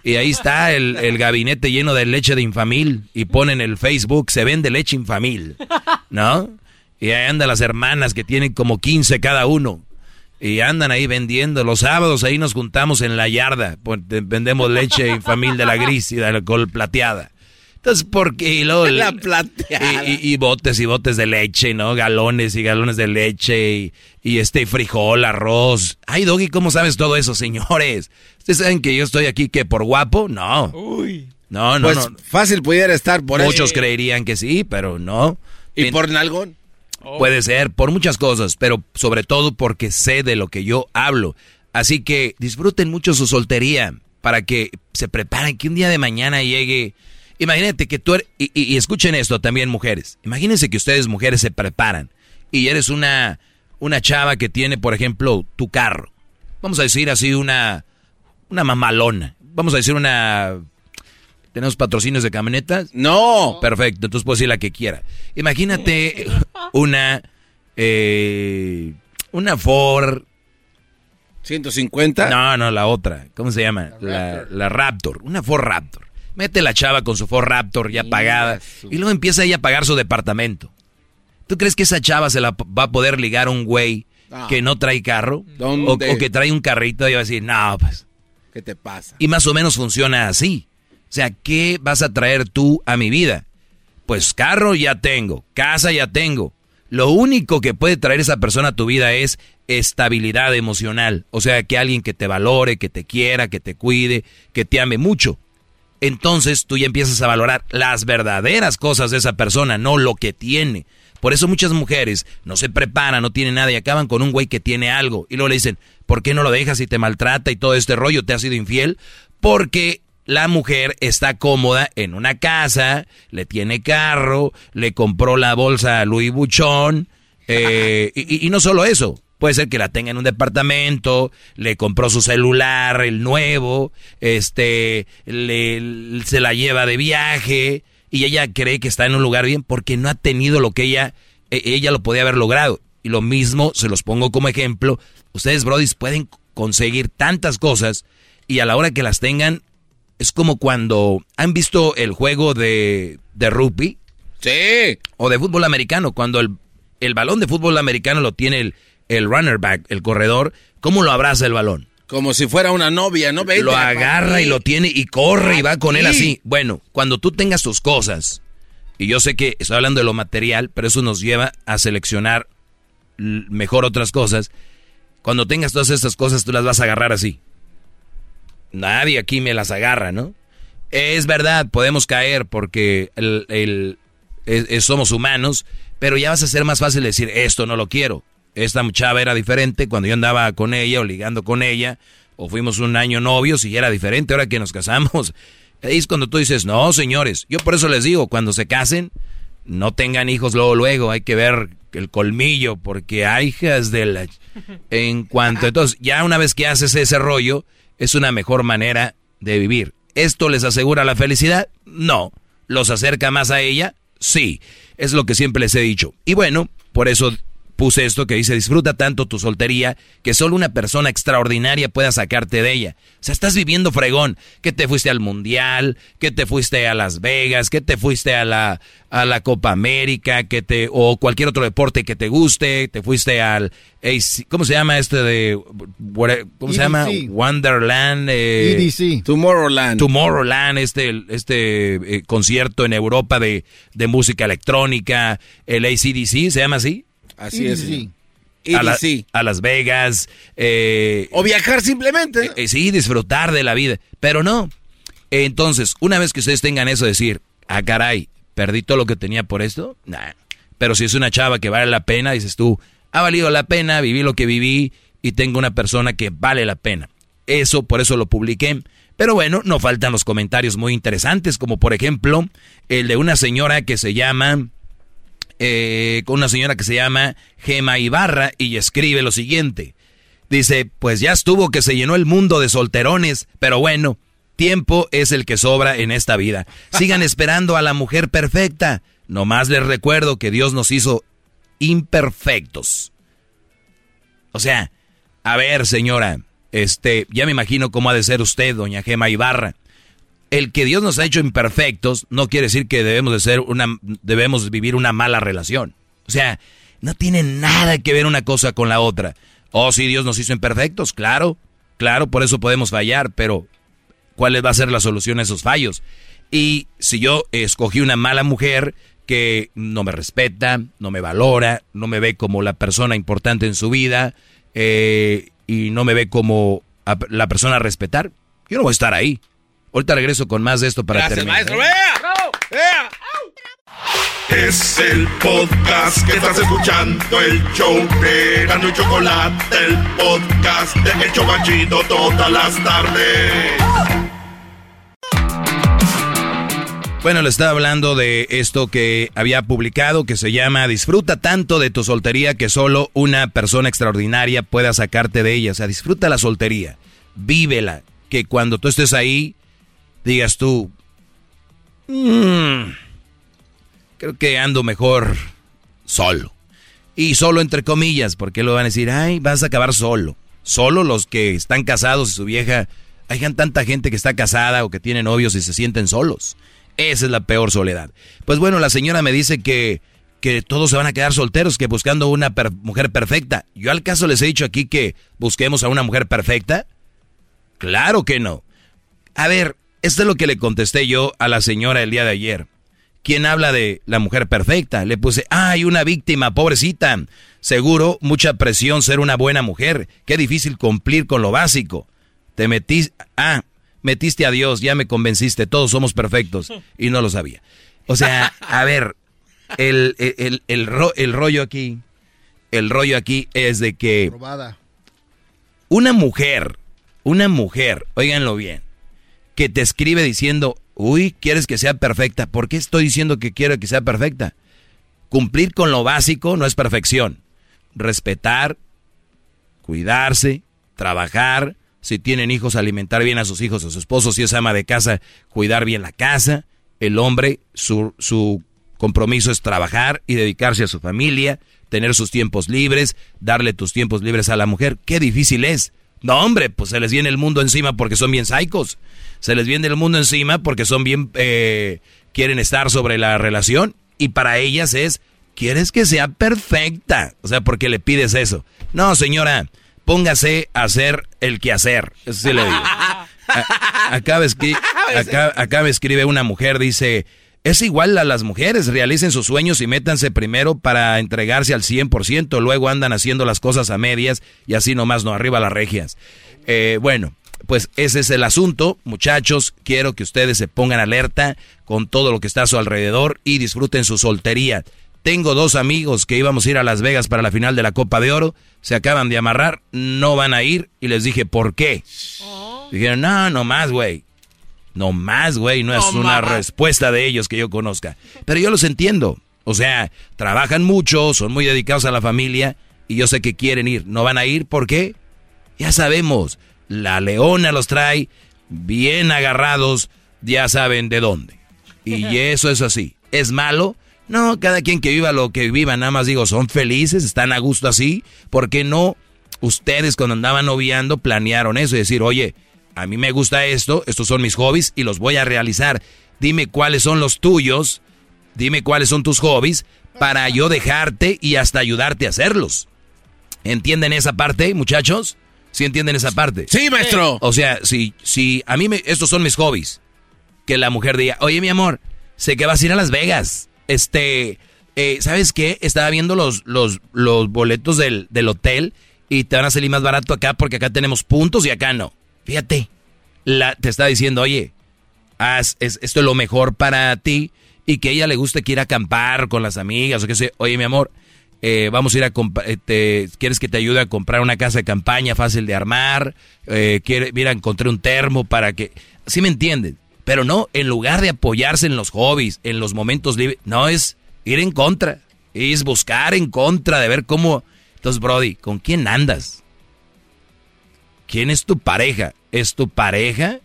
y ahí está el, el, gabinete lleno de leche de infamil. Y ponen el Facebook, se vende leche infamil, ¿no? Y ahí andan las hermanas que tienen como 15 cada uno. Y andan ahí vendiendo. Los sábados ahí nos juntamos en la yarda. Vendemos leche infamil de la gris y de la col plateada. Entonces, porque y luego, [laughs] la plateada. Y, y, botes y botes de leche, ¿no? Galones y galones de leche y, y este frijol, arroz. Ay, Doggy, ¿cómo sabes todo eso, señores? ¿Ustedes saben que yo estoy aquí que por guapo? No. Uy. No, no, pues no. fácil pudiera estar por Muchos creerían que sí, pero no. ¿Y en, por nalgón? Puede ser, por muchas cosas, pero sobre todo porque sé de lo que yo hablo. Así que disfruten mucho su soltería para que se preparen que un día de mañana llegue Imagínate que tú eres, y, y, escuchen esto también mujeres, imagínense que ustedes mujeres se preparan y eres una, una chava que tiene, por ejemplo, tu carro. Vamos a decir así una, una mamalona. Vamos a decir una... ¿Tenemos patrocinios de camionetas? No. Perfecto, entonces puedo decir la que quiera. Imagínate [laughs] una... Eh, una Ford... 150. No, no, la otra. ¿Cómo se llama? La, la, la Raptor. Una Ford Raptor. Mete la chava con su Ford Raptor ya pagada y luego empieza ella a pagar su departamento. ¿Tú crees que esa chava se la va a poder ligar a un güey Ah. que no trae carro? O, o, que trae un carrito y va a decir, no, pues. ¿Qué te pasa? Y más o menos funciona así. O sea, ¿qué vas a traer tú a mi vida? Pues carro ya tengo, casa ya tengo. Lo único que puede traer esa persona a tu vida es estabilidad emocional. O sea, que alguien que te valore, que te quiera, que te cuide, que te ame mucho entonces tú ya empiezas a valorar las verdaderas cosas de esa persona, no lo que tiene. Por eso muchas mujeres no se preparan, no tienen nada y acaban con un güey que tiene algo. Y luego le dicen, ¿por qué no lo dejas y te maltrata y todo este rollo? ¿Te ha sido infiel? Porque la mujer está cómoda en una casa, le tiene carro, le compró la bolsa Louis Vuitton. Eh, y no solo eso, Puede ser que la tenga en un departamento, le compró su celular, el nuevo, este, le, se la lleva de viaje y ella cree que está en un lugar bien porque no ha tenido lo que ella, ella lo podía haber logrado. Y lo mismo, se los pongo como ejemplo, ustedes, brodis, pueden conseguir tantas cosas y a la hora que las tengan, es como cuando han visto el juego de, de rugby. Sí. O de fútbol americano, cuando el, el balón de fútbol americano lo tiene el el runner back, el corredor, ¿cómo lo abraza el balón? Como si fuera una novia, ¿no? Vete lo agarra y lo tiene y corre y va con él así. Bueno, cuando tú tengas tus cosas, y yo sé que estoy hablando de lo material, pero eso nos lleva a seleccionar mejor otras cosas. Cuando tengas todas estas cosas, tú las vas a agarrar así. Nadie aquí me las agarra, ¿no? Es verdad, podemos caer porque el, el, es, somos humanos, pero ya vas a ser más fácil decir, esto no lo quiero esta chava era diferente cuando yo andaba con ella o ligando con ella, o fuimos un año novios y era diferente ahora que nos casamos. [laughs] Ahí es cuando tú dices, no, señores, yo por eso les digo, cuando se casen, no tengan hijos luego, luego, hay que ver el colmillo, porque hay hijas de la... [laughs] En cuanto, entonces, ya una vez que haces ese rollo, es una mejor manera de vivir. ¿Esto les asegura la felicidad? No. ¿Los acerca más a ella? Sí. Es lo que siempre les he dicho. Y bueno, por eso puse esto que dice, disfruta tanto tu soltería que solo una persona extraordinaria pueda sacarte de ella. O sea, estás viviendo fregón, que te fuiste al Mundial, que te fuiste a Las Vegas, que te fuiste a la, a la Copa América, que te, o cualquier otro deporte que te guste, te fuiste al, ¿cómo se llama este de, cómo se llama? Wonderland. Eh, EDC. Tomorrowland. Tomorrowland, este, este eh, concierto en Europa de, de música electrónica, el ACDC, ¿se llama así? Así es. Sí. A, la, a, Las Vegas. Eh, o viajar simplemente. Eh, sí, disfrutar de la vida. Pero no. Entonces, una vez que ustedes tengan eso, decir, ah, caray, perdí todo lo que tenía por esto. Nah. Pero si es una chava que vale la pena, dices tú, ha valido la pena, viví lo que viví y tengo una persona que vale la pena. Eso, por eso lo publiqué. Pero bueno, no faltan los comentarios muy interesantes, como por ejemplo el de una señora que se llama eh, con una señora que se llama Gema Ibarra y escribe lo siguiente. Dice, pues ya estuvo que se llenó el mundo de solterones, pero bueno, tiempo es el que sobra en esta vida. Sigan [laughs] esperando a la mujer perfecta. Nomás les recuerdo que Dios nos hizo imperfectos. O sea, a ver, señora, este, ya me imagino cómo ha de ser usted, doña Gema Ibarra. El que Dios nos ha hecho imperfectos no quiere decir que debemos de ser una, debemos vivir una mala relación. O sea, no tiene nada que ver una cosa con la otra. Oh, sí, Dios nos hizo imperfectos, claro, claro, por eso podemos fallar, pero ¿cuál va a ser la solución a esos fallos? Y si yo escogí una mala mujer que no me respeta, no me valora, no me ve como la persona importante en su vida eh, y no me ve como la persona a respetar, yo no voy a estar ahí. Ahorita regreso con más de esto para Gracias, terminar. maestro. ¡Vea! Es el podcast que estás escuchando, el show de Gano y Chocolate, el podcast de Hecho Banchito todas las tardes. Bueno, le estaba hablando de esto que había publicado que se llama Disfruta tanto de tu soltería que solo una persona extraordinaria pueda sacarte de ella. O sea, disfruta la soltería, vívela, que cuando tú estés ahí digas tú, "Mm, creo que ando mejor solo. Y solo entre comillas, porque lo van a decir, ay, vas a acabar solo. Solo los que están casados y su vieja, hay tanta gente que está casada o que tiene novios y se sienten solos. Esa es la peor soledad. Pues bueno, la señora me dice que, que todos se van a quedar solteros, que buscando una mujer perfecta. Yo al caso les he dicho aquí que busquemos a una mujer perfecta. Claro que no. A ver, esto es lo que le contesté yo a la señora el día de ayer. ¿Quién habla de la mujer perfecta? Le puse, ay, una víctima, pobrecita. Seguro, mucha presión ser una buena mujer. Qué difícil cumplir con lo básico. Te metiste, ah, metiste a Dios, ya me convenciste, todos somos perfectos. [laughs] Y no lo sabía. O sea, a ver, el, el, el, el ro- el rollo aquí, el rollo aquí es de que una mujer, una mujer, óiganlo bien, que te escribe diciendo, uy, quieres que sea perfecta. ¿Por qué estoy diciendo que quiero que sea perfecta? Cumplir con lo básico no es perfección. Respetar, cuidarse, trabajar, si tienen hijos, alimentar bien a sus hijos, a su esposo, si es ama de casa, cuidar bien la casa. El hombre, su, su compromiso es trabajar y dedicarse a su familia, tener sus tiempos libres, darle tus tiempos libres a la mujer. Qué difícil es. No, hombre, pues se les viene el mundo encima porque son bien psicos. Se les viene el mundo encima porque son bien... eh, quieren estar sobre la relación y para ellas es, ¿quieres que sea perfecta? O sea, ¿por qué le pides eso? No, señora, póngase a hacer el quehacer. Eso sí le digo. [laughs] A- acá, me escri- acá, acá me escribe una mujer, dice, es igual a las mujeres, realicen sus sueños y métanse primero para entregarse al 100%, luego andan haciendo las cosas a medias y así nomás no arriba las regias. Eh, bueno, pues ese es el asunto, muchachos, quiero que ustedes se pongan alerta con todo lo que está a su alrededor y disfruten su soltería. Tengo dos amigos que íbamos a ir a Las Vegas para la final de la Copa de Oro, se acaban de amarrar, no van a ir y les dije, ¿por qué? Dijeron, no, no más, güey. No más, güey, no, es una respuesta de ellos que yo conozca. Pero yo los entiendo. O sea, trabajan mucho, son muy dedicados a la familia y yo sé que quieren ir. ¿No van a ir? ¿Por qué? Ya sabemos, la leona los trae bien agarrados, ya saben de dónde. Y [laughs] eso es así. ¿Es malo? No, cada quien que viva lo que viva, nada más digo, son felices, están a gusto así. ¿Por qué no ustedes cuando andaban noviando planearon eso y decir, oye, a mí me gusta esto, estos son mis hobbies y los voy a realizar. Dime cuáles son los tuyos, dime cuáles son tus hobbies para yo dejarte y hasta ayudarte a hacerlos. ¿Entienden esa parte, muchachos? ¿Sí entienden esa parte? Sí, maestro. O sea, si, si a mí me, estos son mis hobbies, que la mujer diga, oye mi amor, sé que vas a ir a Las Vegas. Este, eh, ¿sabes qué? Estaba viendo los, los, los boletos del, del hotel y te van a salir más barato acá porque acá tenemos puntos y acá no. Fíjate, la, te está diciendo, oye, haz, es- esto es lo mejor para ti y que ella le guste que ir a acampar con las amigas o qué sé. Oye, mi amor, eh, vamos a ir a eh, te- ¿Quieres que te ayude a comprar una casa de campaña fácil de armar? Eh, quiere, mira, encontré un termo para que... ¿Sí me entienden? Pero no, en lugar de apoyarse en los hobbies, en los momentos libres, no es ir en contra, es buscar en contra de ver cómo... Entonces, Brody, ¿con quién andas? ¿Quién es tu pareja? ¿Es tu pareja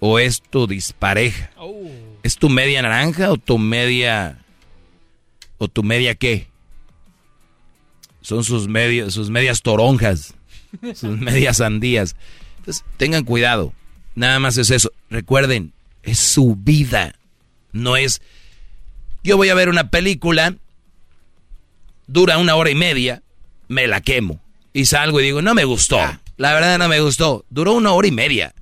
o es tu dispareja? ¿Es tu media naranja o tu media... o tu media qué? son sus, medios, sus medias toronjas, [laughs] sus medias sandías. Entonces, tengan cuidado. Nada más es eso. Recuerden, es su vida. No es, yo voy a ver una película, dura una hora y media, me la quemo. Y salgo y digo, no me gustó. La verdad no me gustó. Duró una hora y media.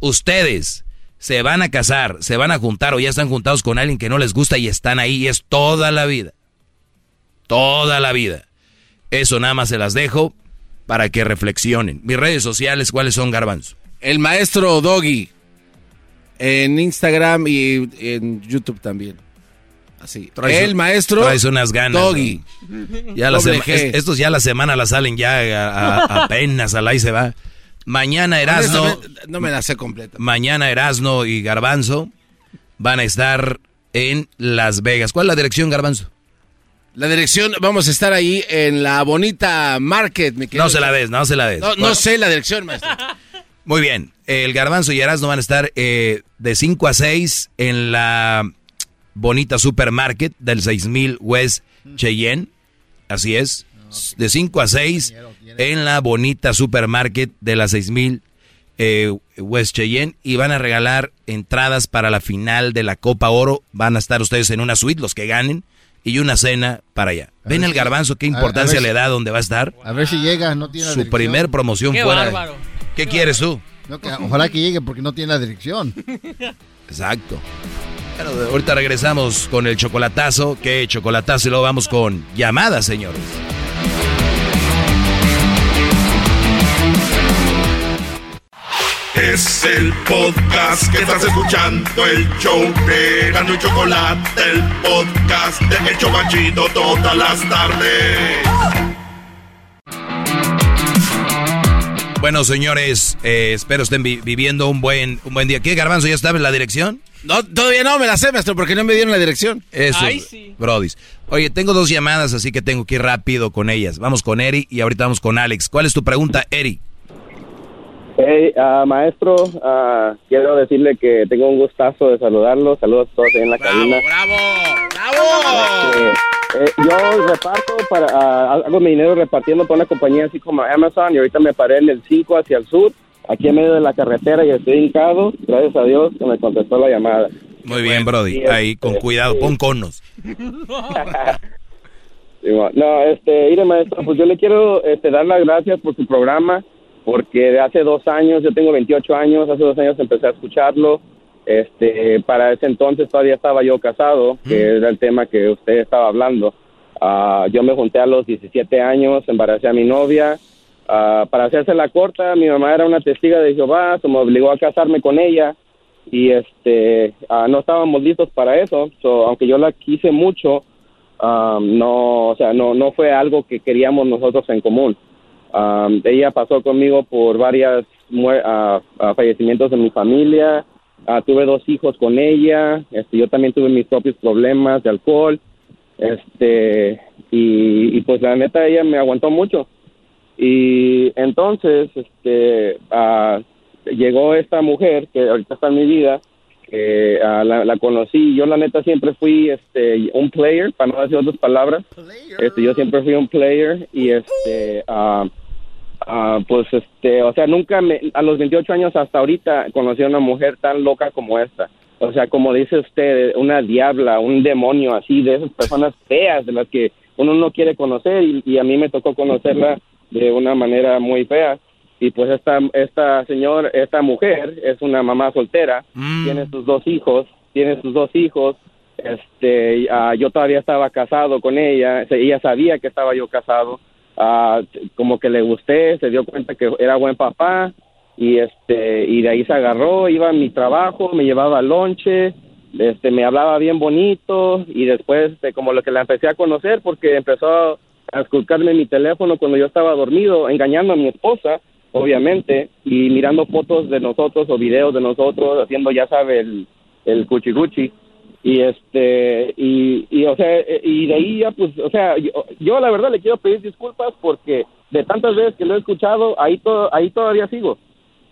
Ustedes se van a casar, se van a juntar o ya están juntados con alguien que no les gusta y están ahí y es toda la vida. Toda la vida. Eso nada más se las dejo para que reflexionen. Mis redes sociales, ¿cuáles son, Garbanzo? El maestro Doggy. En Instagram y en YouTube también. Así. el maestro traes unas ganas. Doggy. Ya la estos ya la semana la salen ya apenas al ahí se va. Mañana Erasno. No me la sé completa. Mañana Erasno y Garbanzo van a estar en Las Vegas. ¿Cuál es la dirección, Garbanzo? La dirección, vamos a estar ahí en la bonita Market. no se la des, no se la des. No, sé la dirección, maestro. Muy bien. El Garbanzo y Erasno van a estar eh, de 5 a 6 en la bonita supermarket del 6000 West Cheyenne. Así es. De 5 a 6 en la bonita supermarket de la 6000 eh, West Cheyenne. Y van a regalar entradas para la final de la Copa Oro. Van a estar ustedes en una suite, los que ganen. Y una cena para allá. ¿Ven el garbanzo qué importancia le da donde va a estar? A ver si llega, no tiene Su primer promoción fuera. ¿Qué quieres tú? ojalá que llegue porque no tiene la dirección. [laughs] Exacto. Ahorita regresamos con el chocolatazo. ¿Qué chocolatazo? Y luego vamos con llamadas, señores. Es el podcast que estás escuchando, el show de Gano y Chocolate, el podcast de Hecho Machito todas las tardes. Bueno, señores, eh, espero estén viviendo un buen, un buen día. ¿Qué, Garbanzo, ya está en la dirección? No, todavía no, me la sé, maestro, porque no me dieron la dirección. Eso, Ay, sí. Brodis. Oye, tengo dos llamadas, así que tengo que ir rápido con ellas. Vamos con Eri y ahorita vamos con Alex. ¿Cuál es tu pregunta, Eri? Hey, uh, maestro, uh, quiero decirle que tengo un gustazo de saludarlo. Saludos a todos en la cabina. ¡Bravo, bravo! Eh, eh, yo reparto, para, ah, hago mi dinero repartiendo por una compañía así como Amazon y ahorita me paré en el 5 hacia el sur, aquí en medio de la carretera y estoy hincado. Gracias a Dios que me contestó la llamada. Muy bien, Brody. Ahí, con este, cuidado, pon conos. [laughs] no, este, mire, maestro, pues yo le quiero este, dar las gracias por su programa, porque de hace dos años, yo tengo 28 años, hace dos años empecé a escucharlo este, para ese entonces todavía estaba yo casado, que mm. era el tema que usted estaba hablando. Ah, yo me junté a los 17 años, embaracé a mi novia. Uh, para hacerse la corta, mi mamá era una testiga de Jehová, se me obligó a casarme con ella y este uh, no estábamos listos para eso. aunque yo la quise mucho, no, o sea, no, no fue algo que queríamos nosotros en común. ella pasó conmigo por varios fallecimientos de mi familia, Ah, tuve dos hijos con ella, este, yo también tuve mis propios problemas de alcohol, este, y, pues la neta ella me aguantó mucho. Y entonces, este, ah, llegó esta mujer que ahorita está en mi vida, que ah, la, la, conocí, yo la neta siempre fui, este, un player, para no decir otras palabras, este, yo siempre fui un player y este, Ah, pues este, o sea, nunca me, a los 28 años hasta ahorita conocí a una mujer tan loca como esta. O sea, como dice usted, una diabla, un demonio así, de esas personas feas de las que uno no quiere conocer y, a mí me tocó conocerla de una manera muy fea. Y pues esta, esta señor, esta mujer es una mamá soltera, mm. tiene sus dos hijos, tiene sus dos hijos, este, ah, yo todavía estaba casado con ella, ella sabía que estaba yo casado, Ah, como que le gusté, se dio cuenta que era buen papá y este y de ahí se agarró, iba a mi trabajo, me llevaba lonche, este me hablaba bien bonito y después este, como lo que la empecé a conocer porque empezó a esculcarme mi teléfono cuando yo estaba dormido, engañando a mi esposa, obviamente, y mirando fotos de nosotros o videos de nosotros haciendo ya sabe el el cuchi y este y, y o sea y de ahí ya pues o sea yo, la verdad le quiero pedir disculpas porque de tantas veces que lo he escuchado ahí todo ahí todavía sigo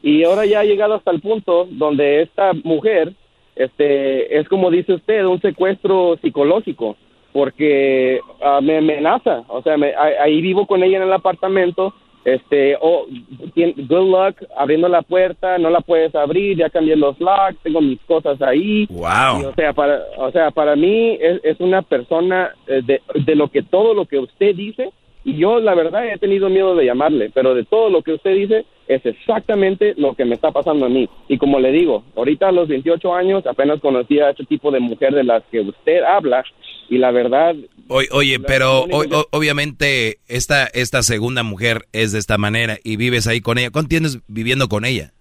y ahora ya ha llegado hasta el punto donde esta mujer este es como dice usted un secuestro psicológico porque ah, me amenaza. O sea, me- ahí vivo con ella en el apartamento. Este, oh, good luck abriendo la puerta, no la puedes abrir, ya cambié los locks, tengo mis cosas ahí. Wow. Y, o sea, para, o sea, para mí es, es una persona eh, de, de lo que todo lo que usted dice, y yo la verdad he tenido miedo de llamarle, pero de todo lo que usted dice es exactamente lo que me está pasando a mí. Y como le digo, ahorita a los 28 años apenas conocí a este tipo de mujer de las que usted habla, y la verdad, Oye, oye, pero o- o- obviamente esta, esta segunda mujer es de esta manera y vives ahí con ella. ¿Cuánto tienes viviendo con ella?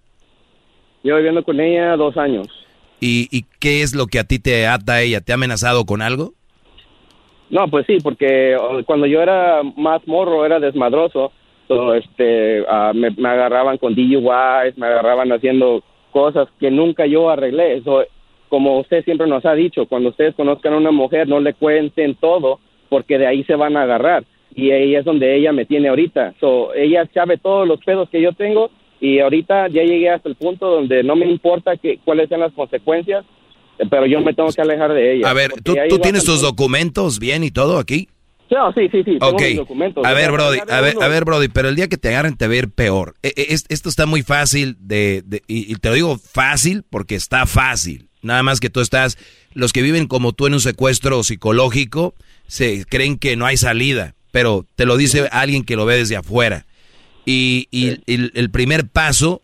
yo viviendo con ella dos años. ¿Y, y qué es lo que a ti te ata a ella? ¿Te ha amenazado con algo? No, pues sí, porque cuando yo era más morro, era desmadroso, so, este, ah, me, agarraban con DUIs, me agarraban haciendo cosas que nunca yo arreglé. So, como usted siempre nos ha dicho, cuando ustedes conozcan a una mujer, no le cuenten todo, porque de ahí se van a agarrar. Y ahí es donde ella me tiene ahorita. So, ella sabe todos los pedos que yo tengo y ahorita ya llegué hasta el punto donde no me importa que, cuáles sean las consecuencias, pero yo me tengo que alejar de ella. A ver, ¿tú, tú tienes tus documentos bien y todo aquí? No, sí, sí, sí. tengo Ok, mis documentos. a ver, Brody, a ver, a ver, Brody, pero el día que te agarren te va a ir peor. E- e- es- esto está muy fácil de, de- y, y te lo digo fácil porque está fácil. Nada más que tú estás, los que viven como tú en un secuestro psicológico, se creen que no hay salida, pero te lo dice alguien que lo ve desde afuera. Y, y el, el primer paso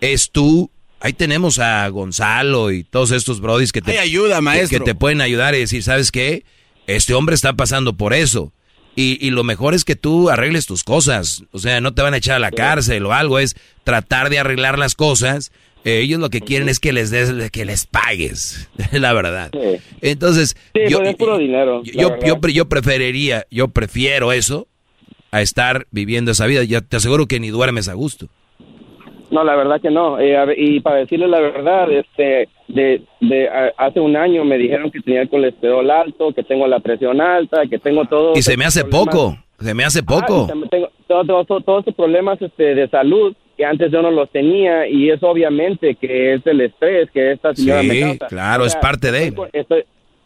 es tú, ahí tenemos a Gonzalo y todos estos brodis que te, ayuda, que- maestro. que te pueden ayudar y decir, ¿sabes qué? Este hombre está pasando por eso. Y, y lo mejor es que tú arregles tus cosas. O sea, no te van a echar a la cárcel o algo. Es tratar de arreglar las cosas. Eh, ellos lo que quieren es que les des, que les pagues. [laughs] la verdad. Entonces, Sí, yo, pues es puro dinero. yo, yo, yo yo preferiría, yo prefiero eso a estar viviendo esa vida. Ya te aseguro que ni duermes a gusto. No, la verdad que no. Eh, ver, y para decirle la verdad, este, de, de a- hace un año me dijeron que tenía el colesterol alto, que tengo la presión alta, que tengo todo. Y se me hace poco. Se me hace poco. Ah, y también tengo todo- todo- todo- todos estos problemas este, de salud que antes yo no los tenía y es obviamente que es el estrés que esta señora me Sí, causa. claro, es parte de- Estoy estoy,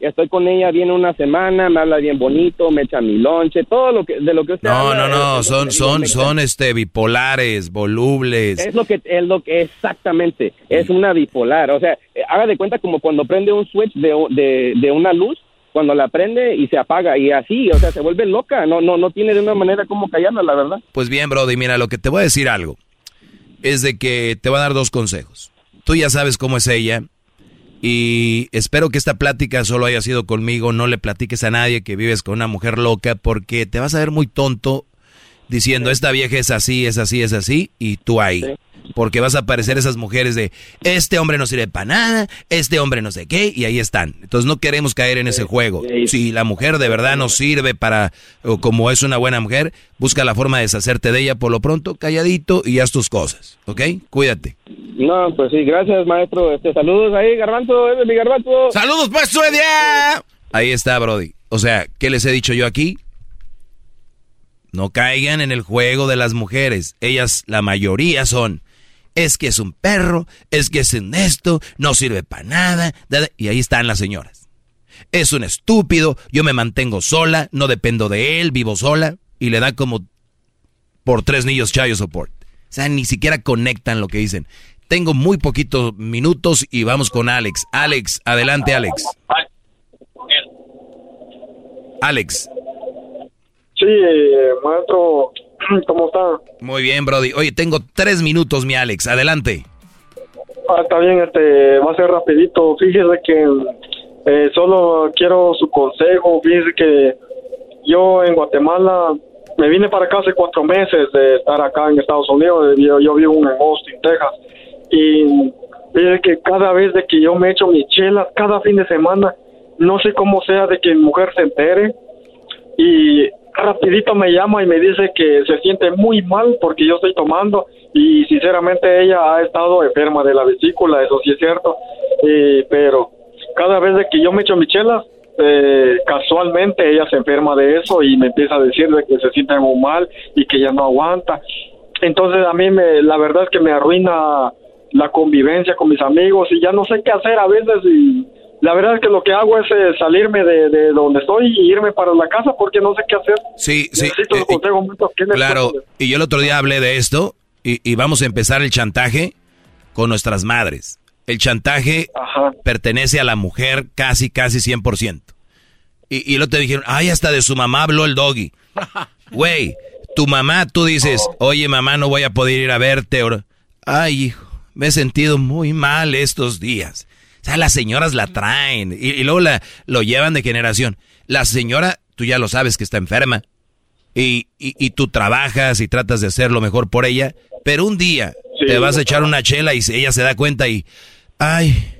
estoy con ella bien una semana, me habla bien bonito, me echa mi lonche, todo lo que de lo que usted No, habla no, no, son, son, son este bipolares, volubles. es lo que es lo que exactamente es una bipolar, o sea, eh, haga de cuenta como cuando prende un switch de, de, de una luz, cuando la prende y se apaga y así, o sea, se vuelve loca, no no no tiene de una manera como callarla, la verdad. Pues bien, Brody, mira, lo que te voy a decir algo es de que te voy a dar dos consejos. Tú ya sabes cómo es ella y espero que esta plática solo haya sido conmigo, no le platiques a nadie que vives con una mujer loca porque te vas a ver muy tonto diciendo esta vieja es así, es así, es así y tú ahí. Porque vas a aparecer esas mujeres de este hombre no sirve para nada, este hombre no sé qué, y ahí están. Entonces no queremos caer en ese juego. Si la mujer de verdad no sirve para, o como es una buena mujer, busca la forma de deshacerte de ella por lo pronto, calladito y haz tus cosas. ¿Ok? Cuídate. No, pues sí, gracias, maestro. Este, saludos ahí, Garbanzo, es mi Garbanzo. ¡Saludos, pues, Suedia! Ahí está, Brody. O sea, ¿qué les he dicho yo aquí? No caigan en el juego de las mujeres. Ellas, la mayoría son, es que es un perro, es que es un esto, no sirve para nada. da, da. Y ahí están las señoras. Es un estúpido, yo me mantengo sola, no dependo de él, vivo sola. Y le da como por tres niños chayo support. O sea, ni siquiera conectan lo que dicen. Tengo muy poquitos minutos y vamos con Alex. Alex, adelante Alex. Alex. Sí, eh, maestro, [clears throat] ¿cómo está? Muy bien, Brody. Oye, tengo tres minutos, mi Alex. Adelante. Ah, está bien, este, va a ser rapidito. Fíjese que eh, solo quiero su consejo. Fíjese que yo en Guatemala me vine para acá hace cuatro meses de estar acá en Estados Unidos. Yo, yo vivo en Austin, Texas. Y fíjese que cada vez de que yo me echo mis chelas, cada fin de semana, no sé cómo sea de que mi mujer se entere y rapidito me llama y me dice que se siente muy mal porque yo estoy tomando y sinceramente ella ha estado enferma de la vesícula, eso sí es cierto, Eh, pero cada vez de que yo me echo mis chelas, eh, casualmente ella se enferma de eso y me empieza a decir de que se siente muy mal y que ya no aguanta. Entonces a mí me, la verdad es que me arruina la convivencia con mis amigos y ya no sé qué hacer a veces y la verdad es que lo que hago es eh, salirme de, de donde estoy y irme para la casa porque no sé qué hacer. Sí, sí. Necesito el consejo, Maestro, ¿qué me Claro, y yo el otro día hablé de esto y, y vamos a empezar el chantaje con nuestras madres. El chantaje pertenece a la mujer casi, casi 100%. Y, y luego te dijeron, ay, hasta de su mamá habló el doggy. [laughs] Güey, tu mamá, tú dices, oye mamá, no voy a poder ir a verte. ahora. Ay, hijo, me he sentido muy mal estos días. O sea, las señoras la traen y, y luego la, lo llevan de generación. La señora, tú ya lo sabes que está enferma y, y, y tú trabajas y tratas de hacer lo mejor por ella, pero un día te vas a echar una chela y ella se da cuenta y, ay,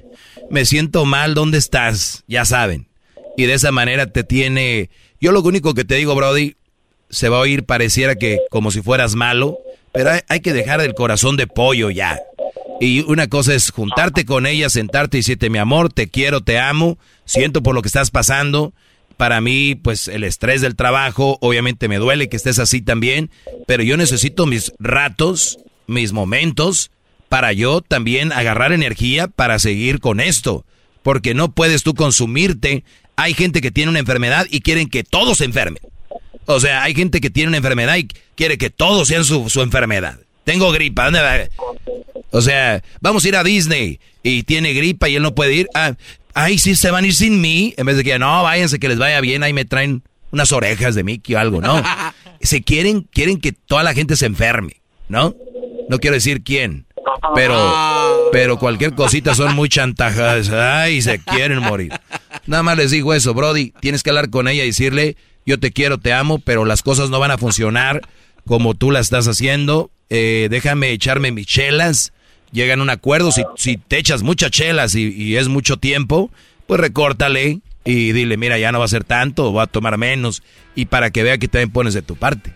me siento mal, ¿dónde estás? Ya saben. Y de esa manera te tiene... Yo lo único que te digo, Brody, se va a oír pareciera que como si fueras malo, pero hay, hay que dejar el corazón de pollo ya. Y una cosa es juntarte con ella, sentarte y decirte, mi amor, te quiero, te amo, siento por lo que estás pasando. Para mí, pues el estrés del trabajo, obviamente me duele que estés así también, pero yo necesito mis ratos, mis momentos, para yo también agarrar energía para seguir con esto. Porque no puedes tú consumirte. Hay gente que tiene una enfermedad y quieren que todos se enfermen. O sea, hay gente que tiene una enfermedad y quiere que todos sean su, su enfermedad. Tengo gripa, ¿dónde va? O sea, vamos a ir a Disney y tiene gripa y él no puede ir. Ah, ay, sí, se van a ir sin mí. En vez de que, no, váyanse, que les vaya bien, ahí me traen unas orejas de Mickey o algo, ¿no? [laughs] Se quieren, quieren que toda la gente se enferme, ¿no? No quiero decir quién, pero, pero cualquier cosita son muy chantajadas. Ay, se quieren morir. Nada más les digo eso, Brody. Tienes que hablar con ella y decirle, yo te quiero, te amo, pero las cosas no van a funcionar como tú las estás haciendo. Eh, déjame echarme mis chelas. Llegan a un acuerdo. Si, si te echas muchas chelas y, es mucho tiempo, pues recórtale y dile, mira, ya no va a ser tanto, va a tomar menos. Y para que vea que también pones de tu parte.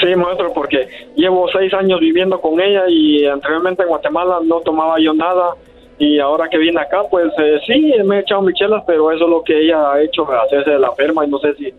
Sí, maestro, porque llevo seis años viviendo con ella y anteriormente en Guatemala no tomaba yo nada y ahora que vine acá, pues eh, sí, me he echado mis chelas, pero eso es lo que ella ha hecho, hacerse de la enferma y no sé si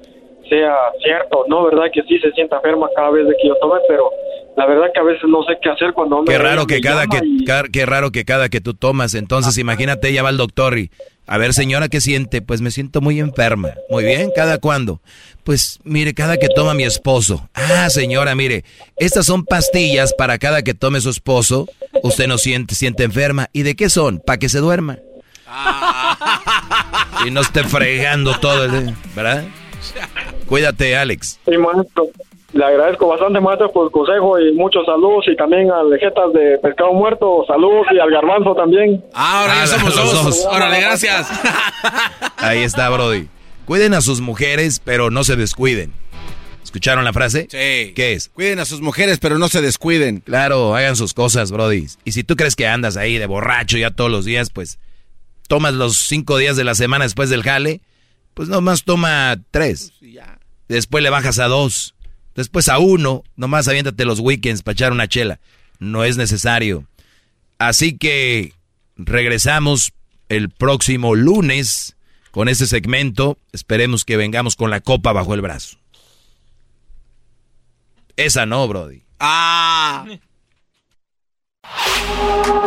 sea cierto no, ¿verdad? Que sí se sienta enferma cada vez de que yo tome, pero la verdad que a veces no sé qué hacer cuando me Qué raro que cada que, y- qué raro que cada que tú tomas. Entonces, imagínate, ella va al doctor y, a ver, señora, ¿qué siente? Pues me siento muy enferma. Muy bien, ¿cada cuándo? Pues, mire, cada que toma mi esposo. Ah, señora, mire, estas son pastillas para cada que tome su esposo. Usted no siente, siente enferma. ¿Y de qué son? Para que se duerma. Y no esté fregando todo, ¿verdad? [laughs] Cuídate, Alex. Sí, maestro. Le agradezco bastante, maestro, por el consejo y muchos saludos y también al Lejetas de Pescado Muerto, saludos y al Garbanzo también. Ahora ya Ah, somos los dos. Órale, gracias. [laughs] Ahí está, Brody. Cuiden a sus mujeres, pero no se descuiden. ¿Escucharon la frase? Sí. ¿Qué es? Cuiden a sus mujeres, pero no se descuiden. Claro, hagan sus cosas, Brody. Y si tú crees que andas ahí de borracho ya todos los días, pues tomas los cinco días de la semana después del jale, pues nomás toma tres. Después le bajas a dos. Después a uno. Nomás aviéntate los weekends para echar una chela. No es necesario. Así que regresamos el próximo lunes con este segmento. Esperemos que vengamos con la copa bajo el brazo. Esa no, Brody. Ah.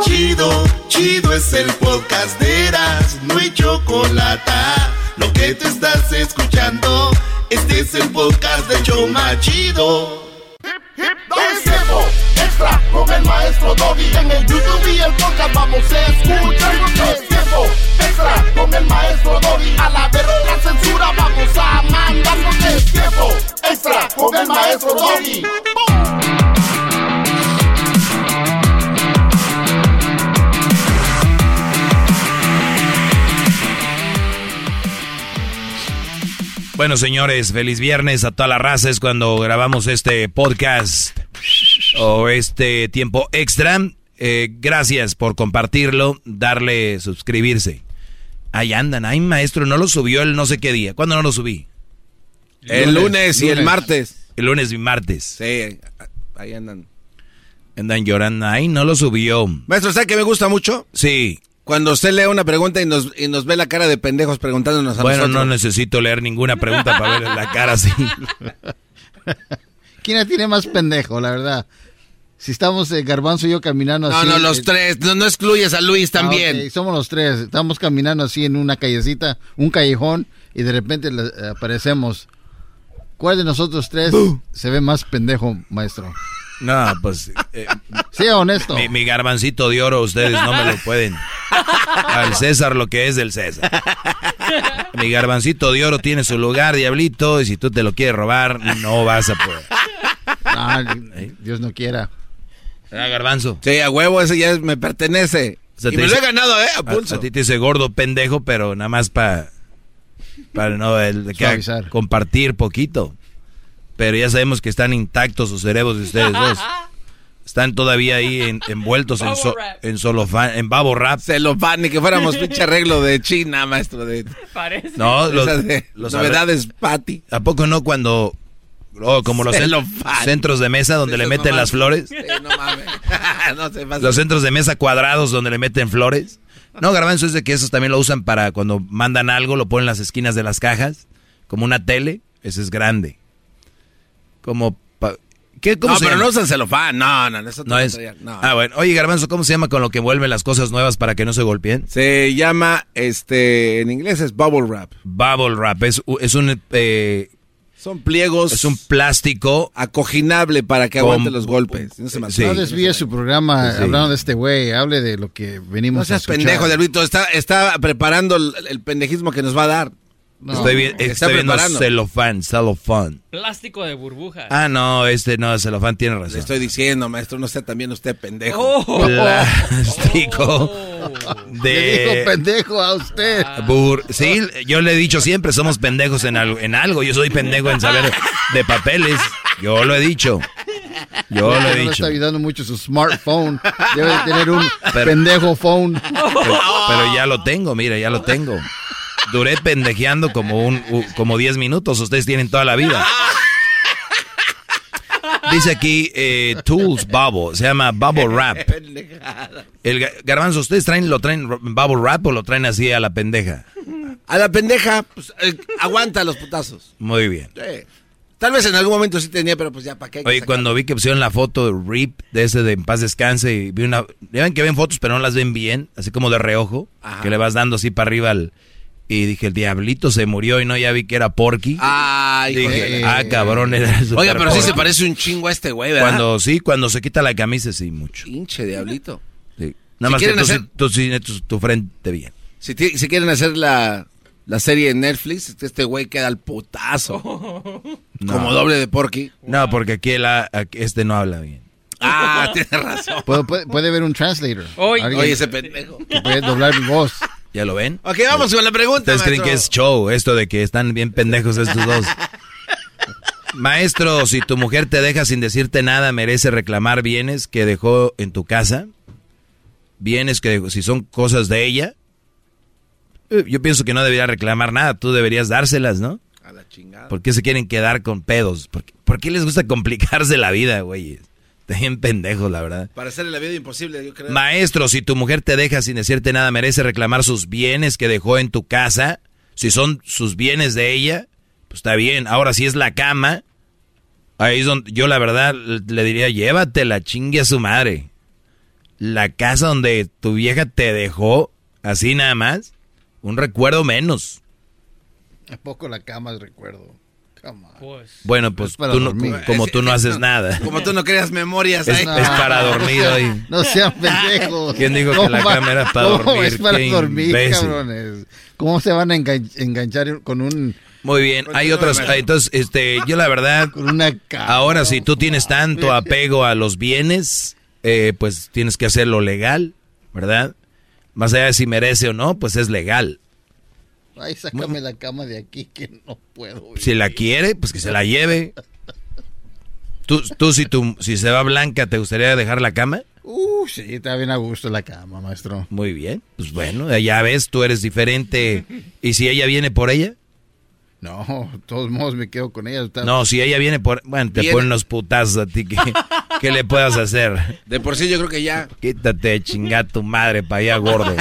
Chido, chido es el podcast de Eras, no hay chocolate. Lo que te estás escuchando, este es el podcast de Choma Chido. Es tiempo extra con el maestro Doggy. En el YouTube y el podcast vamos a escuchar. Es tiempo extra con el maestro Doggy. A la verga la censura vamos a mandarnos. Es tiempo extra con el maestro Doggy. Bueno, señores, feliz viernes a toda la raza. Es cuando grabamos este podcast o este tiempo extra. Eh, gracias por compartirlo, darle suscribirse. Ahí andan, ay maestro, no lo subió el no sé qué día. ¿Cuándo no lo subí? El lunes y el martes. El lunes y martes. Sí, ahí andan. Andan llorando, ay, no lo subió. Maestro, ¿sabe que me gusta mucho? Sí. Cuando usted lee una pregunta y nos, y nos ve la cara de pendejos preguntándonos a Bueno, nosotros. no necesito leer ninguna pregunta para ver la cara así. [laughs] ¿Quién la tiene más pendejo, la verdad? Si estamos eh, Garbanzo y yo caminando No, así. no, los eh, tres. No, no excluyes a Luis ah, también. ok, somos los tres. Estamos caminando así en una callecita, un callejón, y de repente le- eh, aparecemos. ¿Cuál de nosotros tres se ve más pendejo, maestro? No, pues. eh, Sea honesto. Mi, mi garbancito de oro, ustedes no me lo pueden. Al César lo que es del César. Mi garbancito de oro tiene su lugar, diablito, y si tú te lo quieres robar, no vas a poder. Ah, Dios no quiera. ¿Verdad, garbanzo? Sí, a huevo, ese ya es- me pertenece. O sea, y me lo he ganado, ¿eh? A A, pulso. a ti te dice gordo pendejo, pero nada más para para no el, que compartir poquito. Pero ya sabemos que están intactos sus cerebros de ustedes dos. [laughs] Están todavía ahí en- envueltos en, so- en solofán, en babo rap. Celofán, ni que fuéramos pinche arreglo de China, maestro. De, No, los, Esas de los novedades, Patty. ¿A poco no cuando oh, como los centros de mesa donde le meten las flores? Sí, no mames. [laughs] no se pasa. Los centros de mesa cuadrados donde le meten flores. No, garbanzo es de que esos también lo usan para cuando mandan algo, lo ponen en las esquinas de las cajas, como una tele, ese es grande. Como pa- ¿qué, cómo no, se pero llama? no usan celofán. No, no, eso No es. No. Ah, bueno. Oye, garbanzo, ¿cómo se llama con lo que vuelven las cosas nuevas para que no se golpeen? Se llama, este, en inglés es bubble wrap. Bubble wrap es, es un eh, Son pliegos. es un plástico acoginable para que Con- aguante los golpes. No se Sí. No desvíe su programa Sí. hablando de este güey. Hable de lo que venimos No a seas escuchar. pendejo, Diablito. Está, está preparando el, el pendejismo que nos va a dar. No. estoy, vi- está estoy viendo preparando. celofán, celofán. Plástico de burbuja. Ah, no, este no, celofán tiene Le razón. estoy diciendo, maestro, no sea también usted pendejo. Oh. Plástico Le dijo de pendejo a usted. bur- Sí, yo le he dicho siempre, somos pendejos en algo, en algo. Yo soy pendejo en saber de papeles. Yo lo he dicho. Yo lo he le dicho. está ayudando mucho su smartphone. Debe de tener un Pero- pendejo phone. Pero, pero ya lo tengo, mira, ya lo tengo. Duré pendejeando como un como 10 minutos, ustedes tienen toda la vida. Dice aquí eh, Tools Bubble, se llama Bubble Wrap. El ga- garbanzo, ¿ustedes traen lo traen Bubble Wrap o lo traen así a la pendeja? A la pendeja, pues, eh, aguanta los putazos. Muy bien. Sí. Tal vez en algún momento sí tenía, pero pues ya, ¿para qué? Oye, cuando vi que pusieron la foto de Rip, de ese de En Paz Descanse, y vi una... Ya ven que ven fotos, pero no las ven bien, así como de reojo, Ajá. que le vas dando así para arriba al... Y dije, el diablito se murió y no, ya vi que era Porky. Dije, ah, cabrón, era el Oiga, super pero sí se Porky". parece un chingo a este güey, ¿verdad? Cuando, sí, cuando se quita la camisa, sí, mucho. Pinche diablito. Sí. Si Nada más que tú, hacer- tú tu, tu frente bien. Si, si quieren hacer la, la serie en Netflix, este güey queda al putazo. No. Como doble de Porky. No, porque aquí, el, aquí este no habla bien. Ah, [laughs] tienes razón. Puede, puede, puede haber un translator. Oye. Oye, ese pendejo. que puede doblar mi voz. [laughs] ¿Ya lo ven? Ok, vamos con la pregunta, ¿Ustedes creen que es show esto de que están bien pendejos estos dos? [laughs] Maestro, si tu mujer te deja sin decirte nada, merece reclamar bienes que dejó en tu casa. Bienes que dejó- si son cosas de ella. eh, Yo pienso que no debería reclamar nada, tú deberías dárselas, ¿no? A la chingada. ¿Por qué se quieren quedar con pedos? ¿Por qué, por qué les gusta complicarse la vida, güey? [laughs] Bien pendejos, la verdad. Para hacerle la vida imposible, yo creo. Maestro, si tu mujer te deja sin decirte nada, merece reclamar sus bienes que dejó en tu casa. Si son sus bienes de ella, pues está bien. Ahora, si es la cama, ahí es donde yo la verdad le diría, llévatela, chingue a su madre. La casa donde tu vieja te dejó, así nada más, un recuerdo menos. ¿A poco la cama es recuerdo? Pues. Bueno, pues Es tú no- como tú no haces nada. Como tú no creas memorias Es, ahí. es para dormir hoy. [laughs] No sean pendejos. ¿Quién dijo que ¿Cómo la cama era para dormir? es para Qué dormir, imbécil. cabrones? ¿Cómo se van a engan- enganchar con un Muy bien, hay otras, entonces, este, yo la verdad, con una ahora si tú tienes tanto [laughs] apego a los bienes, eh, pues tienes que hacerlo legal, ¿verdad? Más allá de si merece o no, pues es legal. Ay, sácame la cama de aquí que no puedo. Si la quiere, pues que se la lleve. Tú, tú si, tú, si se va blanca, ¿te gustaría dejar la cama? Uh, sí, está bien a gusto la cama, maestro. Muy bien, pues bueno, ya ves, tú eres diferente. ¿Y si ella viene por ella? No, de todos modos me quedo con ella. Está- No, si ella viene por... Bueno, te Viene. ponen los putazos a ti que, que le puedas hacer. De por sí yo creo que ya. Quítate, chinga tu madre para allá, gordo.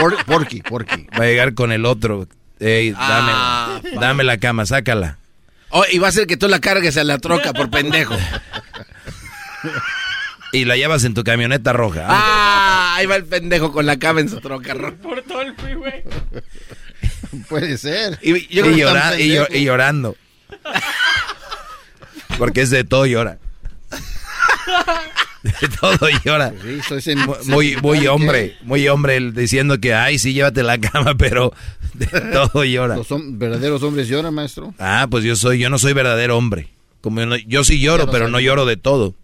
Por- porky, porky. Va a llegar con el otro. Ey, dame, Ah, dame la cama, sácala. Oh, y va a ser que tú la cargues a la troca por pendejo. y la llevas en tu camioneta roja. Ah, ahí va el pendejo con la cama en su troca roja. Por todo el freeway. Puede ser. Yo llora- y llorando. Porque es de todo llora. [laughs] De [laughs] todo llora. Sí, soy sen- Muy, hombre, muy hombre el diciendo que, ay, sí, llévate la cama, [laughs] pero de todo llora. Los hom- verdaderos hombres lloran, maestro. Ah, pues yo soy, yo no soy verdadero hombre. Como yo, no- yo sí lloro, pero no lloro de todo.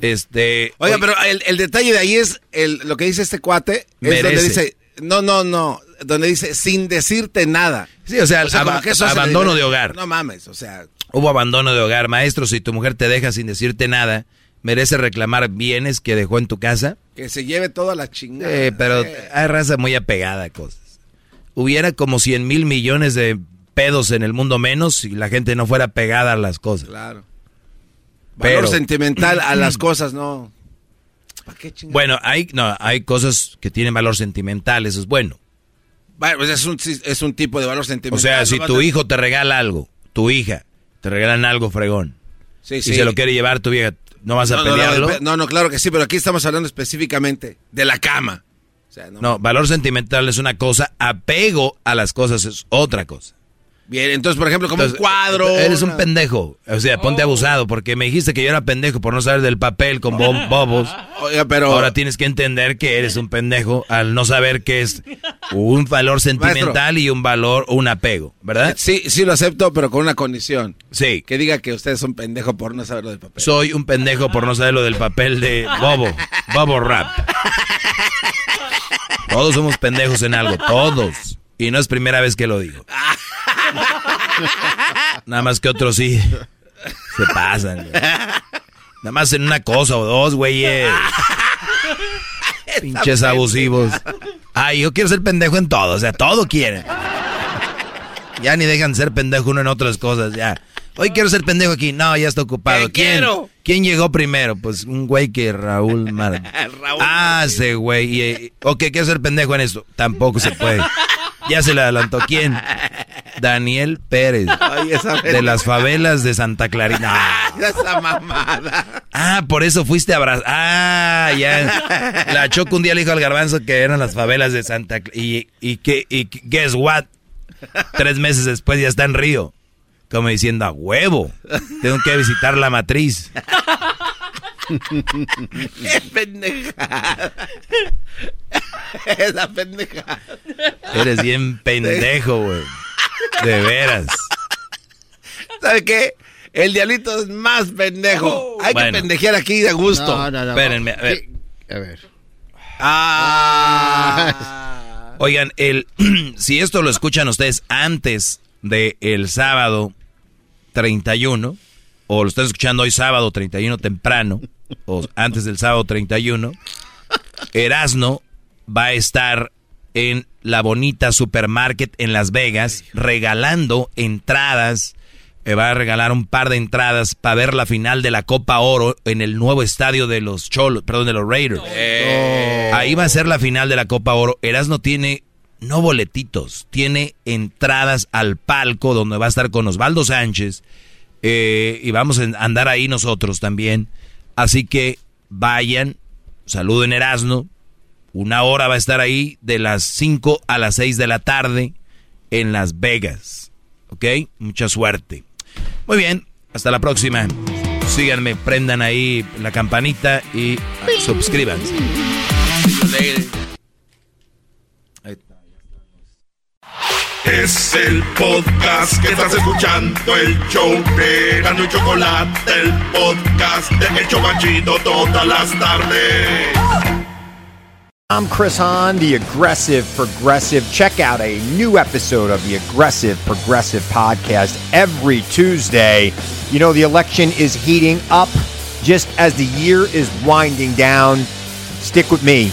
Este. Oiga, pero el, el detalle de ahí es el, lo que dice este cuate. Es donde dice, no, no, no, donde dice sin decirte nada. Sí, o sea, que eso abandono de hogar. No mames, o sea, Hubo abandono de hogar, maestro. Si tu mujer te deja sin decirte nada, merece reclamar bienes que dejó en tu casa. que se lleve toda la chingada. Eh, pero hay raza muy apegada a cosas. Hubiera como 100 mil millones de pedos en el mundo menos si la gente no fuera pegada a las cosas. Claro. Valor Pero- sentimental a las [clears throat] cosas, no. ¿Para qué chingada? Bueno, hay, no, hay cosas que tienen valor sentimental, eso es bueno. Bueno, pues es un, es un tipo de valor O sentimental. sea, no si tu hijo te regala algo, tu hija, te regalan algo fregón, Sí, y sí. se lo quiere llevar tu vieja, ¿no vas a no, pelearlo? no, no, no, claro que sí, pero aquí estamos hablando específicamente de la cama. O sea. No, valor sentimental es una cosa, apego a las cosas es otra cosa. Bien, entonces, por ejemplo, como Entonces, un cuadro. Eres un pendejo. O sea, Oh. ponte abusado porque me dijiste que yo era pendejo por no saber del papel con bo- [laughs] bobos. Oiga, pero. Ahora tienes que entender que eres un pendejo al no saber que es un valor sentimental y un valor, un apego, ¿verdad? Sí, sí lo acepto, pero con una condición. Sí. Que diga que usted es un pendejo por no saber lo del papel. Soy un pendejo por no saber lo del papel de Bobo. Bobo Rap. Todos somos pendejos en algo, todos. Y no es primera vez que lo digo. Nada más que otros sí se pasan. güey. Nada más en una cosa o dos, güeyes. Pinches abusivos. Ay, yo quiero ser pendejo en todo, o sea, todo quieren. Ya ni dejan de ser pendejo uno en otras cosas, ya. Hoy quiero ser pendejo aquí. No, ya está ocupado. ¿Qué ¿Quién, quiero? ¿Quién llegó primero? Pues un güey que Raúl Mar... [laughs] ah, ese güey. Eh, ok, quiero ser pendejo en esto. Tampoco se puede. Ya se le adelantó. ¿Quién? Daniel Pérez. Ay, esa de las favelas de Santa Clarita. Ah, Esa mamada. Ah, por eso fuiste a abrazar. Ah, ya. La Choco un día le dijo al garbanzo que eran las favelas de Santa Cl- y y que y guess what? Tres meses después ya está en Río. Como diciendo, a huevo. Tengo que visitar la matriz. [laughs] ¡Qué pendejada! [laughs] Esa pendejada. Eres bien pendejo, güey. De veras. ¿Sabe qué? El diablito es más pendejo. Hay Bueno. que pendejear aquí de gusto. No, no, no. Espérenme, a ver. A ver. Ah. Oigan, el, [clears throat] si esto lo escuchan ustedes antes del el sábado 31, o lo están escuchando hoy sábado 31 temprano, o antes del sábado 31, Erasno va a estar en la bonita supermarket en Las Vegas regalando entradas. eh, va a regalar un par de entradas para ver la final de la Copa Oro en el nuevo estadio de los Cholos, perdón, de los Raiders. Ahí va a ser la final de la Copa Oro. Erasno tiene no boletitos, tiene entradas al palco donde va a estar con Osvaldo Sánchez eh, y vamos a andar ahí nosotros también. Así que vayan, saluden Erasno. Una hora va a estar ahí de las 5 a las 6 de la tarde en Las Vegas. ¿Ok? Mucha suerte. Muy bien, hasta la próxima. Síganme, prendan ahí la campanita y suscríbanse. Es el podcast que estás escuchando, el show de Gano y Chocolate, el podcast de El Chobachito todas las tardes. I'm Chris Hahn, the Aggressive Progressive. Check out a new episode of the Aggressive Progressive podcast every Tuesday. You know, the election is heating up just as the year is winding down. Stick with me.